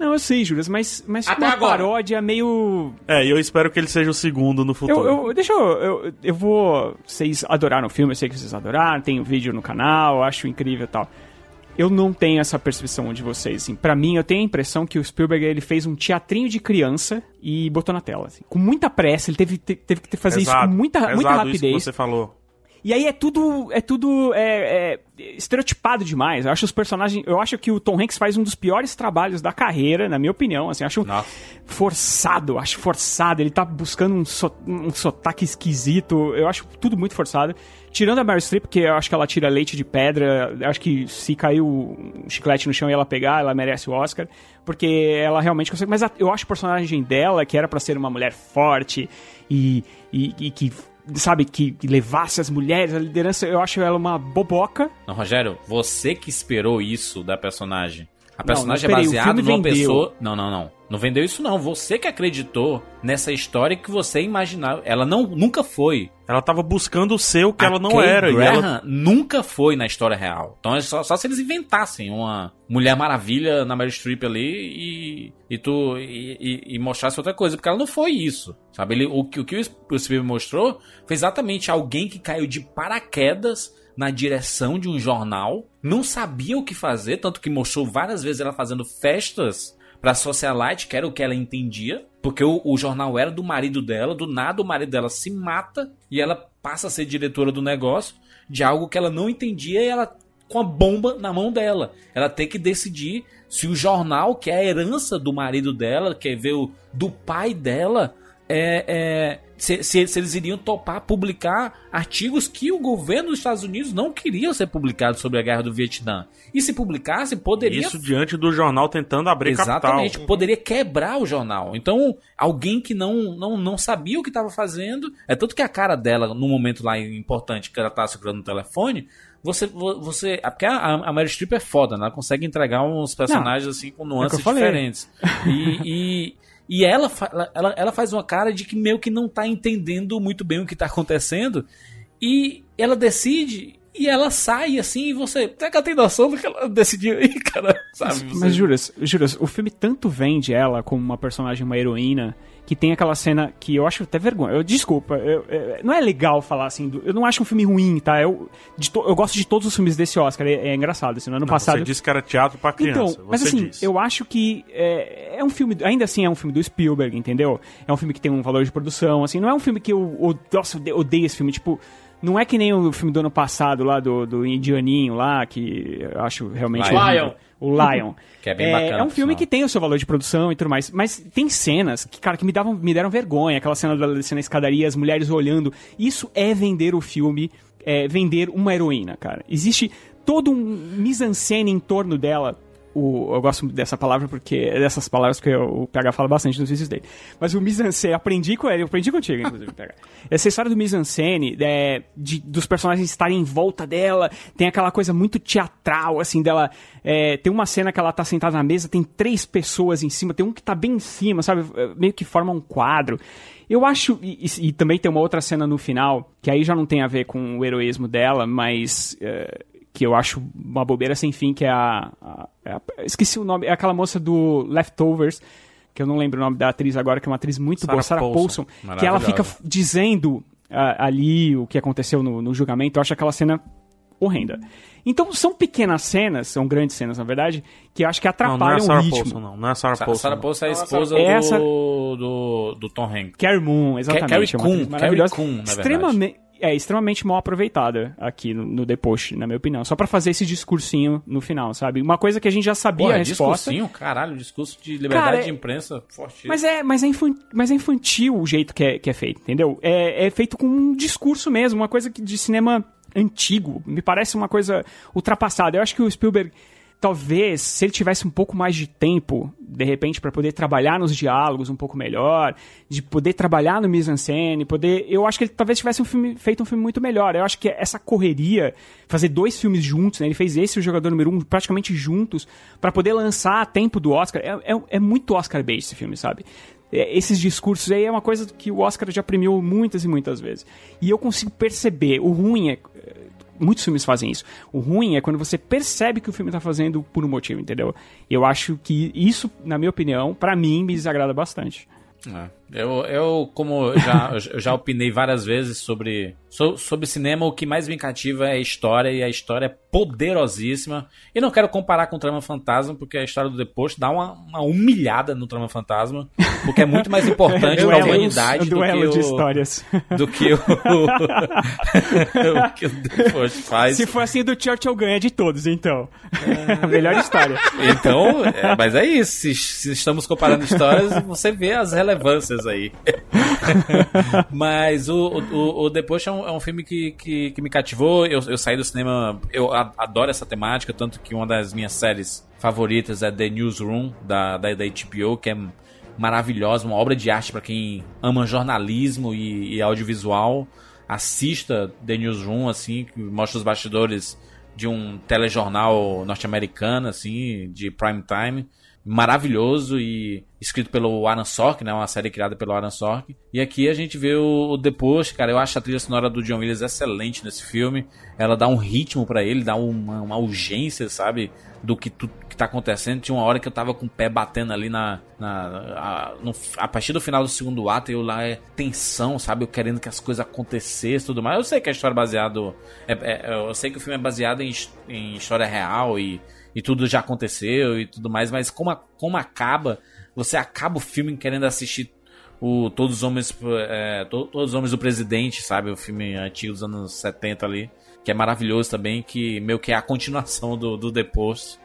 não, eu sei, Juras, mas, mas Até uma agora. paródia meio. É, e eu espero que ele seja o segundo no futuro. Eu, eu, deixa eu, eu. Eu vou. Vocês adoraram o filme, eu sei que vocês adoraram, tem um vídeo no canal, acho incrível e tal. Eu não tenho essa percepção de vocês, assim. Pra mim, eu tenho a impressão que o Spielberg ele fez um teatrinho de criança e botou na tela, assim. Com muita pressa, ele teve, teve que fazer Exato. isso com muita, muita rapidez. Isso que você falou. E aí é tudo é tudo é, é, estereotipado demais. Eu acho os personagens, eu acho que o Tom Hanks faz um dos piores trabalhos da carreira, na minha opinião, assim, acho Nossa. forçado, acho forçado, ele tá buscando um, so, um sotaque esquisito, eu acho tudo muito forçado. Tirando a Meryl Streep, que eu acho que ela tira leite de pedra, eu acho que se caiu um chiclete no chão e ela pegar, ela merece o Oscar, porque ela realmente consegue, mas eu acho o personagem dela, que era para ser uma mulher forte e, e, e que sabe, que levasse as mulheres, a liderança, eu acho ela uma boboca. Não, Rogério, você que esperou isso da personagem. A personagem não, não, é baseada numa vendeu. pessoa. Não, não, não. Não vendeu isso, não. Você que acreditou nessa história que você imaginava. Ela não, nunca foi. Ela tava buscando o que a ela não Kay era. Graham ela... nunca foi na história real. Então é só, só, se eles inventassem uma Mulher Maravilha na Meryl Streep ali e, e tu e, e, e, mostrasse outra coisa. Porque ela não foi isso. Sabe? Ele, o, o que o Spielberg mostrou foi exatamente alguém que caiu de paraquedas na direção de um jornal, não sabia o que fazer, tanto que mostrou várias vezes ela fazendo festas pra socialite, que era o que ela entendia, porque o, o, jornal era do marido dela, do nada o marido dela se mata e ela passa a ser diretora do negócio de algo que ela não entendia e ela com a bomba na mão dela. Ela tem que decidir se o jornal, que é a herança do marido dela, quer ver o do pai dela, é, é, se, se, se eles iriam topar publicar artigos que o governo dos Estados Unidos não queria ser publicados sobre a guerra do Vietnã. E se publicasse, poderia. Isso diante do jornal tentando abrir Exatamente, capital. poderia quebrar o jornal. Então, alguém que não, não, não sabia o que estava fazendo. É tanto que a cara dela, no momento lá importante que ela estava segurando o telefone, você. você porque a, a Meryl Streep é foda, né? Ela consegue entregar uns personagens Não, assim com é nuances falei. diferentes. E. e e ela, ela, ela faz uma cara de que meio que não tá entendendo muito bem o que tá acontecendo. E ela decide e ela sai assim, e você. Será que ela tem noção do que ela decidiu aí, cara? Sabe? Mas, Você- mas juras, juras, o filme tanto vende ela como uma personagem, uma heroína, que tem aquela cena que eu acho até vergonha. Eu, desculpa, eu- eu- não é legal falar assim. do- eu não acho um filme ruim, tá? Eu, de to- eu gosto de todos os filmes desse Oscar. É, é engraçado. Assim, no ano Não, passado. Você disse que era teatro pra criança. Então, mas assim, disse. eu acho que é, é um filme, ainda assim é um filme do Spielberg, entendeu? É um filme que tem um valor de produção, assim, não é um filme que eu, eu nossa, eu odeio esse filme, tipo, não é que nem o filme do ano passado lá, do, do Indianinho lá, que eu acho realmente... Lion. horrível. O Lion. Que é bem bacana, É um filme que tem o seu valor de produção e tudo mais, mas tem cenas que, cara, que me, davam, me deram vergonha. Aquela cena da descendo na escadaria, as mulheres olhando. Isso é vender o filme, é vender uma heroína, cara. Existe todo um mise-en-scène em torno dela. O, eu gosto dessa palavra porque é dessas palavras que o PH fala bastante nos vídeos dele. Mas o mise-en-scène, aprendi com ele, eu aprendi contigo, inclusive, PH. Essa história do mise-en-scène, é, dos personagens estarem em volta dela, tem aquela coisa muito teatral, assim, dela. é, tem uma cena que ela tá sentada na mesa, tem três pessoas em cima, tem um que tá bem em cima, sabe? É, Meio que forma um quadro. Eu acho. E, e- e também tem uma outra cena no final, que aí já não tem a ver com o heroísmo dela, mas. é, que eu acho uma bobeira sem fim, que é a, a- é a- Esqueci o nome, é aquela moça do Leftovers, que eu não lembro o nome da atriz agora, que é uma atriz muito Sarah boa, Sarah Paulson. Paulson, que ela fica dizendo ah, ali o que aconteceu no, no julgamento, eu acho aquela cena horrenda. Então são pequenas cenas, são grandes cenas na verdade, que eu acho que Não, atrapalham não é a Sarah o ritmo. Paulson, não. Não é a Sarah Sa- Paulson. Sarah não. Paulson é a Não, esposa é essa- do, do, do Tom Hanks. Carrie Moon, exatamente. Carrie é uma atriz Coon. Carrie Coon, na verdade. extremamente, é extremamente mal aproveitada aqui no, no The Post, na minha opinião. Só pra fazer esse discursinho no final, sabe? Uma coisa que a gente já sabia Porra, a resposta. discursinho, caralho, discurso de liberdade Cara, é- de imprensa fortíssimo. Mas é, mas, é infan- mas é infantil o jeito que é, que é feito, entendeu? É, é feito com um discurso mesmo, uma coisa que de cinema antigo. Me parece uma coisa ultrapassada. Eu acho que o Spielberg, talvez, se ele tivesse um pouco mais de tempo, de repente, para poder trabalhar nos diálogos um pouco melhor, de poder trabalhar no mise-en-scène, poder... Eu acho que ele talvez tivesse um filme, feito um filme muito melhor. Eu acho que essa correria, fazer dois filmes juntos, né? Ele fez esse o Jogador Número Um praticamente juntos, para poder lançar a tempo do Oscar. É, é, é muito Oscar-bait esse filme, sabe? É, esses discursos aí é uma coisa que o Oscar já premiou muitas e muitas vezes. E eu consigo perceber. O ruim é. Muitos filmes fazem isso. O ruim é quando você percebe que o filme tá fazendo por um motivo, entendeu? Eu acho que isso, na minha opinião, pra mim, me desagrada bastante. É. Eu, eu, como eu já, eu já opinei várias vezes sobre, so- sobre cinema, o que mais me cativa é a história, e a história é poderosíssima. E não quero comparar com o Trama Fantasma, porque a história do The Post dá uma, uma humilhada no Trama Fantasma, porque é muito mais importante pra Duelo- humanidade do que o, de histórias. do que o, o que o The Post faz. Se for assim, do Churchill ganha de todos, então. a melhor história. Então, é, mas é isso. Se, se estamos comparando histórias, você vê as relevâncias aí. mas o, o, o The Post é um, é um filme que, que, que me cativou. Eu, eu saí do cinema. Eu adoro essa temática, tanto que uma das minhas séries favoritas é The Newsroom, da, da, da HBO, que é maravilhosa, uma obra de arte para quem ama jornalismo e, e audiovisual. Assista The Newsroom, assim, que mostra os bastidores de um telejornal norte-americano, assim, de prime time. Maravilhoso e escrito pelo Aaron Sorkin, né? Uma série criada pelo Aaron Sorkin. E aqui a gente vê o, o The Post, cara. Eu acho a trilha sonora do John Williams excelente nesse filme. Ela dá um ritmo pra ele, dá uma, uma urgência, sabe? Do que, tu, que tá acontecendo. Tinha uma hora que eu tava com o pé batendo ali na. na a, no- a partir do final do segundo ato, eu lá é tensão, sabe? Eu querendo que as coisas acontecessem tudo mais. Eu sei que a história é baseada. É, é- eu sei que o filme é baseado em, em história real e, e tudo já aconteceu e tudo mais, mas como, a- como acaba, você acaba o filme querendo assistir o Todos os Homens é, To- Todos os Homens do Presidente, sabe? O filme antigo dos anos 70 ali, que é maravilhoso também, que meio que é a continuação do, do The Post.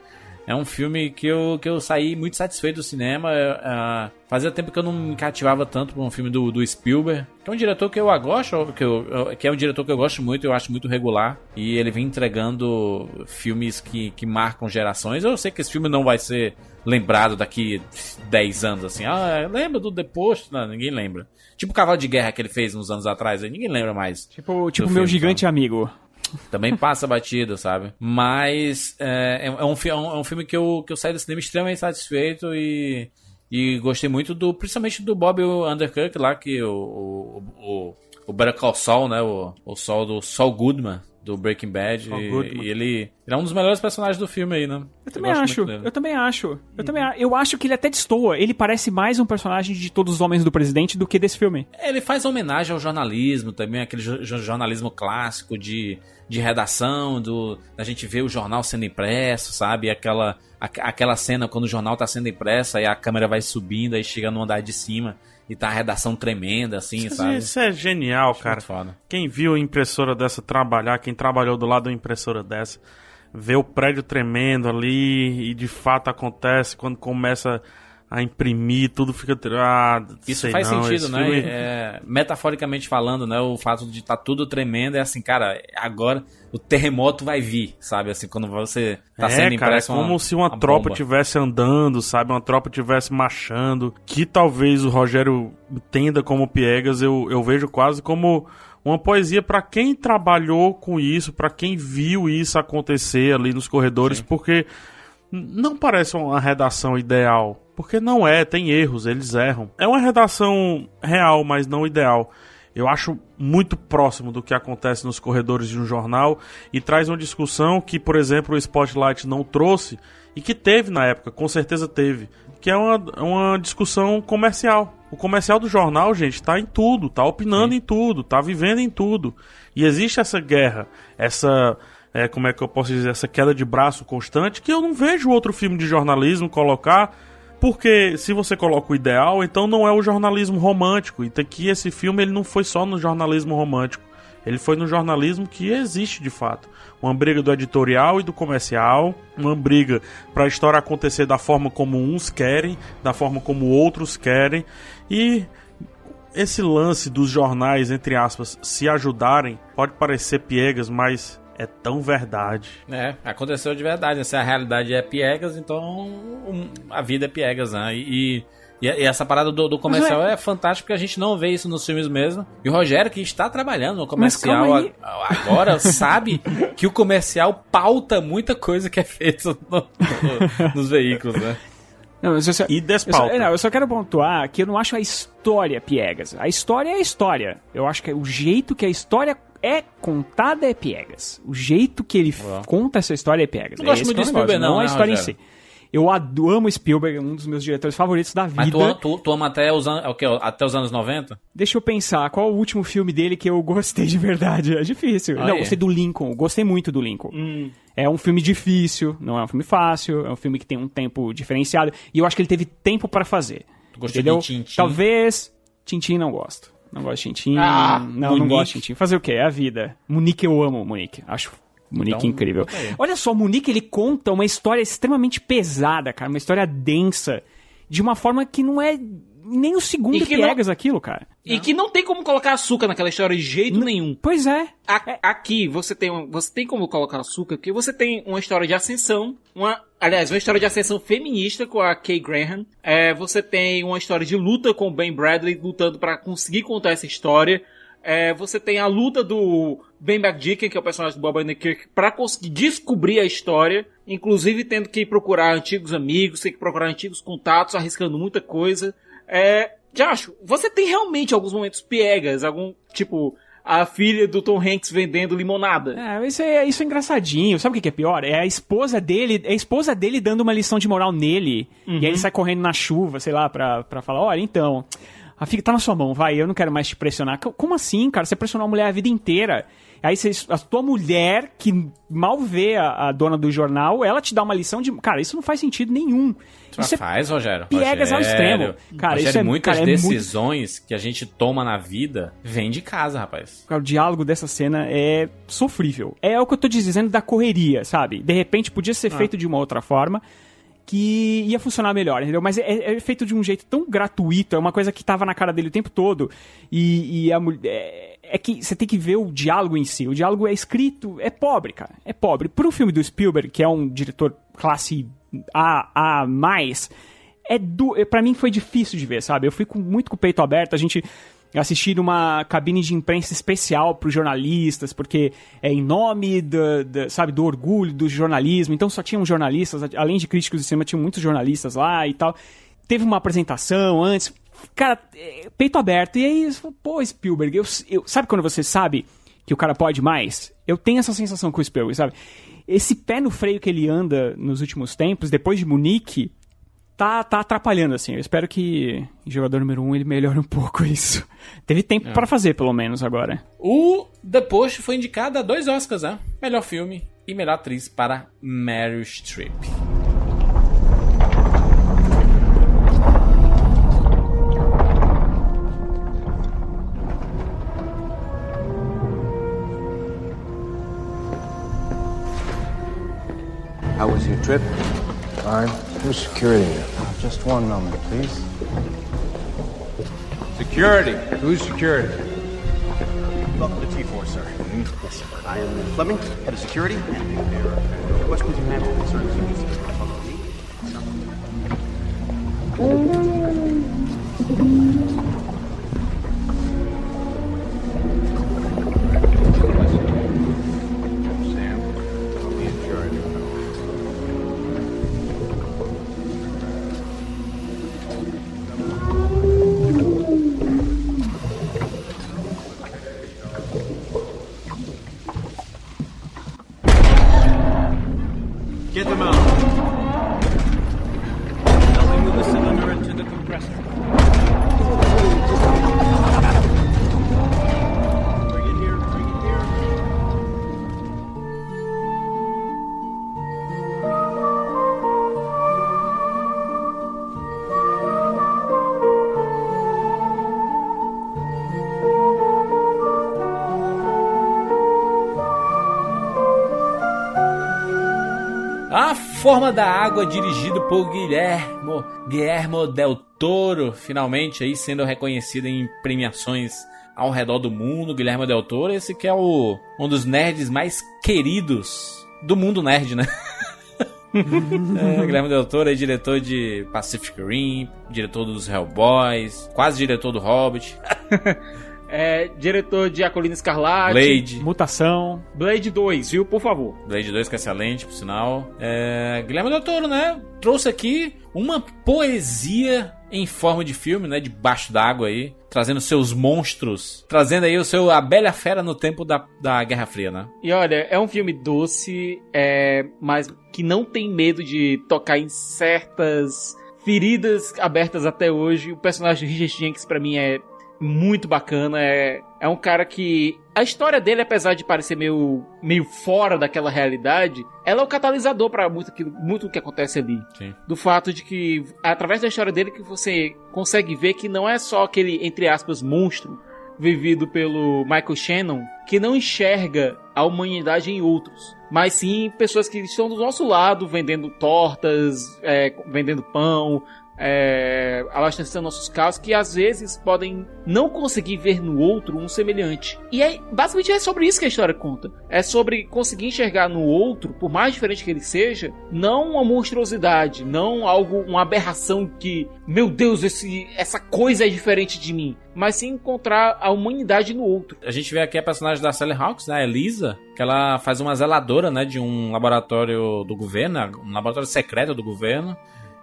É um filme que eu, que eu saí muito satisfeito do cinema. Uh, fazia tempo que eu não me cativava tanto por um filme do, do Spielberg, que é um diretor que eu gosto, que, eu, que é um diretor que eu gosto muito, eu acho muito regular. E ele vem entregando filmes que, que marcam gerações. Eu sei que esse filme não vai ser lembrado daqui 10 anos, assim. Ah, lembra do Deposto? Não, ninguém lembra. Tipo o Cavalo de Guerra que ele fez uns anos atrás, aí ninguém lembra mais. Tipo, tipo meu gigante sabe? amigo. Também passa batido, sabe? Mas é, é, um, é um filme que eu, que eu saí do cinema extremamente satisfeito e, e gostei muito do. Principalmente do Bob Undercook lá, que o, o, o, o Better Call Saul, né? O, o Sol do Saul Goodman do Breaking Bad. E, e, ele, ele é um dos melhores personagens do filme aí, né? Eu também eu acho. Eu também acho. Eu uhum. também Eu acho que ele até destoa. Ele parece mais um personagem de todos os homens do presidente do que desse filme. Ele faz homenagem ao jornalismo também, aquele jornalismo clássico de, de redação, do a gente vê o jornal sendo impresso, sabe? Aquela, a, aquela cena quando o jornal tá sendo impresso, aí a câmera vai subindo, aí chega no andar de cima e tá a redação tremenda, assim, isso, sabe? Isso é genial, Acho cara. Quem viu a impressora dessa trabalhar, quem trabalhou do lado da impressora dessa, vê o prédio tremendo ali e de fato acontece quando começa a imprimir, tudo fica. Ah, Isso faz não, sentido, né? Filme... É, metaforicamente falando, né? O fato de estar tá tudo tremendo é assim, cara, agora o terremoto vai vir, sabe? Assim, quando você tá é, sendo cara. É como uma, se uma, uma tropa estivesse andando, sabe? Uma tropa estivesse marchando. Que talvez o Rogério entenda como piegas, eu, eu vejo quase como uma poesia para quem trabalhou com isso, para quem viu isso acontecer ali nos corredores, Sim. porque não parece uma redação ideal. Porque não é, tem erros, eles erram. É uma redação real, mas não ideal. Eu acho muito próximo do que acontece nos corredores de um jornal e traz uma discussão que, por exemplo, o Spotlight não trouxe e que teve na época, com certeza teve, que é uma, uma discussão comercial. O comercial do jornal, gente, tá em tudo, tá opinando Sim. em tudo, tá vivendo em tudo. E existe essa guerra, essa é, como é que eu posso dizer, essa queda de braço constante, que eu não vejo outro filme de jornalismo colocar, porque se você coloca o ideal, então não é o jornalismo romântico. E que esse filme ele não foi só no jornalismo romântico, ele foi no jornalismo que existe de fato. Uma briga do editorial e do comercial, uma briga para a história acontecer da forma como uns querem, da forma como outros querem. E esse lance dos jornais, entre aspas, se ajudarem, pode parecer piegas, mas é tão verdade. É, aconteceu de verdade. Se a realidade é piegas, então um, a vida é piegas, né? E, e, e essa parada do, do comercial é... é fantástica porque a gente não vê isso nos filmes mesmo. E o Rogério, que está trabalhando no comercial agora, sabe que o comercial pauta muita coisa que é feita no, no, nos veículos, né? Não, eu só, e despauta. Eu só, não, eu só quero pontuar que eu não acho a história piegas. A história é a história. Eu acho que é o jeito que a história é contada é piegas. O jeito que ele conta essa história é piegas. Não é gosto muito de Spielberg, não, não a né, história em si. Eu amo Spielberg, um dos meus diretores favoritos da vida. Mas tu, tu, tu ama até os, an... É até os anos 90? Deixa eu pensar, qual o último filme dele que eu gostei de verdade? É difícil. Ah, não, é. gostei do Lincoln, gostei muito do Lincoln. Hum. É um filme difícil, não é um filme fácil, é um filme que tem um tempo diferenciado. E eu acho que ele teve tempo para fazer. Tu gostou entendeu? de Tintin? Talvez Tintin não gosto. Não gosto de Tintin. Ah, não, Monique. não gosto de Tintin. Fazer o quê? É a vida. Monique eu amo, Monique. Acho Monique então, incrível. Olha só, Monique ele conta uma história extremamente pesada, cara, uma história densa, de uma forma que não é nem o segundo piegas não... aquilo, cara. E que não tem como colocar açúcar naquela história de jeito N nenhum. Pois é. A, é. Aqui você tem, você tem como colocar açúcar, porque você tem uma história de ascensão, uma, aliás, uma história de ascensão feminista com a Kay Graham. É, você tem uma história de luta com o Ben Bradley lutando para conseguir contar essa história. É, você tem a luta do Ben McDicken, que é o personagem do Bob Odenkirk, para conseguir descobrir a história, inclusive tendo que procurar antigos amigos, ter que procurar antigos contatos, arriscando muita coisa. É, já acho, você tem realmente alguns momentos piegas, algum tipo a filha do Tom Hanks vendendo limonada. É, isso é, isso é engraçadinho. Sabe o que é pior? É a esposa dele, é a esposa dele dando uma lição de moral nele. Uhum. E aí ele sai correndo na chuva, sei lá, pra, pra falar, olha, então, Ah, fica, tá na sua mão, vai, eu não quero mais te pressionar. Como assim, cara? Você pressionou a mulher a vida inteira. Aí você, a tua mulher, que mal vê a, a dona do jornal, ela te dá uma lição de. Cara, isso não faz sentido nenhum. Isso Isso é faz, Rogério. piegas ao Rogério. extremo. Cara, Rogério, isso é- muitas cara, é muito- decisões que a gente toma na vida vêm de casa, rapaz. Cara, o diálogo dessa cena é sofrível. É o que eu tô dizendo da correria, sabe? De repente podia ser Ah. feito de uma outra forma que ia funcionar melhor, entendeu? Mas é, é feito de um jeito tão gratuito, é uma coisa que tava na cara dele o tempo todo. E, e a mulher. É, é que você tem que ver o diálogo em si. O diálogo é escrito, é pobre, cara. É pobre. Por um filme do Spielberg, que é um diretor classe A, A é du... para mim foi difícil de ver, sabe? Eu fui com, muito com o peito aberto, a gente assistir uma cabine de imprensa especial para os jornalistas, porque é em nome do, do, sabe, do orgulho do jornalismo. Então só tinham jornalistas, além de críticos de cinema, tinham muitos jornalistas lá e tal. Teve uma apresentação antes, cara, é, peito aberto. E aí, pô, Spielberg, eu, eu, sabe quando você sabe que o cara pode mais? Eu tenho essa sensação com o Spielberg, sabe? Esse pé no freio que ele anda nos últimos tempos, depois de Munique, tá, tá atrapalhando, assim. Eu espero que em jogador número 1 um, ele melhore um pouco isso. Teve tempo É. para fazer, pelo menos, agora. O The Post foi indicado a dois Oscars, né? Melhor filme e melhor atriz para Meryl Streep. How was your trip? Fine. Who's security here? Just one moment, please. Security. Who's security? Welcome to T4, sir. Yes, sir. I am Fleming, head of security. And West Prison Mantle concerns Forma da Água, dirigido por Guilhermo, Guilhermo Del Toro, finalmente aí sendo reconhecido em premiações ao redor do mundo. Guilhermo Del Toro, esse que é o, um dos nerds mais queridos do mundo nerd, né? é, Guilherme Del Toro é diretor de Pacific Rim, diretor dos Hellboys, quase diretor do Hobbit. É, diretor de A Colina Escarlate. Blade. Mutação. Blade 2, viu? Por favor. Blade 2 que é excelente, por sinal. É, Guilherme Del Toro, né? Trouxe aqui uma poesia em forma de filme, né? Debaixo d'água aí. Trazendo seus monstros. Trazendo aí o seu A Bela Fera no tempo da, da Guerra Fria, né? E olha, é um filme doce, é, mas que não tem medo de tocar em certas feridas abertas até hoje. O personagem de Richard Jenkins, pra mim, é muito bacana. É, é um cara que. A história dele, apesar de parecer meio, meio fora daquela realidade, ela é o catalisador para muito, muito do que acontece ali. Sim. Do fato de que, através da história dele, que você consegue ver que não é só aquele, entre aspas, monstro vivido pelo Michael Shannon, que não enxerga a humanidade em outros, mas sim pessoas que estão do nosso lado vendendo tortas, é, vendendo pão, é, abastecendo nossos carros, que às vezes podem não conseguir ver no outro um semelhante. E é, basicamente é sobre isso que a história conta. É sobre conseguir enxergar no outro, por mais diferente que ele seja, não uma monstruosidade, não algo, uma aberração que, meu Deus, esse, essa coisa é diferente de mim, mas sim encontrar a humanidade no outro. A gente vê aqui a personagem da Sally Hawkins, né? Elisa, que ela faz uma zeladora, né? De um laboratório do governo, um laboratório secreto do governo.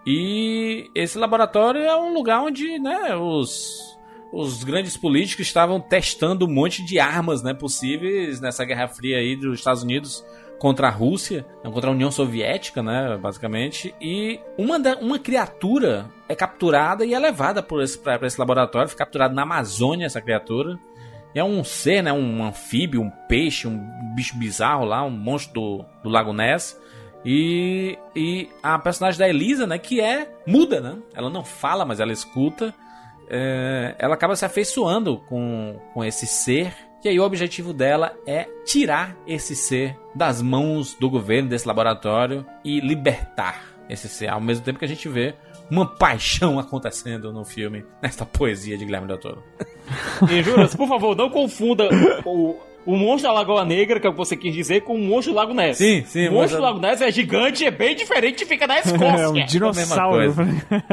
E esse laboratório é um lugar onde, né, os, os grandes políticos estavam testando um monte de armas, né, possíveis nessa Guerra Fria aí dos Estados Unidos contra a Rússia, contra a União Soviética, né, basicamente, e uma, da, uma criatura é capturada e é levada para esse, pra esse laboratório, fica capturada na Amazônia essa criatura, e é um ser, né, um anfíbio, um peixe, um bicho bizarro lá, um monstro do, do Lago Ness, e, e a personagem da Elisa, né, que é muda, né, ela não fala, mas ela escuta, é, ela acaba se afeiçoando com, com esse ser. E aí o objetivo dela é tirar esse ser das mãos do governo, desse laboratório, e libertar esse ser. Ao mesmo tempo que a gente vê uma paixão acontecendo no filme, nesta poesia de Guilherme Del Toro. E Juras, por favor, não confunda o, o monstro da Lagoa Negra, que é o que você quis dizer, com o monstro do Lago Ness. Sim, sim. O monstro do Lago Ness é gigante, é bem diferente e fica na Escócia. É um dinossauro.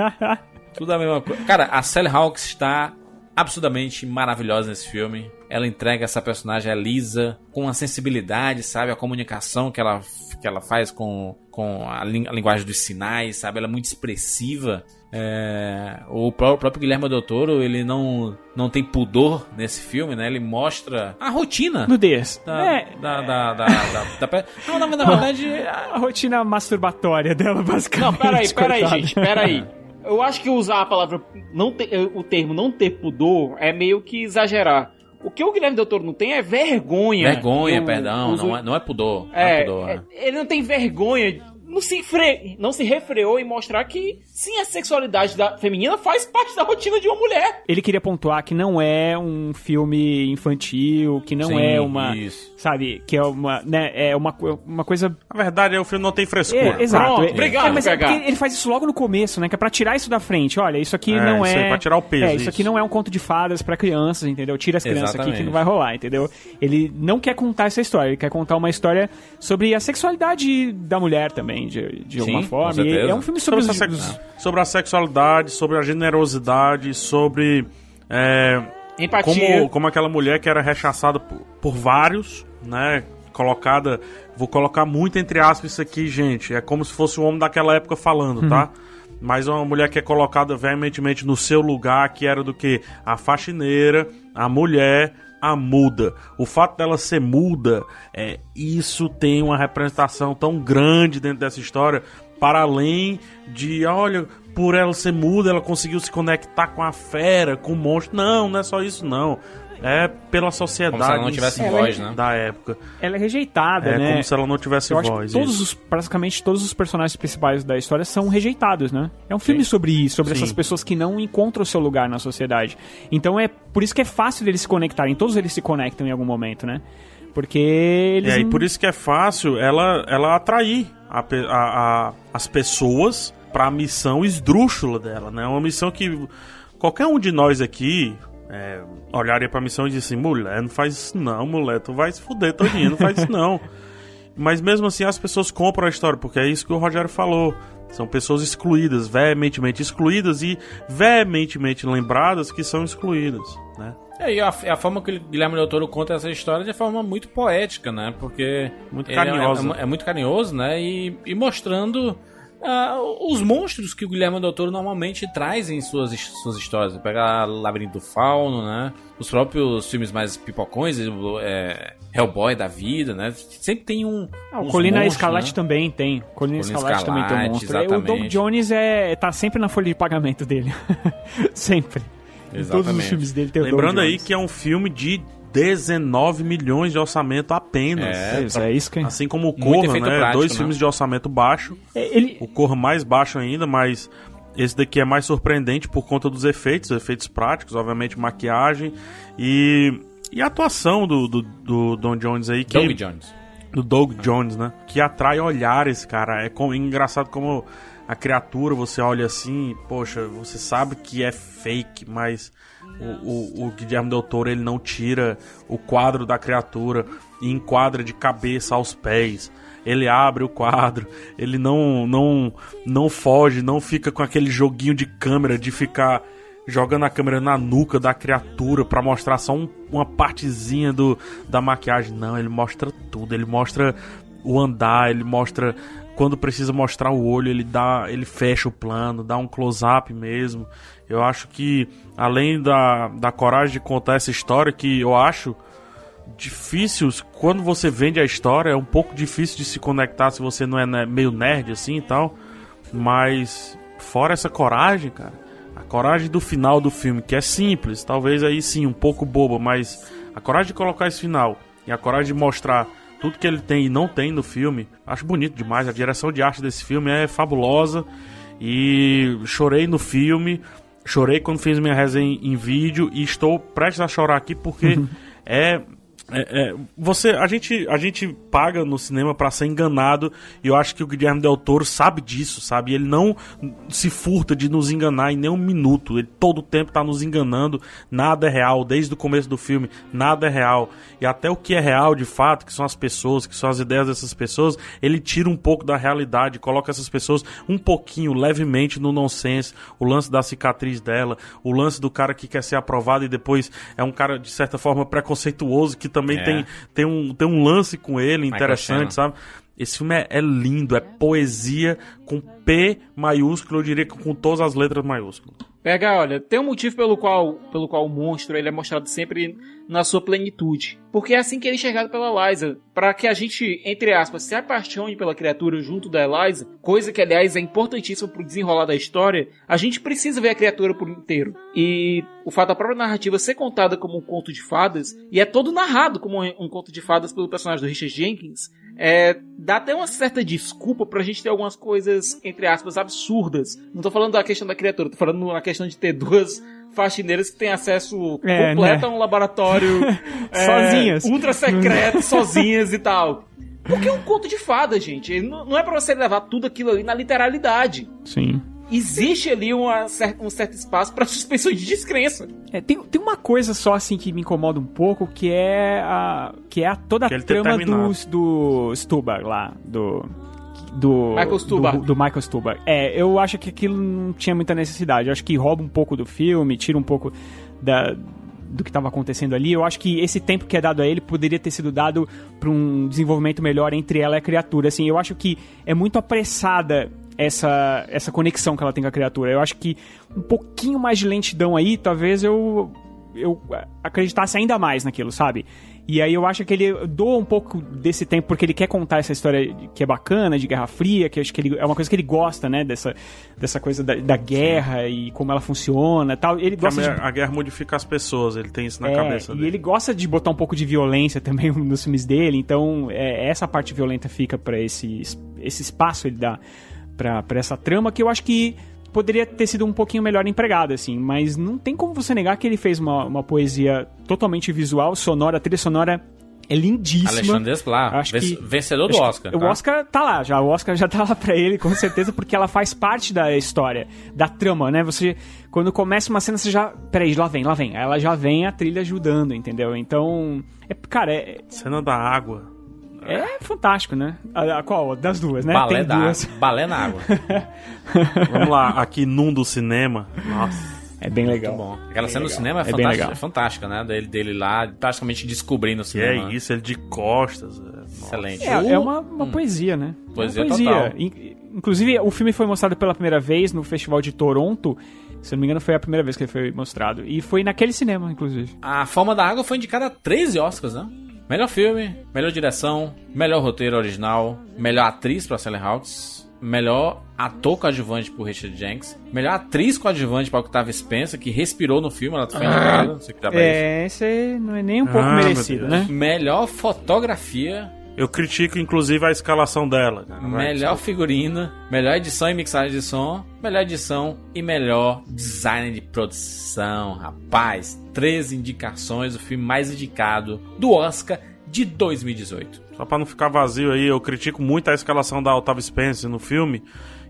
Tudo a mesma coisa. Cara, a Sally Hawkes está absurdamente maravilhosa nesse filme. Ela entrega essa personagem, a Lisa, com a sensibilidade, sabe? A comunicação que ela, que ela faz com, com a linguagem dos sinais, sabe? Ela é muito expressiva. É, o próprio Guilherme Del Toro, ele não, não tem pudor nesse filme, né? Ele mostra a rotina. Nudez. Da, É. da, da, da, da, da- Não, na, na verdade... A rotina masturbatória dela, basicamente. Não, peraí, peraí, coitada. gente, peraí. Eu acho que usar a palavra não ter, o termo não ter pudor é meio que exagerar. O que o Guilherme Del Toro não tem é vergonha. Vergonha, Eu perdão, uso- não é, não é pudor. não É, é pudor, é, né? ele não tem vergonha, não se, fre... não se refreou em mostrar que sim, a sexualidade da feminina faz parte da rotina de uma mulher. Ele queria pontuar que não é um filme infantil, que não Sim, é uma. isso. Sabe, que é uma. Né, é uma, uma coisa. Na verdade, é, o filme não tem frescura. É, exato. Pronto, É- obrigado, é, mas é porque ele faz isso logo no começo, né? Que é pra tirar isso da frente. Olha, isso aqui É, não isso é. aí, pra tirar o peso, É, isso, aqui isso. não é um conto de fadas pra crianças, entendeu? Tira as crianças aqui que Exatamente. não vai rolar, entendeu? Ele não quer contar essa história, ele quer contar uma história sobre a sexualidade da mulher também, de, de alguma Sim, forma. com E é um filme sobre, sobre, os, sex- sobre a sexualidade, sobre a generosidade, sobre é, Empatia. como, como aquela mulher que era rechaçada por, por vários, né? Colocada, vou colocar muito entre aspas isso aqui, gente. É como se fosse o homem daquela época falando, tá? Mas uma mulher que é colocada veementemente no seu lugar, que era do que? A faxineira, a mulher, a muda. O fato dela ser muda, é, isso tem uma representação tão grande dentro dessa história, para além de, olha, por ela ser muda, ela conseguiu se conectar com a fera, com o monstro. Não, não é só isso, não. É pela sociedade Como se ela não tivesse si voz, né? da época. ela é rejeitada, É né? como se ela não tivesse Eu acho voz. que todos os, praticamente todos os personagens principais da história são rejeitados, né? É um filme sobre isso, sobre Sim. essas pessoas que não encontram o seu lugar na sociedade. Então é por isso que é fácil deles se conectarem. Todos eles se conectam em algum momento, né? Porque eles. É, e por isso que é fácil ela, ela atrair a a- a- as pessoas para a missão esdrúxula dela, né? Uma missão que qualquer um de nós aqui é, olharia para a missão e disse mulher, não faz isso não, mulher, tu vai se fuder todinho, não faz isso não. Mas mesmo assim as pessoas compram a história, porque é isso que o Rogério falou. São pessoas excluídas, veementemente excluídas e veementemente lembradas que são excluídas, né? É, e a, a forma que o Guilherme Del Toro conta essa história é de forma muito poética, né? Porque. Muito é- carinhosa. É, é muito carinhoso, né? E, e mostrando ah, os monstros que o Guilherme Del Toro normalmente traz em suas, suas histórias. Pegar Labirinto do Fauno, né? Os próprios filmes mais pipocões, é, Hellboy da vida, né? Sempre tem um. Ah, o Colina monstros, Escarlate né? também tem. Colina, Colina Escarlate, também tem um monstro. É, O Doug exatamente. Jones é, tá sempre na folha de pagamento dele. sempre. Em todos os Exatamente. filmes dele tem o Doug Lembrando aí Jones. que é um filme de 19 milhões de orçamento apenas. É, Isso, é isso que... Assim como o Corra, né? prático, Dois né? filmes de orçamento baixo. É, Ele, O Corra mais baixo ainda, mas esse daqui é mais surpreendente por conta dos efeitos, efeitos práticos, obviamente maquiagem e, e a atuação do, do, do Don Jones aí. Que, Doug Jones. do Doug Jones, né? Que atrai olhares, cara. É com- engraçado como a criatura, você olha assim, poxa, você sabe que é fake, mas o, o, o Guilherme Del Toro, ele não tira o quadro da criatura e enquadra de cabeça aos pés. Ele abre o quadro, ele não, não, não foge, não fica com aquele joguinho de câmera de ficar jogando a câmera na nuca da criatura pra mostrar só um- uma partezinha do, da maquiagem. Não, ele mostra tudo. Ele mostra o andar, ele mostra quando precisa mostrar o olho, ele dá, ele fecha o plano, dá um close-up mesmo. Eu acho que além da, da coragem de contar essa história que eu acho difícil quando você vende a história, é um pouco difícil de se conectar se você não é meio nerd assim e tal. Mas fora essa coragem, cara, a coragem do final do filme, que é simples, talvez aí sim um pouco boba, mas a coragem de colocar esse final e a coragem de mostrar tudo que ele tem e não tem no filme, acho bonito demais. A direção de arte desse filme é fabulosa e chorei no filme, chorei quando fiz minha resenha em vídeo e estou prestes a chorar aqui porque é é, é, você, a gente, a gente paga no cinema para ser enganado e eu acho que o Guilherme Del Toro sabe disso, sabe? Ele não se furta de nos enganar em nenhum minuto. Ele todo o tempo tá nos enganando. Nada é real, desde o começo do filme, nada é real. E até o que é real de fato, que são as pessoas, que são as ideias dessas pessoas, ele tira um pouco da realidade, coloca essas pessoas um pouquinho, levemente no nonsense. O lance da cicatriz dela, o lance do cara que quer ser aprovado e depois é um cara de certa forma preconceituoso que também É. tem, tem, um, tem um lance com ele interessante, sabe? Esse filme é, é lindo, é poesia com P maiúsculo, eu diria que com todas as letras maiúsculas. Pega, olha, tem um motivo pelo qual, pelo qual o monstro ele é mostrado sempre na sua plenitude. Porque é assim que ele é enxergado pela Eliza. Para que a gente, entre aspas, se apaixone pela criatura junto da Eliza, coisa que, aliás, é importantíssima pro desenrolar da história, a gente precisa ver a criatura por inteiro. E o fato da própria narrativa ser contada como um conto de fadas, e é todo narrado como um, um conto de fadas pelo personagem do Richard Jenkins, é, dá até uma certa desculpa pra gente ter algumas coisas, entre aspas, absurdas. Não tô falando da questão da criatura, tô falando na questão de ter duas faxineiras que têm acesso É, completo né? a um laboratório é, Sozinhas. ultra secreto, sozinhas e tal. Porque é um conto de fada, gente. Não é pra você levar tudo aquilo ali na literalidade. Sim. Existe ali uma um certo espaço pra suspensão de descrença. É, tem, tem uma coisa só assim que me incomoda um pouco, que é a que é a, toda a trama do, do Stubar lá, do do Michael Stuhlbarg. do, do Michael Stuhlbarg. É, eu acho que aquilo não tinha muita necessidade. Eu acho que rouba um pouco do filme, tira um pouco da do que estava acontecendo ali. Eu acho que esse tempo que é dado a ele poderia ter sido dado para um desenvolvimento melhor entre ela e a criatura. Assim, eu acho que é muito apressada essa, essa conexão que ela tem com a criatura. Eu acho que um pouquinho mais de lentidão aí, talvez eu eu acreditasse ainda mais naquilo, sabe? E aí eu acho que ele doa um pouco desse tempo porque ele quer contar essa história que é bacana, de Guerra Fria, que acho que ele, é uma coisa que ele gosta, né? Dessa, dessa coisa da, da guerra e como ela funciona e tal. Ele Porque a, gosta de a guerra modifica as pessoas, ele tem isso na é, cabeça e dele. ele gosta de botar um pouco de violência também nos filmes dele, então é, essa parte violenta fica pra esse, esse espaço ele dá pra, pra essa trama que eu acho que poderia ter sido um pouquinho melhor empregada, assim, mas não tem como você negar que ele fez uma, uma poesia totalmente visual, sonora, a trilha sonora é lindíssima. Alexandre Desplat, Acho que- vencedor do Oscar, O tá? Oscar tá lá já, o Oscar já tá lá pra ele, com certeza, porque ela faz parte da história, da trama, né? Você, quando começa uma cena, você já. Peraí, lá vem, lá vem. Ela já vem a trilha ajudando, entendeu? Então. É, cara, é, Cena da água. É fantástico, né? A, a qual? Das duas, né? Balé, Tem da duas. Balé na água. Vamos lá, aqui num do cinema. Nossa. É bem legal. Muito bom. Aquela Bem cena do legal. cinema é, É fantástica, é fantástica, né? Dele, dele lá, praticamente descobrindo o cinema. é isso, ele de costas. é, nossa. Excelente. É, é uma, uma poesia, né? Poesia É uma poesia. total. In- Inclusive, o filme foi mostrado pela primeira vez no Festival de Toronto. Se eu não me engano, foi a primeira vez que ele foi mostrado. E foi naquele cinema, inclusive. A Forma da Água foi indicada a 13 Oscars, né? Melhor filme, melhor direção, melhor roteiro original, melhor atriz para Sally Hawkins, melhor ator coadjuvante por Richard Jenks, melhor atriz coadjuvante para Octavia Spencer, que respirou no filme, ela foi indicada, não sei o que dá pra isso. É, esse não é nem um pouco Ah, merecido, né? Melhor fotografia, Eu critico, inclusive, a escalação dela. cara. Melhor figurino, melhor edição e mixagem de som, melhor edição e melhor design de produção. Rapaz, três indicações, o filme mais indicado do Oscar de 2018. Só pra não ficar vazio aí, eu critico muito a escalação da Octavia Spencer no filme.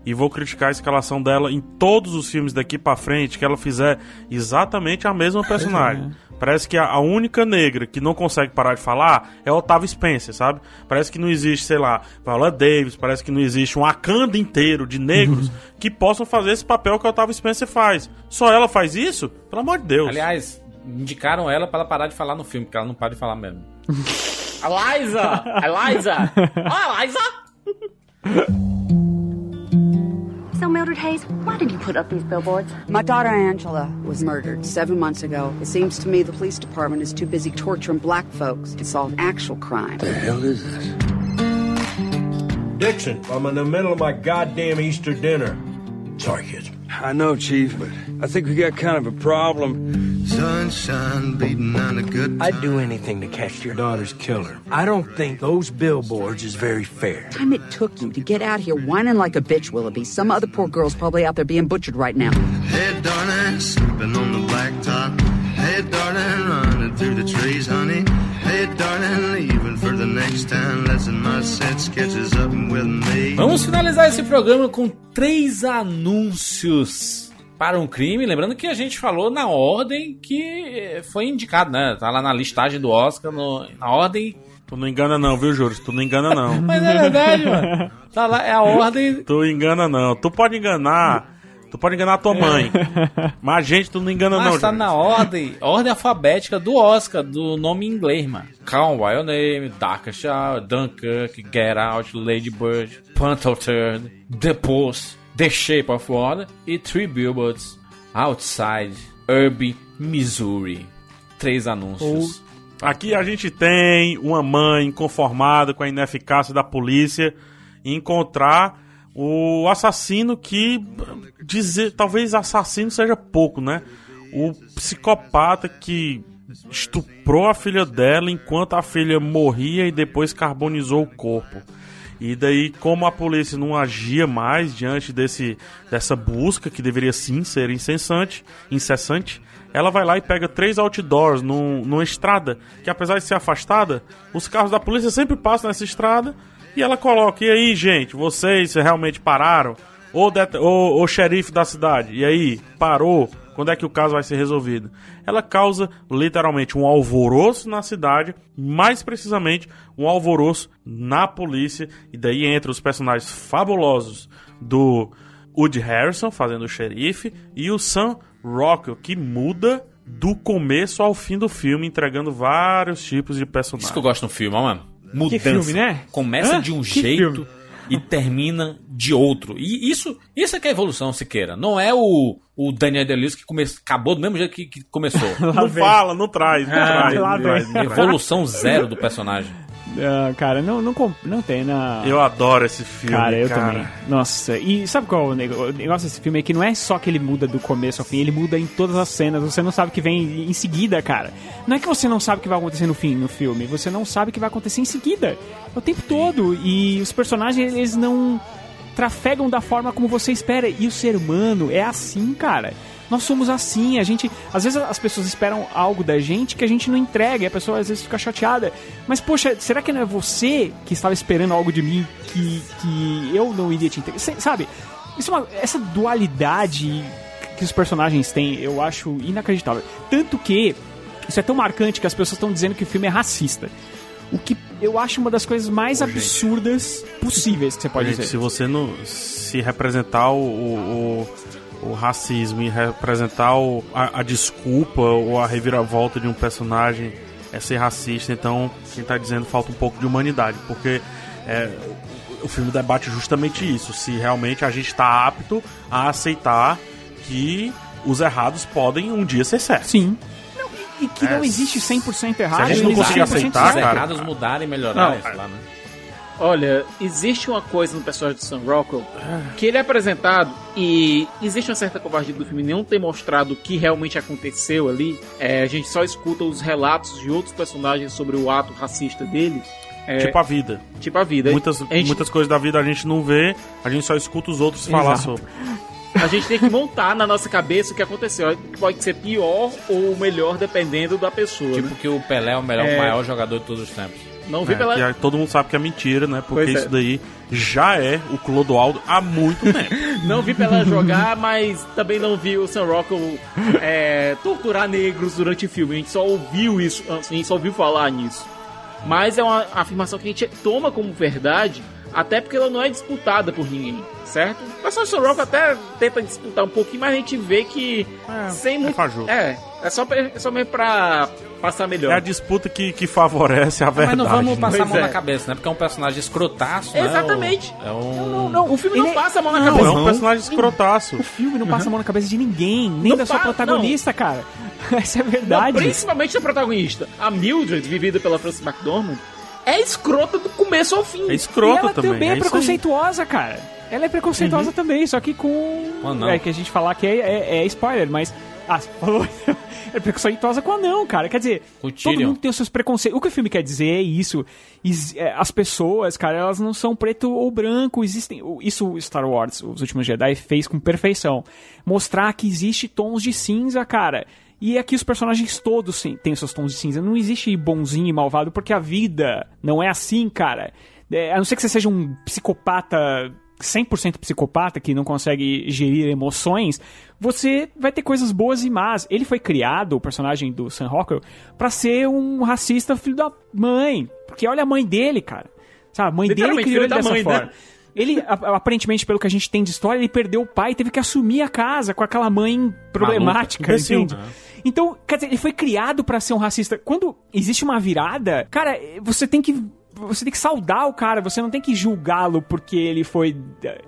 E vou criticar a escalação dela em todos os filmes daqui pra frente, que ela fizer exatamente a mesma personagem. Parece que a, a única negra que não consegue parar de falar é a Octavia Spencer, sabe? Parece que não existe, sei lá, Paula Davis, parece que não existe um Wakanda inteiro de negros que possam fazer esse papel que a Octavia Spencer faz. Só ela faz isso? Pelo amor de Deus. Aliás, indicaram ela para ela parar de falar no filme, porque ela não para de falar mesmo. Eliza! Eliza! Ah, Eliza! So Mildred Hayes, why did you put up these billboards? My daughter Angela was murdered seven months ago. It seems to me the police department is too busy torturing black folks to solve actual crime. The hell is this? Dixon, I'm in the middle of my goddamn Easter dinner. Sorry, kids. I know, Chief, but I think we got kind of a problem. Sunshine beating on a good I'd do anything to catch your daughter's killer. I don't think those billboards is very fair. Time it took you to get out here whining like a bitch, Willoughby. Some other poor girl's probably out there being butchered right now. Hey, darling, sleeping on the blacktop. Hey, darling, running through the trees, honey. Hey, darling, leaving for the next town. Lesson my set sketches up with me. Vamos finalizar esse programa com três anúncios para um crime. Lembrando que a gente falou na ordem que foi indicado, né? Tá lá na listagem do Oscar, no, na ordem. Tu não engana não, viu, Júlio? Tu não engana não. Mas é verdade, mano. Tá lá, é a ordem. Tu engana não. Tu pode enganar. Tu pode enganar a tua mãe. mas a gente, tu não engana Mas não. tá Júlio. na ordem, ordem alfabética do Oscar, do nome em inglês, mano. Calm By Your Name, Dark Shower, Dunkirk, Get Out, Lady Bird, Panther Turd, The Post, The Shape of Water e Three Billboards Outside Irby, Missouri. Três anúncios. Aqui a gente tem uma mãe inconformada com a ineficácia da polícia em encontrar o assassino que dizer, talvez assassino seja pouco, né? O psicopata que estuprou a filha dela enquanto a filha morria e depois carbonizou o corpo. E daí, como a polícia não agia mais diante desse, dessa busca, que deveria sim ser incessante, incessante, ela vai lá e pega três outdoors num, numa estrada, que apesar de ser afastada, os carros da polícia sempre passam nessa estrada, e ela coloca, e aí, gente, vocês realmente pararam? Ô, ô xerife da cidade, e aí, parou? Quando é que o caso vai ser resolvido? Ela causa literalmente um alvoroço na cidade, mais precisamente um alvoroço na polícia, e daí entra os personagens fabulosos do Woody Harrison fazendo o xerife e o Sam Rockwell que muda do começo ao fim do filme, entregando vários tipos de personagens. Isso que eu gosto no filme, mano. Mudança. filme, né? Começa Hã? de um Que jeito filme? e termina de outro. E isso, isso é que é evolução, Siqueira. Não é o, o Daniel Day-Lewis que come, acabou do mesmo jeito que, que começou. não fala, não traz, não Ah, traz. não traz. Evolução zero do personagem. Ah, cara, não, não, não tem na. Eu adoro esse filme, Cara, eu cara. também. Nossa, e sabe qual é o negócio desse filme? É que não é só que ele muda do começo ao fim, ele muda em todas as cenas. Você não sabe o que vem em seguida, cara. Não é que você não sabe o que vai acontecer no fim, no filme. Você não sabe o que vai acontecer em seguida. É o tempo todo. E os personagens, eles não trafegam da forma como você espera. E o ser humano é assim, cara. Nós somos assim, a gente. Às vezes as pessoas esperam algo da gente que a gente não entrega, e a pessoa às vezes fica chateada. Mas, poxa, será que não é você que estava esperando algo de mim que, que eu não iria te entregar? Sabe? Isso é uma- essa dualidade que os personagens têm, eu acho inacreditável. Tanto que isso é tão marcante que as pessoas estão dizendo que o filme é racista. O que eu acho uma das coisas mais absurdas possíveis que você pode Gente, dizer. se você não se representar o, o, o- racismo e representar o- a, a desculpa ou a reviravolta de um personagem é ser racista, então quem tá dizendo falta um pouco de humanidade, porque é, o, filme debate justamente isso, se realmente a gente está apto a aceitar que os errados podem um dia ser certos. Sim. E que É, não existe 100% errado. se a gente não conseguir 100% aceitar, Os certo. cara, errados mudarem e melhorarem, Não, sei lá, né? Olha, existe uma coisa no personagem do Sam Rockwell que ele é apresentado e existe uma certa covardia do filme não ter mostrado o que realmente aconteceu ali. É, a gente só escuta os relatos de outros personagens sobre o ato racista dele. É, Tipo a vida. tipo a vida. Muitas, A gente- muitas coisas da vida a gente não vê, a gente só escuta os outros falar Exato. sobre. A gente tem que montar na nossa cabeça o que aconteceu. Que pode ser pior ou melhor dependendo da pessoa. Tipo né? que o Pelé é o melhor, É. maior jogador de todos os tempos. Não vi É, pela. que todo mundo sabe que é mentira, né? Porque Pois é. isso daí já é o Clodoaldo há muito tempo. Não vi Pelé jogar, mas também não vi o Sam Rockwell é, torturar negros durante o filme. A gente só ouviu isso, a gente só ouviu falar nisso. Mas é uma afirmação que a gente toma como verdade, até porque ela não é disputada por ninguém, certo? O pessoal do Sam Rockwell até tenta disputar um pouquinho, mas a gente vê que sem muito... fajuto. É, é só, pra- é só mesmo pra passar melhor. É a disputa que, que favorece a Mas verdade. não vamos né? passar a mão é. na cabeça, né? Porque é um personagem escrotaço, né? Exatamente. É um... Não, não, o filme não passa a mão na Não, cabeça. é um personagem escrotaço. O filme não passa a mão na cabeça de ninguém, nem Não da sua protagonista, cara. Essa é a verdade. Não, principalmente a protagonista. A Mildred, vivida pela Frances McDormand, é escrota do começo ao fim. É e escrota ela também. também é, é aí. preconceituosa, cara. Ela é preconceituosa também, só que com. Anão. É que a gente falar que é, é- é spoiler, mas. Ah, você falou. é preconceituosa com anão, cara. Quer dizer, todo mundo tem os seus preconceitos. O que o filme quer dizer é isso. Is- é, As pessoas, cara, elas não são preto ou branco. Existem. Isso o Star Wars, Os Últimos Jedi, fez com perfeição. Mostrar que existe tons de cinza, cara. E aqui os personagens todos têm seus tons de cinza. Não existe bonzinho e malvado, porque a vida não é assim, cara. É, a não ser que você seja um psicopata 100% psicopata que não consegue gerir emoções, você vai ter coisas boas e más. Ele foi criado, o personagem do Sam Rockwell, pra ser um racista filho da mãe. Porque olha a mãe dele, cara. Sabe, a mãe dele criou ele da dessa mãe, forma. né? Ele, aparentemente, pelo que a gente tem de história, ele perdeu o pai e teve que assumir a casa com aquela mãe problemática, Imbecil. entende? Então, quer dizer, ele foi criado pra ser um racista. Quando existe uma virada, cara, você tem que você tem que saudar o cara, você não tem que julgá-lo porque ele foi.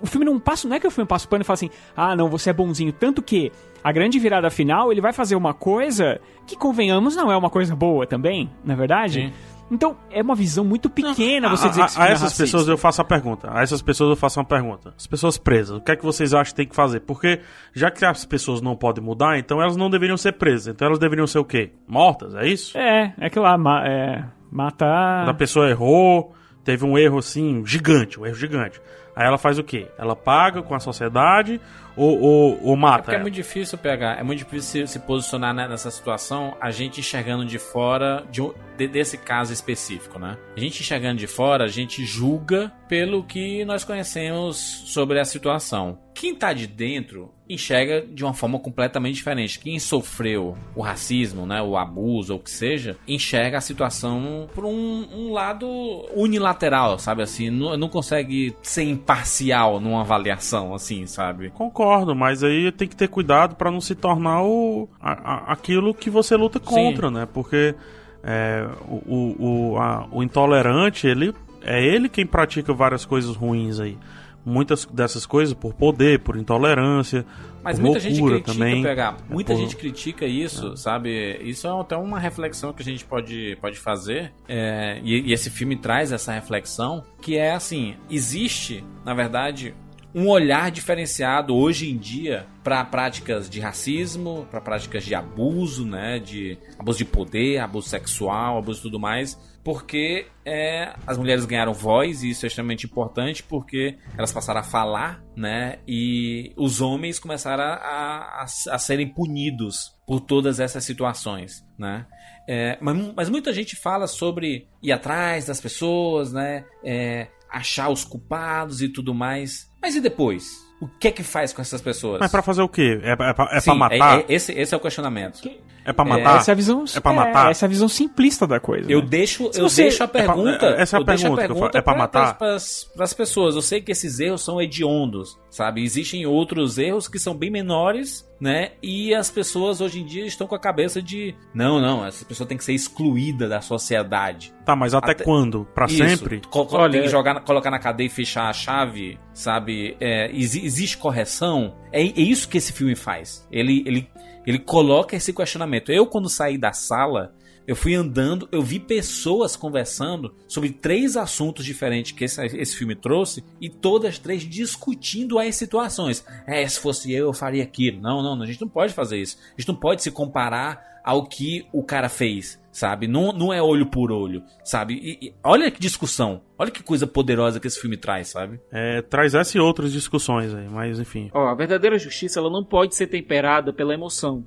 O filme não passa, não é que o filme passa o pano e fala assim, ah, não, você é bonzinho. Tanto que a grande virada final, ele vai fazer uma coisa que, convenhamos, não é uma coisa boa também, na é verdade? Sim. Então, é uma visão muito pequena você a, dizer que a, a filme é essas racista. pessoas eu faço a pergunta. A essas pessoas eu faço uma pergunta. As pessoas presas, o que é que vocês acham que tem que fazer? Porque já que as pessoas não podem mudar, então elas não deveriam ser presas. Então elas deveriam ser o quê? Mortas, é isso? É, é que lá, é, matar... A pessoa errou, teve um erro assim, gigante, um erro gigante. Aí ela faz o quê? Ela paga com a sociedade ou, ou, ou É mata? porque é ela? muito difícil pegar, é muito difícil se, se posicionar né, nessa situação, a gente enxergando de fora de, de- desse caso específico, né? A gente enxergando de fora, a gente julga pelo que nós conhecemos sobre a situação. Quem tá de dentro enxerga de uma forma completamente diferente. Quem sofreu o racismo, né, o abuso ou o que seja, enxerga a situação por um, um lado unilateral, sabe assim, não, não consegue ser imparcial numa avaliação, assim, sabe? Concordo, mas aí tem que ter cuidado pra não se tornar o, a- a- aquilo que você luta contra, né? Porque é, o, o, o, a- o intolerante, ele é ele quem pratica várias coisas ruins aí. Muitas dessas coisas por poder, por intolerância, Mas por muita gente critica, também. pegar. Muita Por- gente critica isso, sabe? Isso é até uma reflexão que a gente pode, pode fazer. é, e, e esse filme traz essa reflexão, que é assim: existe, na verdade, um olhar diferenciado hoje em dia para práticas de racismo, para práticas de abuso, né? De abuso de poder, abuso sexual, abuso e tudo mais. Porque é, as mulheres ganharam voz e isso é extremamente importante porque elas passaram a falar, né? E os homens começaram a, a, a serem punidos por todas essas situações, né? É, mas, mas muita gente fala sobre ir atrás das pessoas, né? É, achar os culpados e tudo mais. Mas e depois? O que é que faz com essas pessoas? Mas pra fazer o quê? É, pra- é, é Sim, pra matar? é- é- esse, esse é o questionamento. É pra matar? Essa é a visão, É pra matar? essa é a visão simplista da coisa. Eu né? deixo, Se eu você- deixo a É pra- pergunta. é- essa é a eu deixo pergunta que eu falo. É pra matar? Para as pessoas. Eu sei que esses erros são hediondos, sabe? Existem outros erros que são bem menores, né? E as pessoas hoje em dia estão com a cabeça de não, não, essa pessoa tem que ser excluída da sociedade. Tá, mas até, quando? Pra Isso. sempre? Co- Olha, tem que jogar, colocar na cadeia e fechar a chave, sabe? É, exi- existe correção. É, é isso que esse filme faz. Ele, ele, ele coloca esse questionamento. Eu, quando saí da sala, eu fui andando, eu vi pessoas conversando sobre três assuntos diferentes que esse, esse filme trouxe e todas três discutindo as situações. É, se fosse eu, eu faria aquilo. Não, não, a gente não pode fazer isso. A gente não pode se comparar ao que o cara fez, sabe? Não, não é olho por olho, sabe? E- e olha que discussão, olha que coisa poderosa que esse filme traz, sabe? É, traz essa e outras discussões aí, mas enfim. Ó, a verdadeira justiça ela não pode ser temperada pela emoção.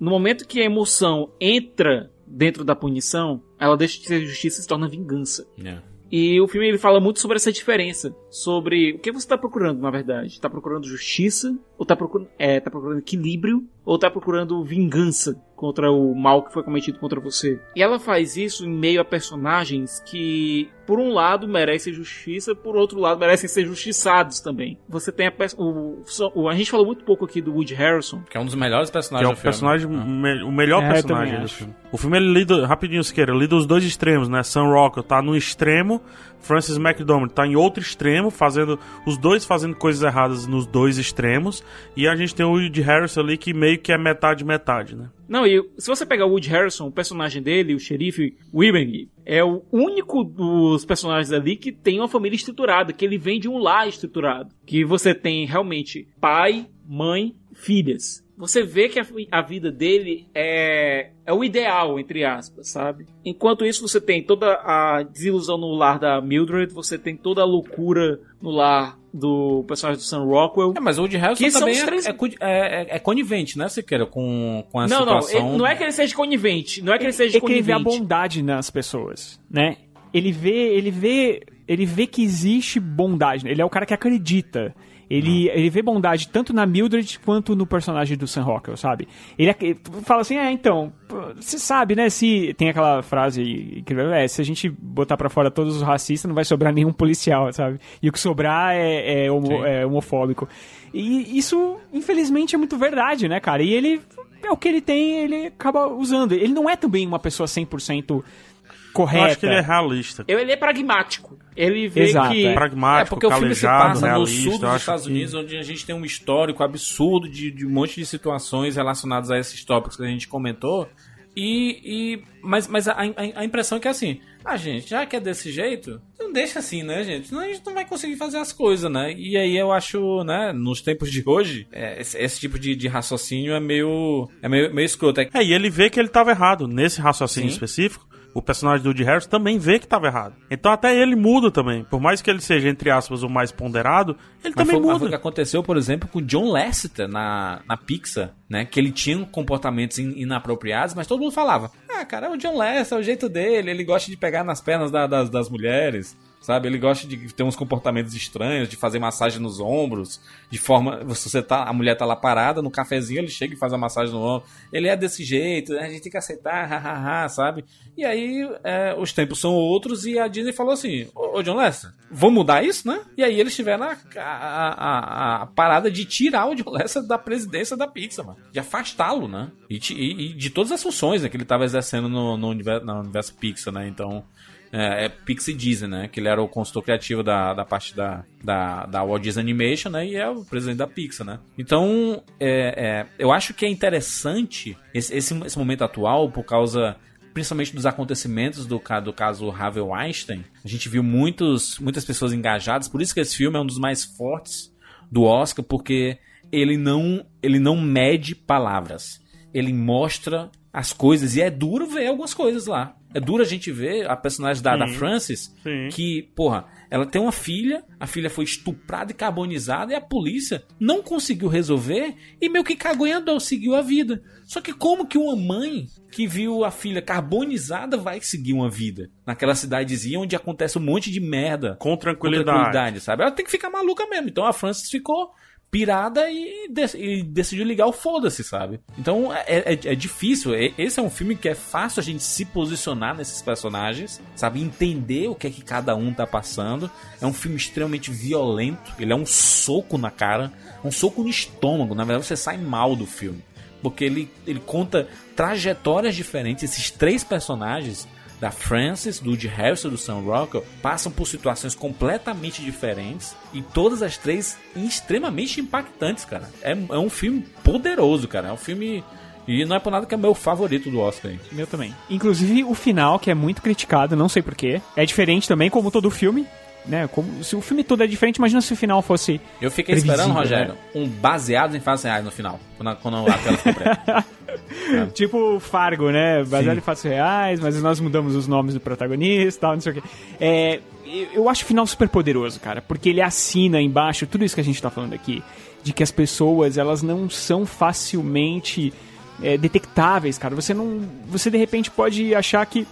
No momento que a emoção entra dentro da punição, ela deixa de ser justiça e se torna vingança. E o filme ele fala muito sobre essa diferença, sobre o que você está procurando, na verdade. Está procurando justiça, ou está procurando, é, tá procurando equilíbrio, ou ou tá procurando vingança contra o mal que foi cometido contra você. E ela faz isso em meio a personagens que, por um lado, merecem justiça, por outro lado, merecem ser justiçados também. Você tem a o, o, a gente falou muito pouco aqui do Woody Harrison, que é um dos melhores personagens que é o do filme. personagem Ah. me- o melhor É, personagem do filme. O filme ele lida rapidinho, Siqueira, lida os dois extremos, né? Sam Rockwell tá no extremo, Francis McDormand tá em outro extremo, fazendo os dois fazendo coisas erradas nos dois extremos, e a gente tem o Woody Harrison ali que meio que é metade metade, né? Não, e se você pegar o Woody Harrison, o personagem dele, o xerife Wibbing, é o único dos personagens ali que tem uma família estruturada, que ele vem de um lar estruturado. Que você tem realmente pai, mãe, filhas. Você vê que a, a vida dele é, é o ideal, entre aspas, sabe? Enquanto isso, você tem toda a desilusão no lar da Mildred, você tem toda a loucura no lar do personagem do Sam Rockwell. É, mas o Woody Harrison Que são também os é, três- é, é- é- é conivente, né, Siqueira, com, com a não, não, situação... ele- não é que ele seja conivente, não é que ele seja é que ele vê a conivente. bondade nas pessoas, né? Ele vê, ele vê, ele vê que existe bondade. Ele é o cara que acredita. Ele, ele vê bondade tanto na Mildred quanto no personagem do Sam Rockwell, sabe? Ele ac- fala assim, é, então, você sabe, né, se... Tem aquela frase que é, se a gente botar pra fora todos os racistas, não vai sobrar nenhum policial, sabe? E o que sobrar é, é, homo- é homofóbico. E isso, infelizmente, é muito verdade, né, cara? E ele... É o que ele tem, ele acaba usando. Ele não é também uma pessoa 100% correta. Eu acho que ele é realista. Ele é pragmático. Ele vê Exato, que. é. Pragmático, é porque o filme se passa no realista. sul dos Estados que- Unidos, onde a gente tem um histórico absurdo de, de um monte de situações relacionadas a esses tópicos que a gente comentou. E, e- mas, mas a, a- a impressão é que é assim, ah, gente, já que é desse jeito, não deixa assim, né, gente? Senão a gente não vai conseguir fazer as coisas, né? E aí eu acho, né, nos tempos de hoje, é, esse, esse tipo de, de raciocínio é meio, é meio, meio escroto. É, É, e ele vê que ele tava errado. Nesse raciocínio Sim. específico, o personagem do Woody Harrison também vê que tava errado. Então até ele muda também. Por mais que ele seja, entre aspas, o mais ponderado, ele Mas também foi, mas foi o muda. que aconteceu, por exemplo, com o John Lasseter na, na Pixar, né? Que ele tinha comportamentos in- inapropriados, mas todo mundo falava: Ah, cara, é o John Lasseter, é o jeito dele, ele gosta de pegar nas pernas da- das, das mulheres. Sabe, ele gosta de ter uns comportamentos estranhos, de fazer massagem nos ombros, de forma. Você tá, a mulher tá lá parada no cafezinho, ele chega e faz a massagem no ombro. Ele é desse jeito, né, a gente tem que aceitar, hahaha, sabe? E aí é, os tempos são outros e a Disney falou assim: Ô, ô John Lester, vamos mudar isso, né? E aí eles tiveram a, a, a- a parada de tirar o John Lester da presidência da Pixar, mano. De afastá-lo, né? E, e- e de todas as funções né, que ele tava exercendo no, no universo, no universo Pixar, né? Então. É, é Pixar e Disney, né? Que ele era o consultor criativo da, da parte da, da, da Walt Disney Animation, né? E é o presidente da Pixar, né? Então, é, é, eu acho que é interessante esse, esse, esse momento atual por causa principalmente dos acontecimentos do, do caso Harvey Weinstein. A gente viu muitos, muitas pessoas engajadas, por isso que esse filme é um dos mais fortes do Oscar, porque ele não, ele não mede palavras. Ele mostra as coisas e é duro ver algumas coisas lá. É duro a gente ver a personagem da, da. Frances Sim. que, porra, ela tem uma filha, a filha foi estuprada e carbonizada e a polícia não conseguiu resolver e meio que cagou em andou, seguiu a vida. Só que como que uma mãe que viu a filha carbonizada vai seguir uma vida naquela cidadezinha onde acontece um monte de merda Com tranquilidade. tranquilidade, sabe? Ela tem que ficar maluca mesmo. Então a Frances ficou pirada e, e decidiu ligar o foda-se, sabe? Então é, é- é difícil. E- Esse é um filme que é fácil a gente se posicionar nesses personagens, sabe? Entender o que é que cada um tá passando. É um filme extremamente violento. Ele é um soco na cara, um soco no estômago. Na verdade, você sai mal do filme. Porque ele, ele conta trajetórias diferentes. Esses três personagens da Frances, do Woody Harrison do Sam Rockwell passam por situações completamente diferentes e todas as três extremamente impactantes, cara. É, é um filme poderoso, cara. É um filme e não é por nada que é meu favorito do Oscar. Meu também. Inclusive o final, que é muito criticado, não sei porquê. É diferente também, como todo filme. Né? Como, se o filme todo é diferente, imagina se o final fosse. Eu fiquei esperando, Rogério, né? um baseado em fatos reais no final, quando a, quando a tela ficou preta. Tipo Fargo, né? Baseado Sim. em fatos reais, mas nós mudamos os nomes do protagonista e tal, não sei o quê. É, eu- eu acho o final super poderoso, cara, porque ele assina embaixo tudo isso que a gente tá falando aqui, de que as pessoas, elas não são facilmente é, detectáveis, cara. Você não. Você de repente pode achar que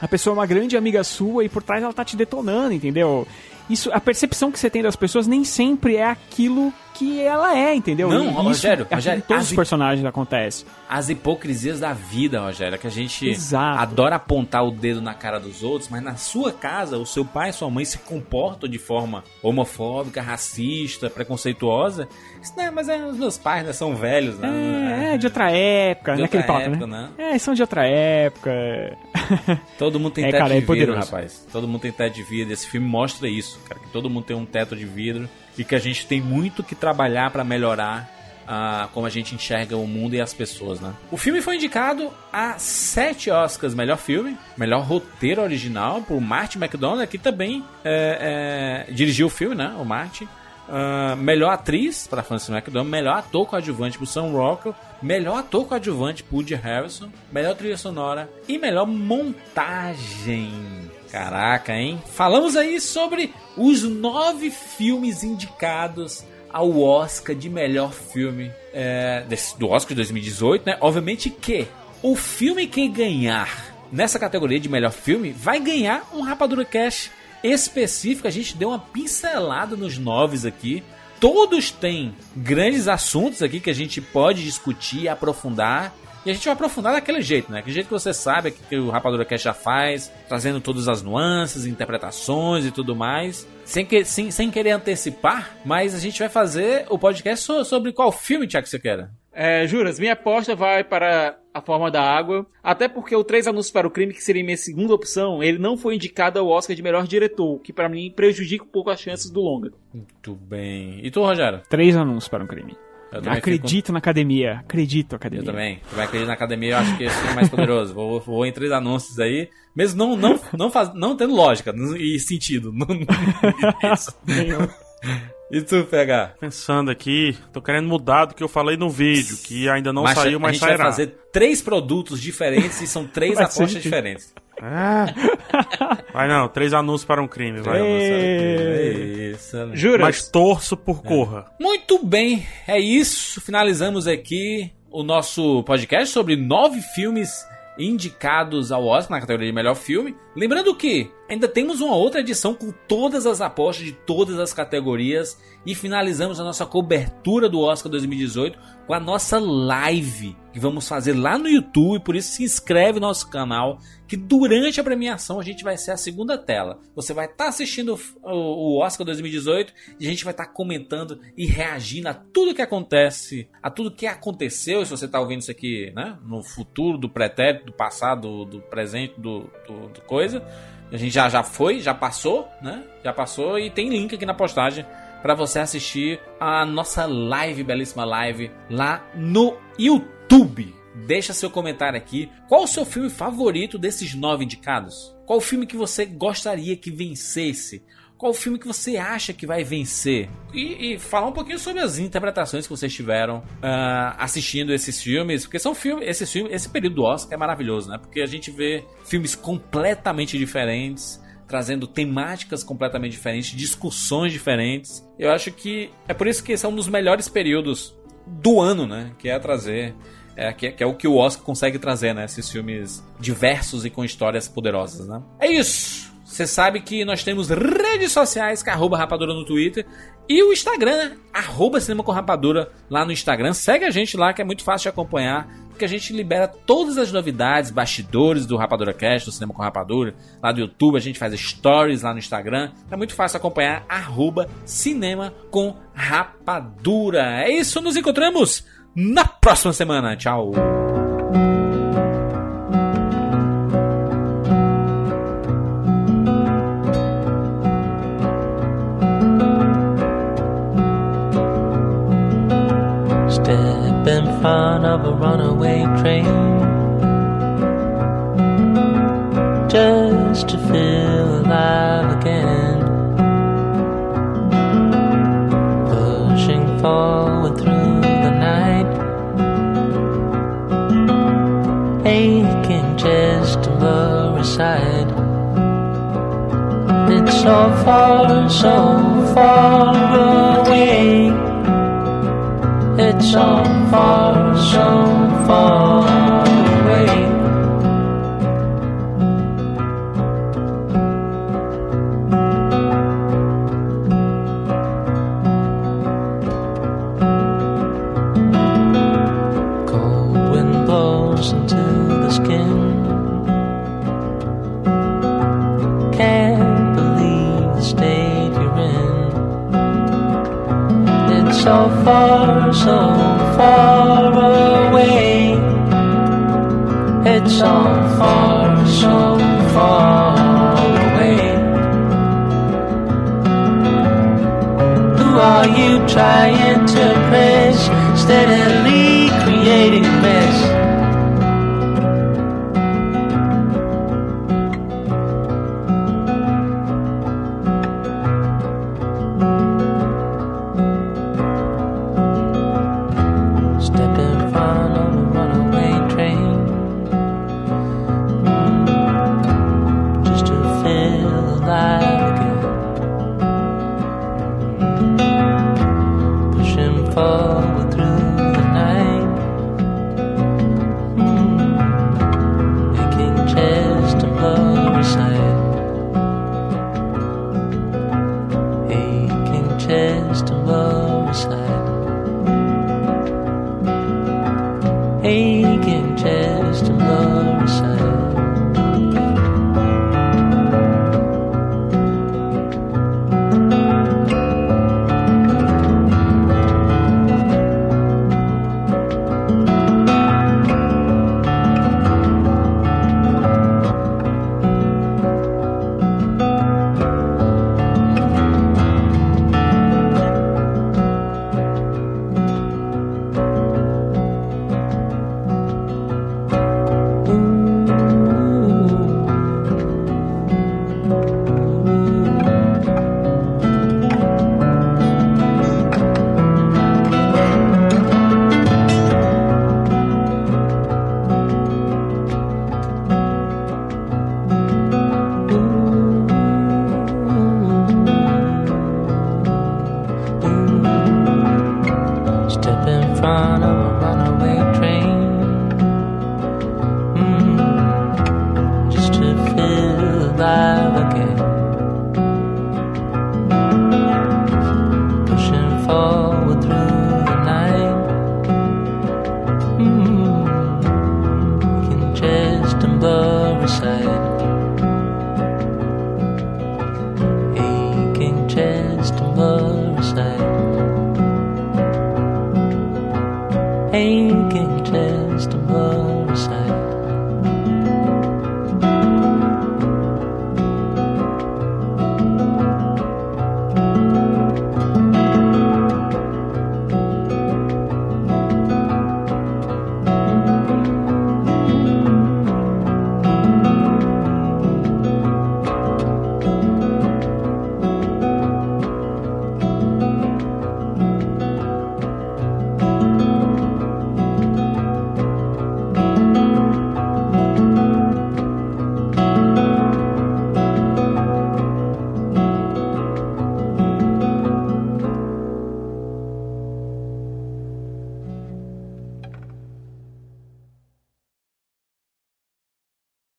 a pessoa é uma grande amiga sua e por trás ela tá te detonando, entendeu? Isso, a percepção que você tem das pessoas nem sempre é aquilo que ela é, entendeu? Não, E isso Rogério, é Rogério, em todos os personagens acontece. As hipocrisias da vida, Rogério, que a gente Exato. adora apontar o dedo na cara dos outros, mas na sua casa, o seu pai e sua mãe se comportam de forma homofóbica, racista, preconceituosa. Isso não é, mas é, os meus pais né, são velhos, né? É, é de outra época, De naquele outra papo, época, né? né? É, são de outra época. Todo mundo tem É, teto cara, de é vidro, poderoso. rapaz. Todo mundo tem teto de vidro. Esse filme mostra isso, cara. Que todo mundo tem um teto de vidro e que a gente tem muito que trabalhar pra melhorar ah, como a gente enxerga o mundo e as pessoas, né? O filme foi indicado a sete Oscars: melhor filme, melhor roteiro original por Martin McDonagh, que também é, é, dirigiu o filme, né? O Martin. Ah, melhor atriz para Frances McDormand, melhor ator coadjuvante para Sam Rockwell, melhor ator coadjuvante para Woody Harrelson, melhor trilha sonora e melhor montagem. Caraca, hein? Falamos aí sobre os nove filmes indicados ao Oscar de melhor filme é, desse- do Oscar de 2018, né? Obviamente que o filme que ganhar nessa categoria de melhor filme vai ganhar um Rapadura Cash específico. A gente deu uma pincelada nos noves aqui. Todos têm grandes assuntos aqui que a gente pode discutir, aprofundar. E a gente vai aprofundar daquele jeito, né? Aquele jeito que você sabe que o Rapadura Cash já faz, trazendo todas as nuances, interpretações e tudo mais. Sem, que, sem, sem querer antecipar, mas a gente vai fazer o podcast so- sobre qual filme, Tiago, você quer? É, Juras, minha aposta vai para A Forma da Água, até porque o Três Anúncios para o Crime, que seria minha segunda opção, ele não foi indicado ao Oscar de melhor diretor, que pra mim prejudica um pouco as chances do longa. Muito bem. E tu, Rogério? Três anúncios para um crime. Acredito na academia. Acredito, academia. Eu também. Tu vai acreditar na academia, eu acho que esse é mais poderoso. Vou, vou em três anúncios aí, mesmo não, não, não, faz, não tendo lógica e sentido. Não- Isso. E tu, PH? Pensando aqui, tô querendo mudar do que eu falei no vídeo, que ainda não Mas saiu, a mas gente sairá. vai fazer três produtos diferentes e são três ser apostas diferentes. Vai não, três anúncios para um crime, vai. Isso. Juras? Mas torço por Corra. Muito bem, é isso. Finalizamos aqui o nosso podcast sobre nove filmes indicados ao Oscar na categoria de melhor filme. Lembrando que ainda temos uma outra edição com todas as apostas de todas as categorias e finalizamos a nossa cobertura do Oscar 2018 com a nossa live que vamos fazer lá no YouTube, por isso se inscreve no nosso canal, que durante a premiação a gente vai ser a segunda tela. Você vai estar assistindo o Oscar 2018 e a gente vai estar comentando e reagindo a tudo que acontece, a tudo que aconteceu, se você está ouvindo isso aqui, né, no futuro, do pretérito, do passado, do presente, do, do, do coisa. A gente já, já foi, já passou, né? Já passou e tem link aqui na postagem para você assistir a nossa live, belíssima live, lá no YouTube. Deixa seu comentário aqui. Qual o seu filme favorito desses nove indicados? Qual o filme que você gostaria que vencesse? Qual o filme que você acha que vai vencer? E, e falar um pouquinho sobre as interpretações que vocês tiveram ah, assistindo esses filmes, porque são filmes, esses filmes, esse período do Oscar é maravilhoso, né? Porque a gente vê filmes completamente diferentes, trazendo temáticas completamente diferentes, discussões diferentes. Eu acho que é por isso que esse é um dos melhores períodos do ano, né? Que é trazer. É, que, é, que é o que o Oscar consegue trazer, né? Esses filmes diversos e com histórias poderosas, né? É isso! Você sabe que nós temos redes sociais, que é arroba rapadura no Twitter. E o Instagram, né? arroba cinema com rapadura lá no Instagram. Segue a gente lá, que é muito fácil de acompanhar. Porque a gente libera todas as novidades, bastidores do Rapadura Cast, do Cinema com Rapadura. Lá do YouTube, a gente faz stories lá no Instagram. É muito fácil acompanhar, arroba cinema com rapadura. É isso, nos encontramos na próxima semana. Tchau! Step in front of a runaway train just to feel alive It's so far, so far away. It's so far, so far it so far, so far away? Who are you trying to impress? Steadily creating man.